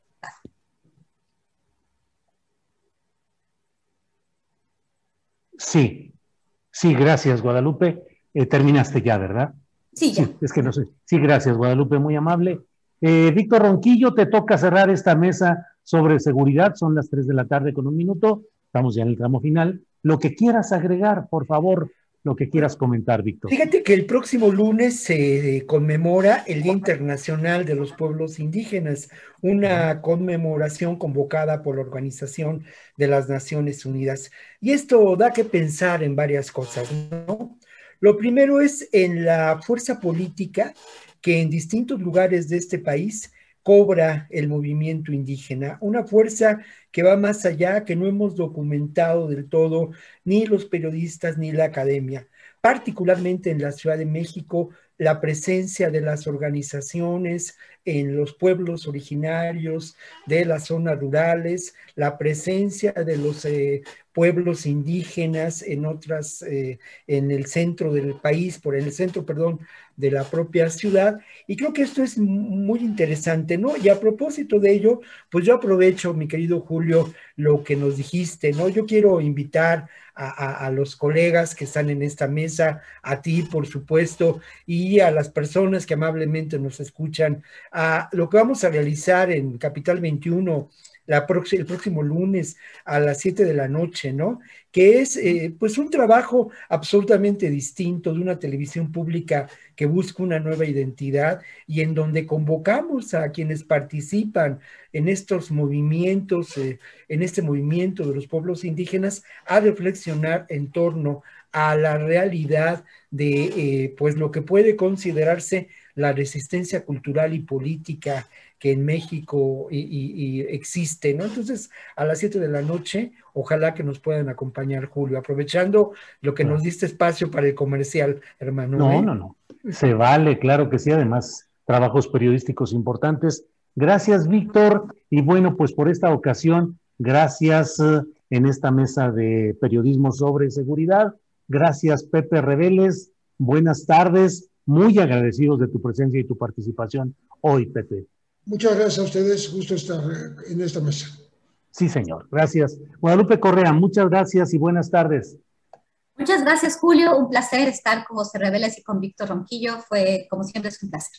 Sí, sí, gracias, Guadalupe. Eh, terminaste ya, ¿verdad? Sí, ya. es que no sé. Sí, gracias, Guadalupe, muy amable. Eh, Víctor Ronquillo, te toca cerrar esta mesa sobre seguridad. Son las tres de la tarde con un minuto. Estamos ya en el tramo final. Lo que quieras agregar, por favor, lo que quieras comentar, Víctor. Fíjate que el próximo lunes se conmemora el Día Internacional de los Pueblos Indígenas, una conmemoración convocada por la Organización de las Naciones Unidas. Y esto da que pensar en varias cosas, ¿no? Lo primero es en la fuerza política que en distintos lugares de este país cobra el movimiento indígena, una fuerza que va más allá, que no hemos documentado del todo ni los periodistas ni la academia. Particularmente en la Ciudad de México, la presencia de las organizaciones en los pueblos originarios de las zonas rurales, la presencia de los eh, pueblos indígenas en otras, eh, en el centro del país, por el centro, perdón, de la propia ciudad. Y creo que esto es muy interesante, ¿no? Y a propósito de ello, pues yo aprovecho, mi querido Julio, lo que nos dijiste, ¿no? Yo quiero invitar a, a, los colegas que están en esta mesa, a ti, por supuesto, y a las personas que amablemente nos escuchan, a lo que vamos a realizar en Capital 21 la el próximo lunes a las 7 de la noche, ¿no? Que es eh, pues un trabajo absolutamente distinto de una televisión pública que busca una nueva identidad y en donde convocamos a quienes participan en estos movimientos, eh, en este movimiento de los pueblos indígenas, a reflexionar en torno a la realidad de eh, pues lo que puede considerarse la resistencia cultural y política que en México y, existe, ¿no? Entonces, a las 7 de la noche, ojalá que nos puedan acompañar, Julio, aprovechando lo que nos diste espacio para el comercial, hermano. No, ¿eh? no, no. Se vale, claro que sí, además, trabajos periodísticos importantes. Gracias, Víctor. Y bueno, pues por esta ocasión, gracias eh, en esta mesa de periodismo sobre seguridad. Gracias, Pepe Reveles. Buenas tardes. Muy agradecidos de tu presencia y tu participación hoy, Pepe. Muchas gracias a ustedes, gusto estar en esta mesa. Sí, señor, gracias. Guadalupe Correa, muchas gracias y buenas tardes. Muchas gracias, Julio. Un placer estar con José Reveles y con Víctor Ronquillo. Fue, como siempre, es un placer.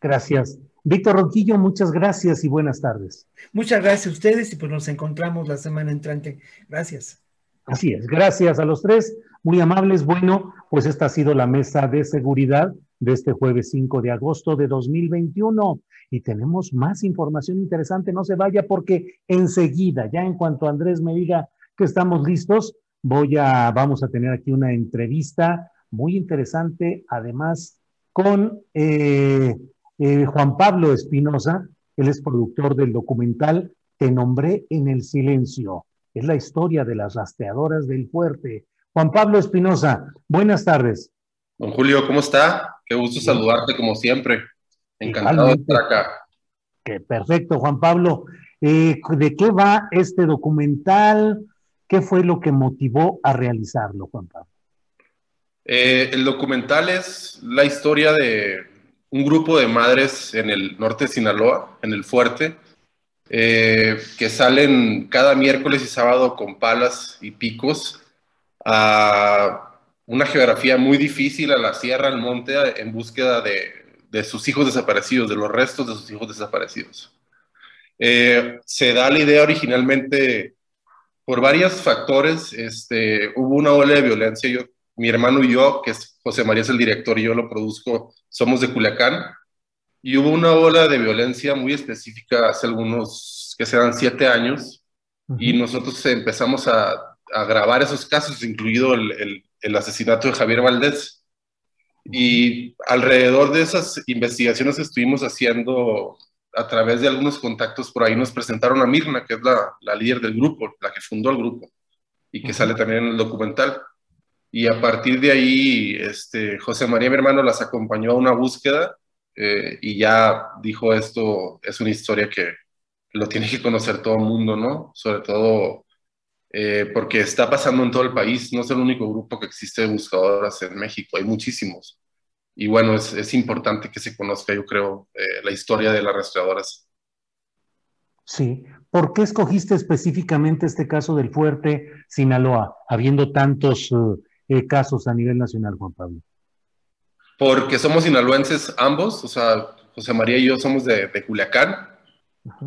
Gracias. Víctor Ronquillo, muchas gracias y buenas tardes. Muchas gracias a ustedes y pues nos encontramos la semana entrante. Gracias. Así es, gracias a los tres, muy amables. Bueno, pues esta ha sido la mesa de seguridad de este jueves 5 de agosto de 2021 y tenemos más información interesante. No se vaya porque enseguida, ya en cuanto Andrés me diga que estamos listos, voy a, vamos a tener aquí una entrevista muy interesante, además con eh, eh, Juan Pablo Espinosa, él es productor del documental Te nombré en el silencio. Es la historia de las rastreadoras del fuerte. Juan Pablo Espinosa, buenas tardes. Don Julio, ¿cómo está? Qué gusto saludarte como siempre. Encantado de estar acá. Qué perfecto, Juan Pablo. Eh, ¿De qué va este documental? ¿Qué fue lo que motivó a realizarlo, Juan Pablo? Eh, el documental es la historia de un grupo de madres en el norte de Sinaloa, en el fuerte, eh, que salen cada miércoles y sábado con palas y picos a una geografía muy difícil, a la sierra, al monte, en búsqueda de, de sus hijos desaparecidos, de los restos de sus hijos desaparecidos. Eh, se da la idea originalmente por varios factores. Este, hubo una ola de violencia. Yo, mi hermano y yo, que es José María es el director y yo lo produzco, somos de Culiacán. Y hubo una ola de violencia muy específica hace algunos, que serán siete años. Y nosotros empezamos a, a, grabar esos casos, incluido el, el, el asesinato de Javier Valdés. Y alrededor de esas investigaciones que estuvimos haciendo a través de algunos contactos por ahí nos presentaron a Mirna, que es la, la líder del grupo, la que fundó el grupo y que sale también en el documental. Y a partir de ahí, este, José María, mi hermano, las acompañó a una búsqueda eh, y ya dijo esto es una historia que lo tiene que conocer todo el mundo, ¿no? Sobre todo eh, porque está pasando en todo el país, no es el único grupo que existe de buscadoras en México, hay muchísimos. Y bueno, es, es importante que se conozca, yo creo, eh, la historia de las rastreadoras. Sí, ¿por qué escogiste específicamente este caso del fuerte Sinaloa, habiendo tantos eh, casos a nivel nacional, Juan Pablo? Porque somos sinaloenses ambos, o sea, José María y yo somos de, de Culiacán,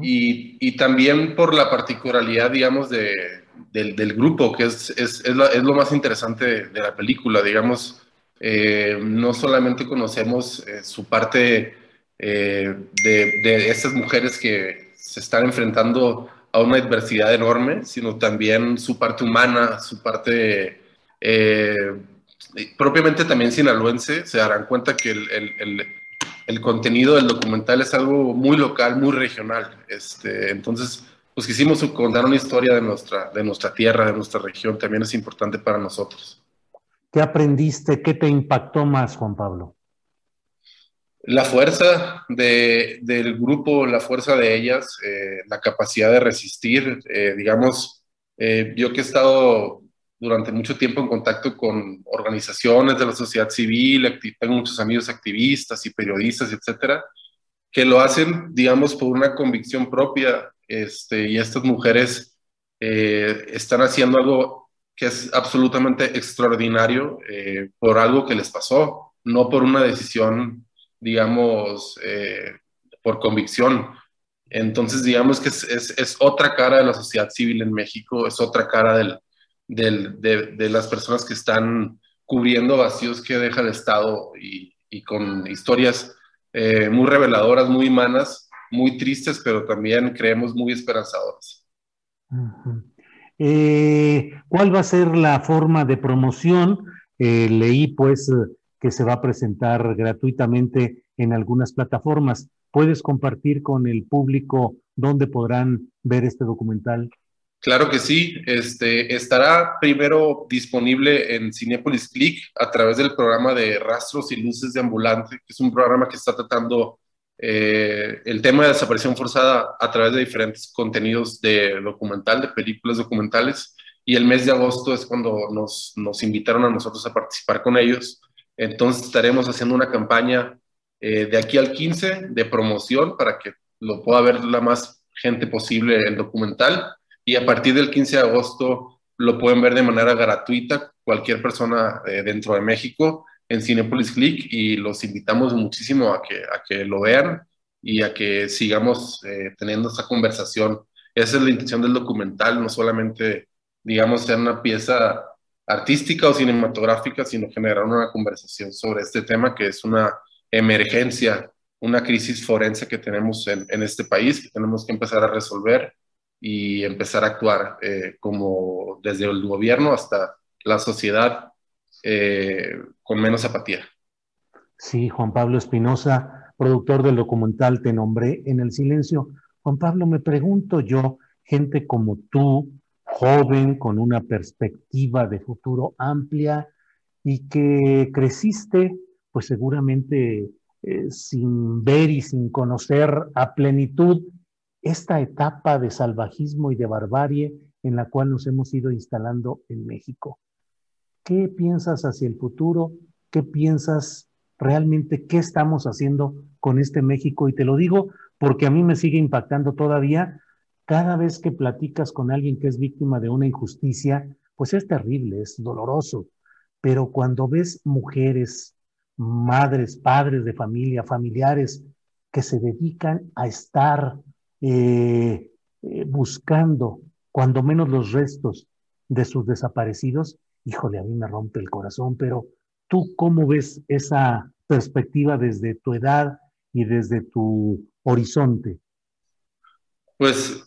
y, y, también por la particularidad, digamos, de, del, grupo, que es, es, es, lo, más interesante de, la película, digamos, eh, no solamente conocemos eh, su parte eh, de, de, estas mujeres que se están enfrentando a una adversidad enorme, sino también su parte humana, su parte propiamente también sinaloense, se darán cuenta que el, el, el, el, contenido del documental es algo muy local, muy regional. Este, entonces, pues quisimos contar una historia de nuestra, de nuestra tierra, de nuestra región, también es importante para nosotros. ¿Qué aprendiste? ¿Qué te impactó más, Juan Pablo? La fuerza de, del grupo, la fuerza de ellas, eh, la capacidad de resistir, eh, digamos, eh, yo que he estado durante mucho tiempo en contacto con organizaciones de la sociedad civil, tengo muchos amigos activistas y periodistas, etcétera, que lo hacen, digamos, por una convicción propia, este, y estas mujeres eh, están haciendo algo que es absolutamente extraordinario eh, por algo que les pasó, no por una decisión, digamos, eh, por convicción. Entonces, digamos que es, es, otra cara de la sociedad civil en México, es otra cara del, del, de, las personas que están cubriendo vacíos que deja el Estado y, con historias muy reveladoras, muy humanas, muy tristes, pero también creemos muy esperanzadoras. Eh, ¿Cuál va a ser la forma de promoción? Eh, leí pues que se va a presentar gratuitamente en algunas plataformas. ¿Puedes compartir con el público dónde podrán ver este documental? Claro que sí. Este, estará primero disponible en Cinepolis Click a través del programa de Rastros y Luces de Ambulante, que es un programa que está tratando eh, el tema de desaparición forzada a través de diferentes contenidos de documental, de películas documentales. Y el mes de agosto es cuando nos, nos invitaron a nosotros a participar con ellos. Entonces estaremos haciendo una campaña eh, de aquí al 15 de promoción para que lo pueda ver la más gente posible el documental. Y a partir del 15 de agosto lo pueden ver de manera gratuita cualquier persona eh, dentro de México en Cinepolis Click y los invitamos muchísimo a que, a que lo vean y a que sigamos eh, teniendo esta conversación. Esa es la intención del documental, no solamente, digamos, ser una pieza artística o cinematográfica, sino generar una conversación sobre este tema que es una emergencia, una crisis forense que tenemos en, en este país, que tenemos que empezar a resolver y empezar a actuar eh, como desde el gobierno hasta la sociedad eh, con menos apatía. Sí, Juan Pablo Espinosa, productor del documental Te nombré en el silencio. Juan Pablo, me pregunto yo, gente como tú, joven, con una perspectiva de futuro amplia y que creciste, pues seguramente eh, sin ver y sin conocer a plenitud esta etapa de salvajismo y de barbarie en la cual nos hemos ido instalando en México. ¿Qué piensas hacia el futuro? ¿Qué piensas realmente qué estamos haciendo con este México? Y te lo digo porque a mí me sigue impactando todavía cada vez que platicas con alguien que es víctima de una injusticia, pues es terrible, es doloroso. Pero cuando ves mujeres, madres, padres de familia, familiares que se dedican a estar eh, eh, buscando cuando menos los restos de sus desaparecidos, híjole, a mí me rompe el corazón, pero tú cómo ves esa perspectiva desde tu edad y desde tu horizonte? Pues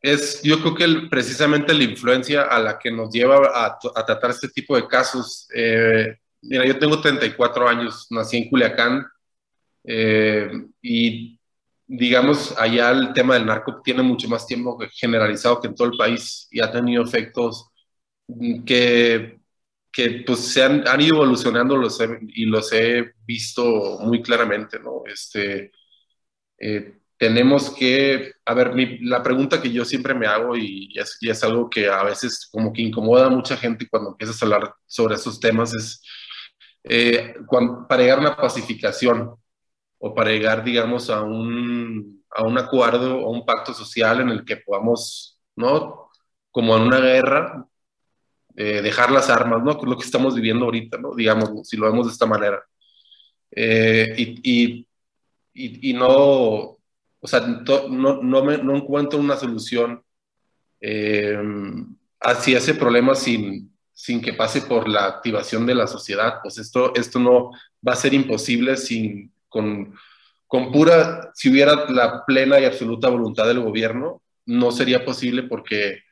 es, yo creo que precisamente la influencia a la que nos lleva a, tratar este tipo de casos. Eh, mira, yo tengo 34 años, nací en Culiacán eh, y digamos, allá el tema del narco tiene mucho más tiempo generalizado que en todo el país y ha tenido efectos que, que pues se han, han ido evolucionando los y los he visto muy claramente, ¿no? Este, eh, tenemos que, a ver, la pregunta que yo siempre me hago y, es, y, es, algo que a veces como que incomoda a mucha gente cuando empiezas a hablar sobre esos temas es, eh, para llegar a una pacificación o para llegar, digamos, a un, a un acuerdo o un pacto social en el que podamos, ¿no? Como en una guerra, eh, dejar las armas, ¿no? Lo que estamos viviendo ahorita, ¿no? Digamos, si lo vemos de esta manera. Eh, y, y, y, no, o sea, no, no, me, no encuentro una solución eh, hacia ese problema sin, sin que pase por la activación de la sociedad. Pues esto, esto no va a ser imposible sin, con, con pura, si hubiera la plena y absoluta voluntad del gobierno, no sería posible porque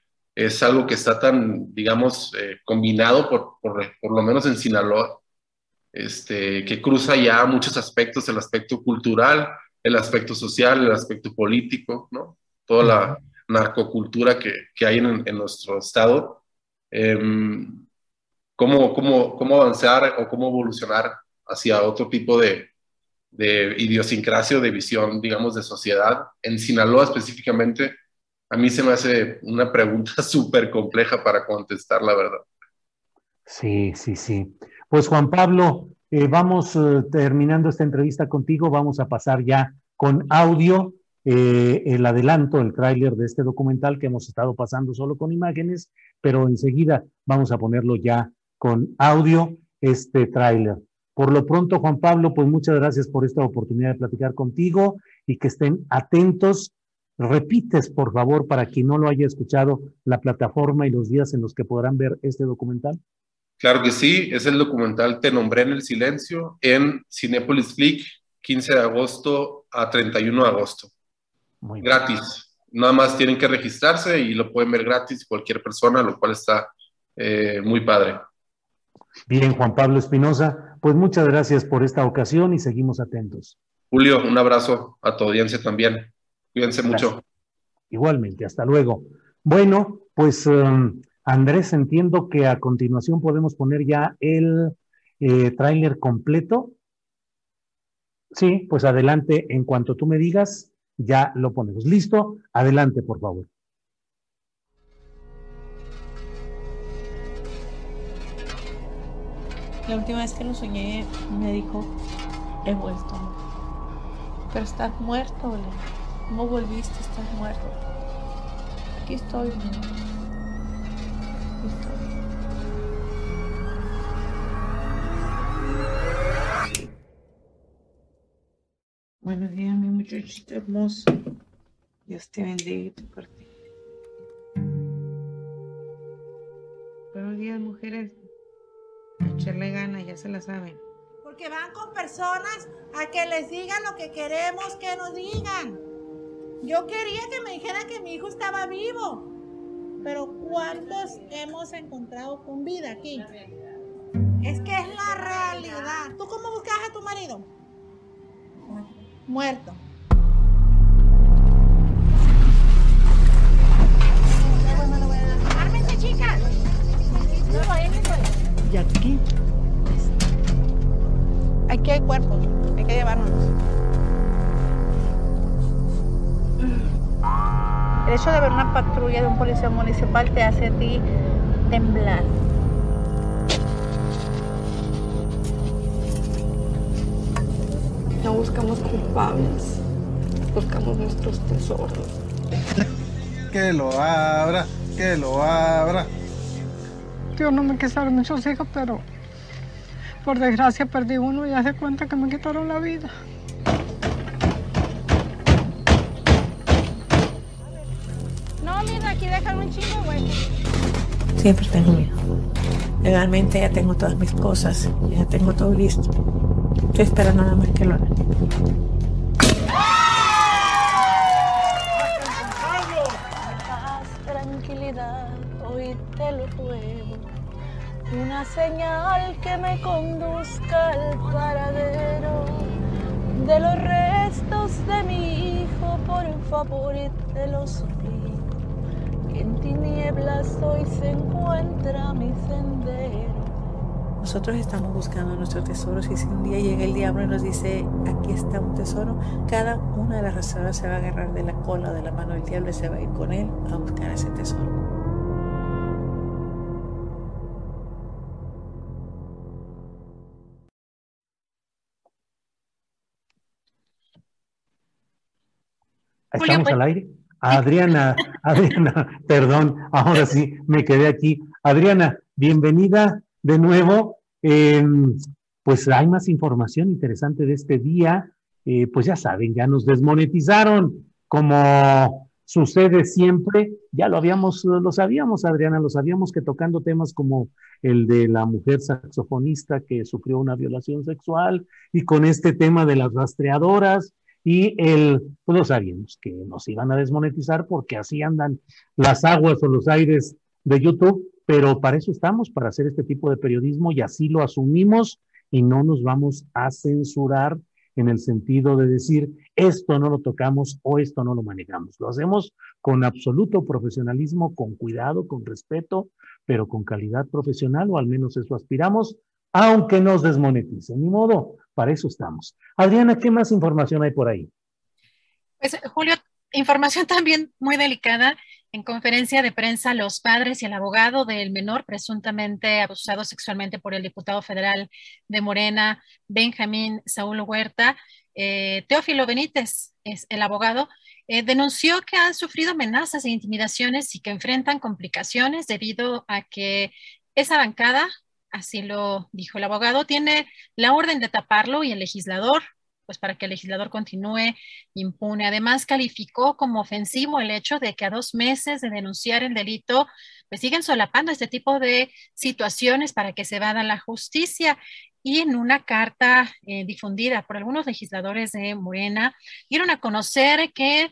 es algo que está tan, digamos, eh, combinado, por, por, por, lo menos en Sinaloa, este, que cruza ya muchos aspectos, el aspecto cultural, el aspecto social, el aspecto político, ¿no? Toda la narcocultura que, que hay en, en, nuestro estado. Eh, ¿cómo, cómo, ¿Cómo avanzar o cómo evolucionar hacia otro tipo de, de idiosincrasia o de visión, digamos, de sociedad? En Sinaloa específicamente, a mí se me hace una pregunta [LAUGHS] súper compleja para contestar, la verdad. Sí, sí, sí. Pues Juan Pablo, eh, vamos eh, terminando esta entrevista contigo, vamos a pasar ya con audio eh, el adelanto, el tráiler de este documental que hemos estado pasando solo con imágenes, pero enseguida vamos a ponerlo ya con audio, este tráiler. Por lo pronto, Juan Pablo, pues muchas gracias por esta oportunidad de platicar contigo y que estén atentos repites, por favor, para quien no lo haya escuchado, la plataforma y los días en los que podrán ver este documental? Claro que sí, es el documental Te nombré en el silencio en Cinepolis Click, 15 de agosto a 31 de agosto. gratis. Nada más tienen que registrarse y lo pueden ver gratis cualquier persona, lo cual está eh, muy padre. Bien, Juan Pablo Espinosa, pues muchas gracias por esta ocasión y seguimos atentos. Julio, un abrazo a tu audiencia también. Cuídense mucho. Igualmente, hasta luego. Bueno, pues um, Andrés, entiendo que a continuación podemos poner ya el eh, tráiler completo. Sí, pues adelante, en cuanto tú me digas, ya lo ponemos. ¿Listo? Adelante, por favor. La última vez que lo soñé, me dijo, he vuelto. Pero estás muerto, Belén. ¿Cómo volviste? Estás muerto. Aquí estoy. Aquí estoy. Buenos días, mi muchachito hermoso. Dios te bendiga y te parte. Buenos días, mujeres. A echarle ganas, ya se la saben. Porque van con personas a que les digan lo que queremos que nos digan. Yo quería que me dijera que mi hijo estaba vivo. Pero ¿cuántos hemos encontrado con vida aquí? Es que es la realidad. ¿Tú cómo buscas a tu marido? Muerto. ¡Ármense, chicas! ¿Y aquí? Aquí hay cuerpos. Hay que llevarnos. El hecho de ver una patrulla de un policía municipal te hace a ti temblar. No buscamos culpables, buscamos nuestros tesoros. Que lo abra, que lo abra. Dios no me quitaron muchos hijos, pero por desgracia perdí uno y hace cuenta que me quitaron la vida. Siempre tengo miedo. Legalmente ya tengo todas mis cosas, ya tengo todo listo. Estoy esperando nada más que lo hagan. tranquilidad, hoy te lo juego. Una señal que me conduzca al paradero de los restos de mi hijo, por favor, te lo suplico en tinieblas hoy se encuentra mi sendero. Nosotros estamos buscando nuestros tesoros y si un día llega el diablo y nos dice, aquí está un tesoro, cada una de las reservas se va a agarrar de la cola de la mano del diablo y se va a ir con él a buscar ese tesoro. ¿Estamos al aire? Adriana, Adriana, perdón, ahora sí me quedé aquí. Adriana, bienvenida de nuevo. Em, pues hay más información interesante de este día. Eh, pues ya saben, ya nos desmonetizaron, como sucede siempre. Ya lo habíamos, lo sabíamos, Adriana, lo sabíamos que tocando temas como el de la mujer saxofonista que sufrió una violación sexual y con este tema de las rastreadoras y el, pues sabíamos que nos iban a desmonetizar porque así andan las aguas o los aires de YouTube, pero para eso estamos, para hacer este tipo de periodismo y así lo asumimos y no nos vamos a censurar en el sentido de decir esto no lo tocamos o esto no lo manejamos. Lo hacemos con absoluto profesionalismo, con cuidado, con respeto, pero con calidad profesional, o al menos eso aspiramos, aunque nos desmoneticen. Ni modo, para eso estamos. Adriana, ¿qué más información hay por ahí? Pues, Julio, información también muy delicada. En conferencia de prensa, los padres y el abogado del menor presuntamente abusado sexualmente por el diputado federal de Morena, Benjamín Saúl Huerta, eh, Teófilo Benítez es el abogado, eh, denunció que han sufrido amenazas e intimidaciones y que enfrentan complicaciones debido a que esa bancada así lo dijo el abogado, tiene la orden de taparlo y el legislador pues para que el legislador continúe impune. Además, calificó como ofensivo el hecho de que a dos meses de denunciar el delito, pues siguen solapando este tipo de situaciones para que se vada la justicia y en una carta eh, difundida por algunos legisladores de Morena, dieron a conocer que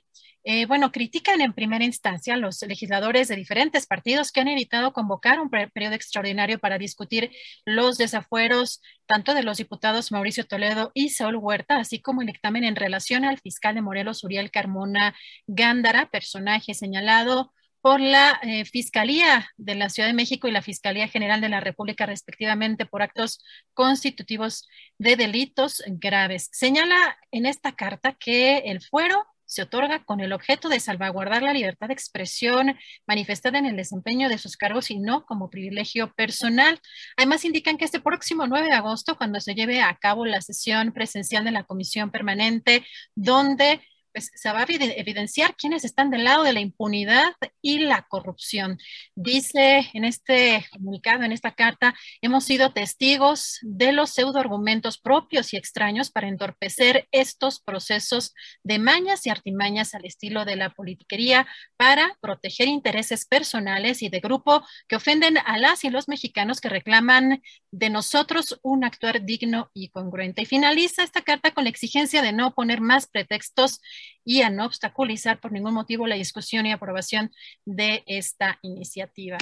eh, bueno, critican en primera instancia los legisladores de diferentes partidos que han evitado convocar un periodo extraordinario para discutir los desafueros tanto de los diputados Mauricio Toledo y Saúl Huerta, así como el dictamen en relación al fiscal de Morelos, Uriel Carmona Gándara, personaje señalado por la eh, Fiscalía de la Ciudad de México y la Fiscalía General de la República, respectivamente, por actos constitutivos de delitos graves. Señala en esta carta que el fuero se otorga con el objeto de salvaguardar la libertad de expresión manifestada en el desempeño de sus cargos y no como privilegio personal. Además, indican que este próximo 9 de agosto, cuando se lleve a cabo la sesión presencial de la Comisión Permanente, donde pues, se va a evidenciar quiénes están del lado de la impunidad y la corrupción. Dice en este comunicado, en esta carta, hemos sido testigos de los pseudoargumentos propios y extraños para entorpecer estos procesos de mañas y artimañas al estilo de la politiquería para proteger intereses personales y de grupo que ofenden a las y los mexicanos que reclaman de nosotros un actuar digno y congruente. Y finaliza esta carta con la exigencia de no poner más pretextos y a no obstaculizar por ningún motivo la discusión y aprobación de esta iniciativa.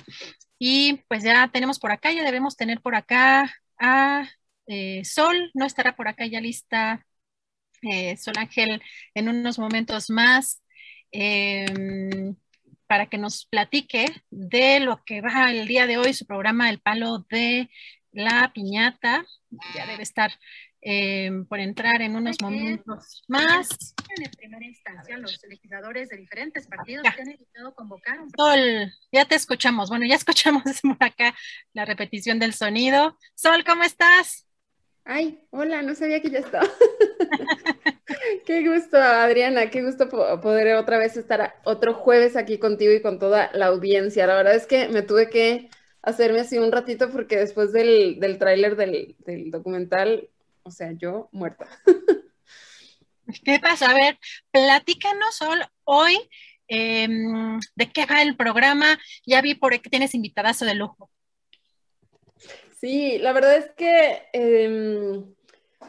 Y pues ya tenemos por acá, ya debemos tener por acá a eh, Sol, no estará por acá ya lista eh, Sol Ángel en unos momentos más. Em, para que nos platique de lo que va el día de hoy, su programa El Palo de la Piñata. Ya debe estar eh, por entrar en unos momentos más. En primera instancia, los legisladores de diferentes partidos que han evitado convocar un... Sol, ya te escuchamos. Bueno, ya escuchamos [LAUGHS] por acá la repetición del sonido. Sol, ¿cómo estás? Ay, hola, no sabía que ya estaba. [LAUGHS] qué gusto, Adriana, qué gusto poder otra vez estar otro jueves aquí contigo y con toda la audiencia. La verdad es que me tuve que hacerme así un ratito porque después del, del tráiler del, del documental o sea, yo muerta. ¿Qué pasa? A ver, platícanos hoy em, de qué va el programa. Ya vi por qué tienes invitadazo de lujo. Sí, la verdad es que em,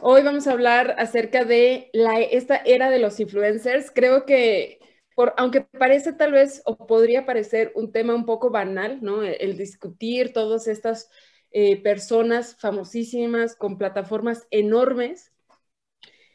hoy vamos a hablar acerca de la, esta era de los influencers. Creo que, por, aunque parece tal vez o podría parecer un tema un poco banal, ¿no? el discutir todas estas eh, personas famosísimas con plataformas enormes.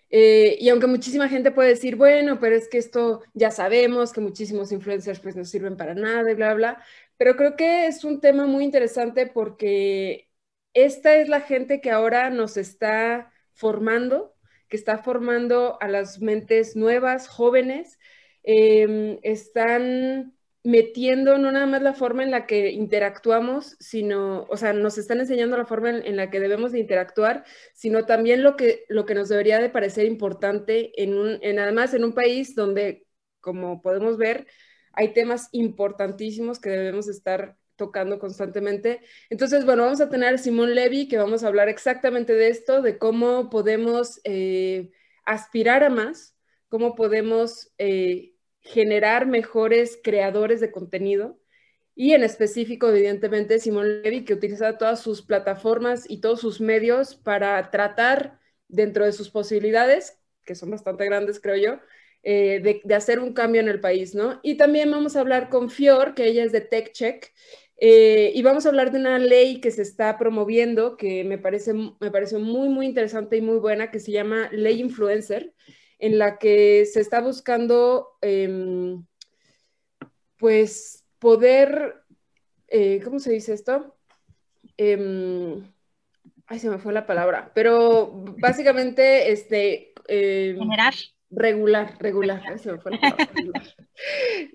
Eh, y aunque muchísima gente puede decir, bueno, pero es que esto ya sabemos, que muchísimos influencers pues no sirven para nada y bla, bla, pero creo que es un tema muy interesante porque esta es la gente que ahora nos está formando, que está formando a las mentes nuevas, jóvenes, em, están metiendo no nada más la forma en la que interactuamos, sino, o sea, nos están enseñando la forma en, la que debemos de interactuar, sino también lo que, lo que nos debería de parecer importante en un, en, además en un país donde, como podemos ver, hay temas importantísimos que debemos estar tocando constantemente. Entonces, bueno, vamos a tener a Simón Levy, que vamos a hablar exactamente de esto, de cómo podemos eh, aspirar a más, cómo podemos... Eh, generar mejores creadores de contenido y en específico, evidentemente, Simón Levy, que utiliza todas sus plataformas y todos sus medios para tratar, dentro de sus posibilidades, que son bastante grandes, creo yo, eh, de, hacer un cambio en el país, ¿no? Y también vamos a hablar con Fior, que ella es de TechCheck, eh, y vamos a hablar de una ley que se está promoviendo, que me parece, me parece muy, muy interesante y muy buena, que se llama Ley Influencer en la que se está buscando, em, pues, poder, eh, ¿cómo se dice esto? Em, ay, se me fue la palabra, pero básicamente, este... Em, Generar. Regular, regular, se me fue la palabra,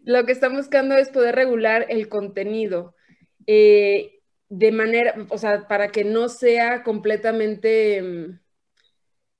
Lo que están buscando es poder regular el contenido. Eh, de manera, o sea, para que no sea completamente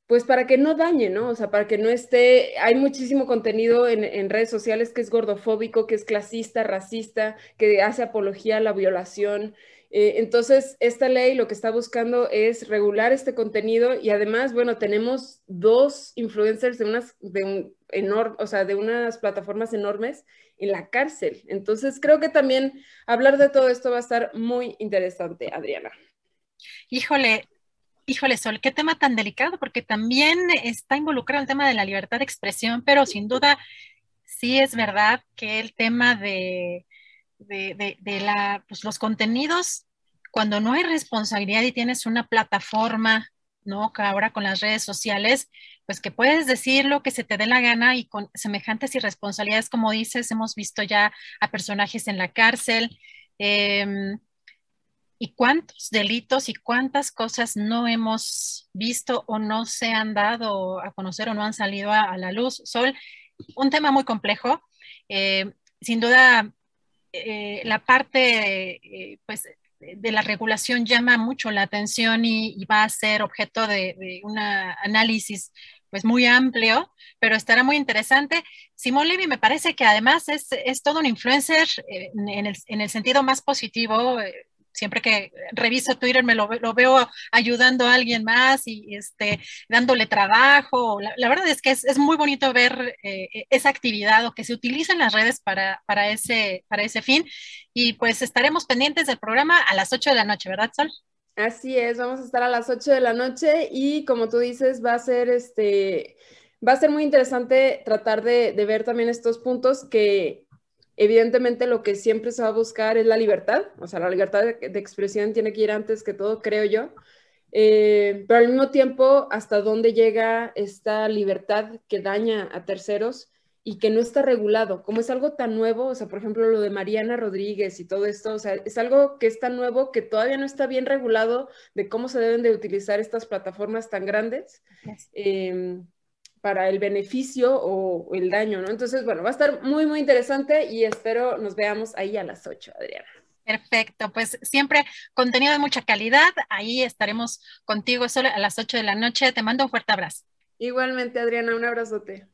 pues para que no dañe, ¿no? O sea, para que no esté, hay muchísimo contenido en, redes sociales que es gordofóbico, que es clasista, racista, que hace apología a la violación Eh, entonces, esta ley lo que está buscando es regular este contenido y además, bueno, tenemos dos influencers de unas, de un enorme, o sea, de unas plataformas enormes en la cárcel. Entonces, creo que también hablar de todo esto va a estar muy interesante, Adriana. Híjole, híjole, Sol, qué tema tan delicado, porque también está involucrado el tema de la libertad de expresión, pero sin duda sí es verdad que el tema de de, la, pues, los contenidos, cuando no hay responsabilidad y tienes una plataforma, ¿no? Ahora con las redes sociales, pues que puedes decir lo que se te dé la gana y con semejantes irresponsabilidades, como dices, hemos visto ya a personajes en la cárcel. Em, y cuántos delitos y cuántas cosas no hemos visto o no se han dado a conocer o no han salido a, la luz. Sol, un tema muy complejo. Eh, sin duda, eh, la parte eh, pues, de la regulación llama mucho la atención y, va a ser objeto de, un análisis pues muy amplio, pero estará muy interesante. Simón Levy me parece que además es, todo un influencer eh, en, el, en, el, sentido más positivo, siempre que reviso Twitter me lo, veo ayudando a alguien más y este, dándole trabajo. La, verdad es que es, muy bonito ver eh, esa actividad o que se utilizan las redes para, para, ese, para ese fin. Y pues estaremos pendientes del programa a las 8 de la noche, ¿verdad, Sol? Así es, vamos a estar a las 8 de la noche y como tú dices, va a ser este... Va a ser muy interesante tratar de, de ver también estos puntos que Evidentemente lo que siempre se va a buscar es la libertad, o sea, la libertad de, expresión tiene que ir antes que todo, creo yo, eh, pero al mismo tiempo, hasta dónde llega esta libertad que daña a terceros y que no está regulado, como es algo tan nuevo, o sea, por ejemplo, lo de Mariana Rodríguez y todo esto, o sea, es algo que es tan nuevo que todavía no está bien regulado de cómo se deben de utilizar estas plataformas tan grandes para el beneficio o, el daño, ¿no? Entonces, bueno, va a estar muy, muy interesante y espero nos veamos ahí a las 8, Adriana. Perfecto, pues siempre contenido de mucha calidad. Ahí estaremos contigo solo a las 8 de la noche. Te mando un fuerte abrazo. Igualmente, Adriana, un abrazote.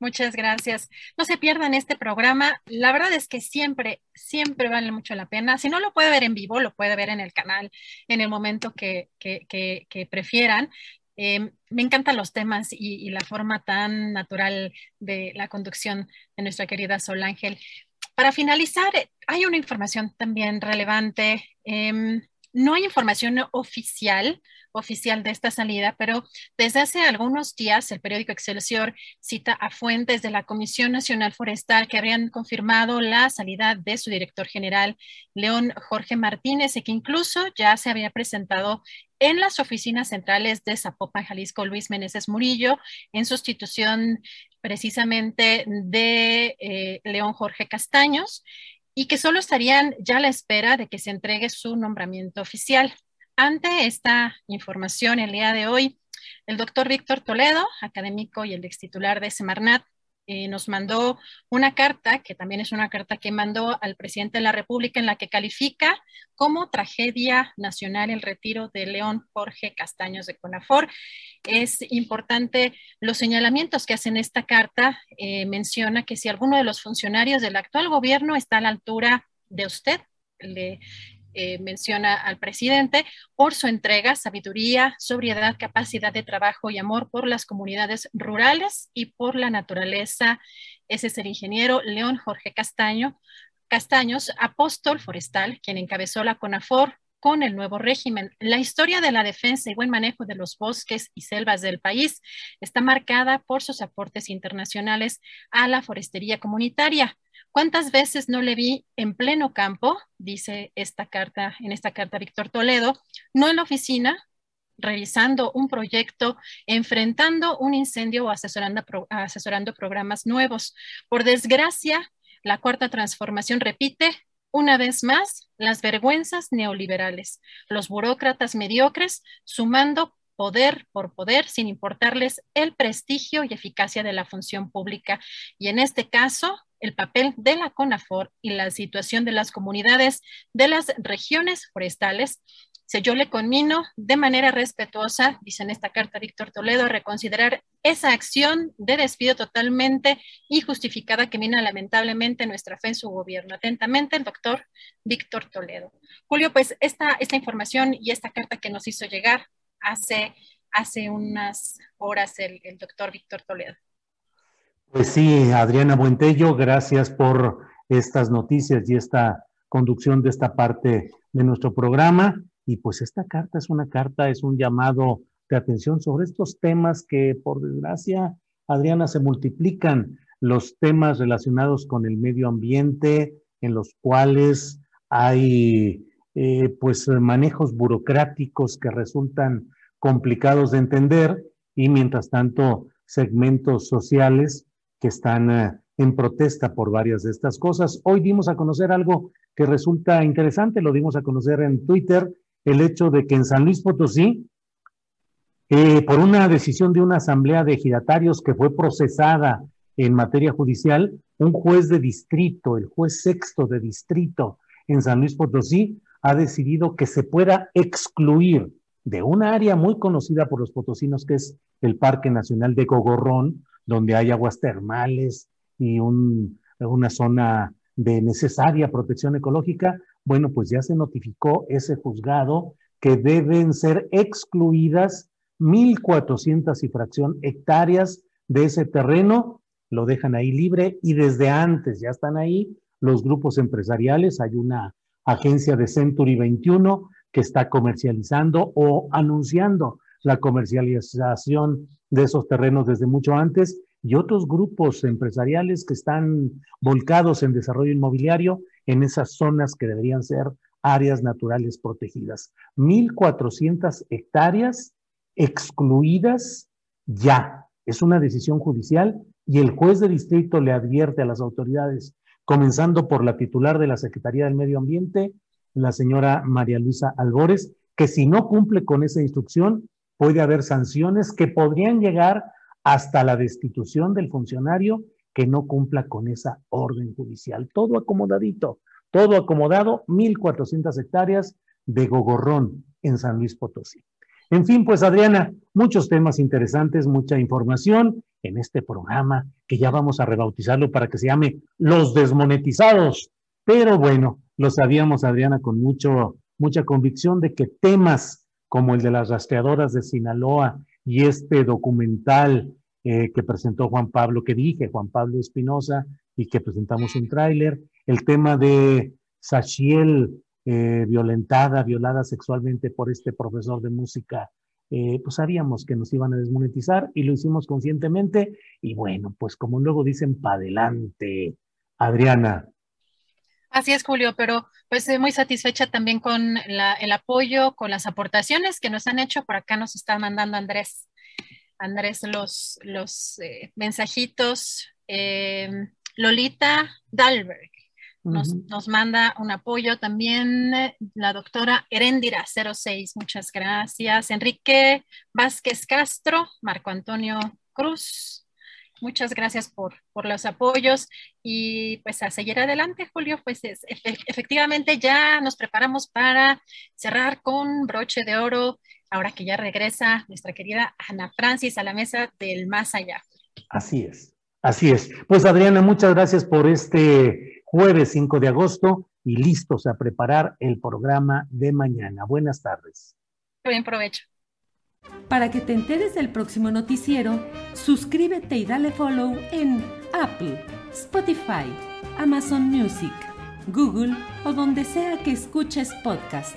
Muchas gracias. No se pierdan este programa. La verdad es que siempre, siempre vale mucho la pena. Si no lo puede ver en vivo, lo puede ver en el canal en el momento que, que, que prefieran. Em, me encantan los temas y, la forma tan natural de la conducción de nuestra querida Sol Ángel. Para finalizar, hay una información también relevante. Em, no hay información oficial, oficial de esta salida, pero desde hace algunos días el periódico Excelsior cita a fuentes de la Comisión Nacional Forestal que habrían confirmado la salida de su director general, León Jorge Martínez, y que incluso ya se había presentado en las oficinas centrales de Zapopan, Jalisco, Luis Meneses Murillo, en sustitución precisamente de eh, León Jorge Castaños y que solo estarían ya a la espera de que se entregue su nombramiento oficial. Ante esta información, el día de hoy, el doctor Víctor Toledo, académico y el ex titular de Semarnat, eh, nos mandó una carta, que también es una carta que mandó al presidente de la República, en la que califica como tragedia nacional el retiro de León Jorge Castaños de Conafor. Es importante los señalamientos que hacen esta carta. Eh, menciona que si alguno de los funcionarios del actual gobierno está a la altura de usted, le eh, menciona al presidente, por su entrega, sabiduría, sobriedad, capacidad de trabajo y amor por las comunidades rurales y por la naturaleza. Ese es el ingeniero León Jorge Castaño, Castaños, apóstol forestal, quien encabezó la CONAFOR con el nuevo régimen. La historia de la defensa y buen manejo de los bosques y selvas del país está marcada por sus aportes internacionales a la forestería comunitaria. ¿Cuántas veces no le vi en pleno campo, dice esta carta, en esta carta Víctor Toledo, no en la oficina, revisando un proyecto, enfrentando un incendio o asesorando, asesorando programas nuevos? Por desgracia, la cuarta transformación repite una vez más las vergüenzas neoliberales, los burócratas mediocres sumando poder por poder sin importarles el prestigio y eficacia de la función pública. Y en este caso, el papel de la CONAFOR y la situación de las comunidades de las regiones forestales yo le conmino de manera respetuosa, dice en esta carta Víctor Toledo, a reconsiderar esa acción de despido totalmente injustificada que mina lamentablemente nuestra fe en su gobierno. Atentamente, el doctor Víctor Toledo. Julio, pues esta, esta información y esta carta que nos hizo llegar hace, hace unas horas el, el doctor Víctor Toledo. Pues sí, Adriana Buentello, gracias por estas noticias y esta conducción de esta parte de nuestro programa. Y pues esta carta es una carta, es un llamado de atención sobre estos temas que por desgracia, Adriana, se multiplican los temas relacionados con el medio ambiente, en los cuales hay eh, pues manejos burocráticos que resultan complicados de entender y mientras tanto segmentos sociales que están eh, en protesta por varias de estas cosas. Hoy dimos a conocer algo que resulta interesante, lo dimos a conocer en Twitter, el hecho de que en San Luis Potosí, eh, por una decisión de una asamblea de ejidatarios que fue procesada en materia judicial, un juez de distrito, el juez sexto de distrito en San Luis Potosí, ha decidido que se pueda excluir de una área muy conocida por los potosinos, que es el Parque Nacional de Gogorrón, donde hay aguas termales y una zona de necesaria protección ecológica, bueno, pues ya se notificó ese juzgado que deben ser excluidas 1.400 y fracción hectáreas de ese terreno, lo dejan ahí libre y desde antes ya están ahí los grupos empresariales, hay una agencia de Century 21 que está comercializando o anunciando la comercialización de esos terrenos desde mucho antes y otros grupos empresariales que están volcados en desarrollo inmobiliario en esas zonas que deberían ser áreas naturales protegidas. 1.400 hectáreas excluidas ya. Es una decisión judicial y el juez de distrito le advierte a las autoridades, comenzando por la titular de la Secretaría del Medio Ambiente, la señora María Luisa Albores, que si no cumple con esa instrucción, puede haber sanciones que podrían llegar hasta la destitución del funcionario que no cumpla con esa orden judicial. Todo acomodadito, todo acomodado, 1.400 hectáreas de gogorrón en San Luis Potosí. En fin, pues Adriana, muchos temas interesantes, mucha información en este programa que ya vamos a rebautizarlo para que se llame Los Desmonetizados. Pero bueno, lo sabíamos, Adriana, con mucho, mucha convicción de que temas como el de las rastreadoras de Sinaloa y este documental eh, que presentó Juan Pablo, que dije, Juan Pablo Espinosa, y que presentamos un tráiler, el tema de Sachiel eh, violentada, violada sexualmente por este profesor de música, eh, pues sabíamos que nos iban a desmonetizar y lo hicimos conscientemente y bueno, pues como luego dicen, para adelante, Adriana. Así es, Julio, pero pues muy satisfecha también con el apoyo, con las aportaciones que nos han hecho. Por acá nos está mandando Andrés, Andrés los, los eh, mensajitos. Em, Lolita Dalberg nos, nos, manda un apoyo también. La doctora Herendira 06, muchas gracias. Enrique Vázquez Castro, Marco Antonio Cruz, Muchas gracias por, por, los apoyos y pues a seguir adelante, Julio, pues efectivamente ya nos preparamos para cerrar con broche de oro, ahora que ya regresa nuestra querida Ana Francis a la mesa del más allá. Así es, así es. Pues Adriana, muchas gracias por este jueves 5 de agosto y listos a preparar el programa de mañana. Buenas tardes. Buen provecho. Para que te enteres del próximo noticiero, suscríbete y dale follow en Apple, Spotify, Amazon Music, Google o donde sea que escuches podcast.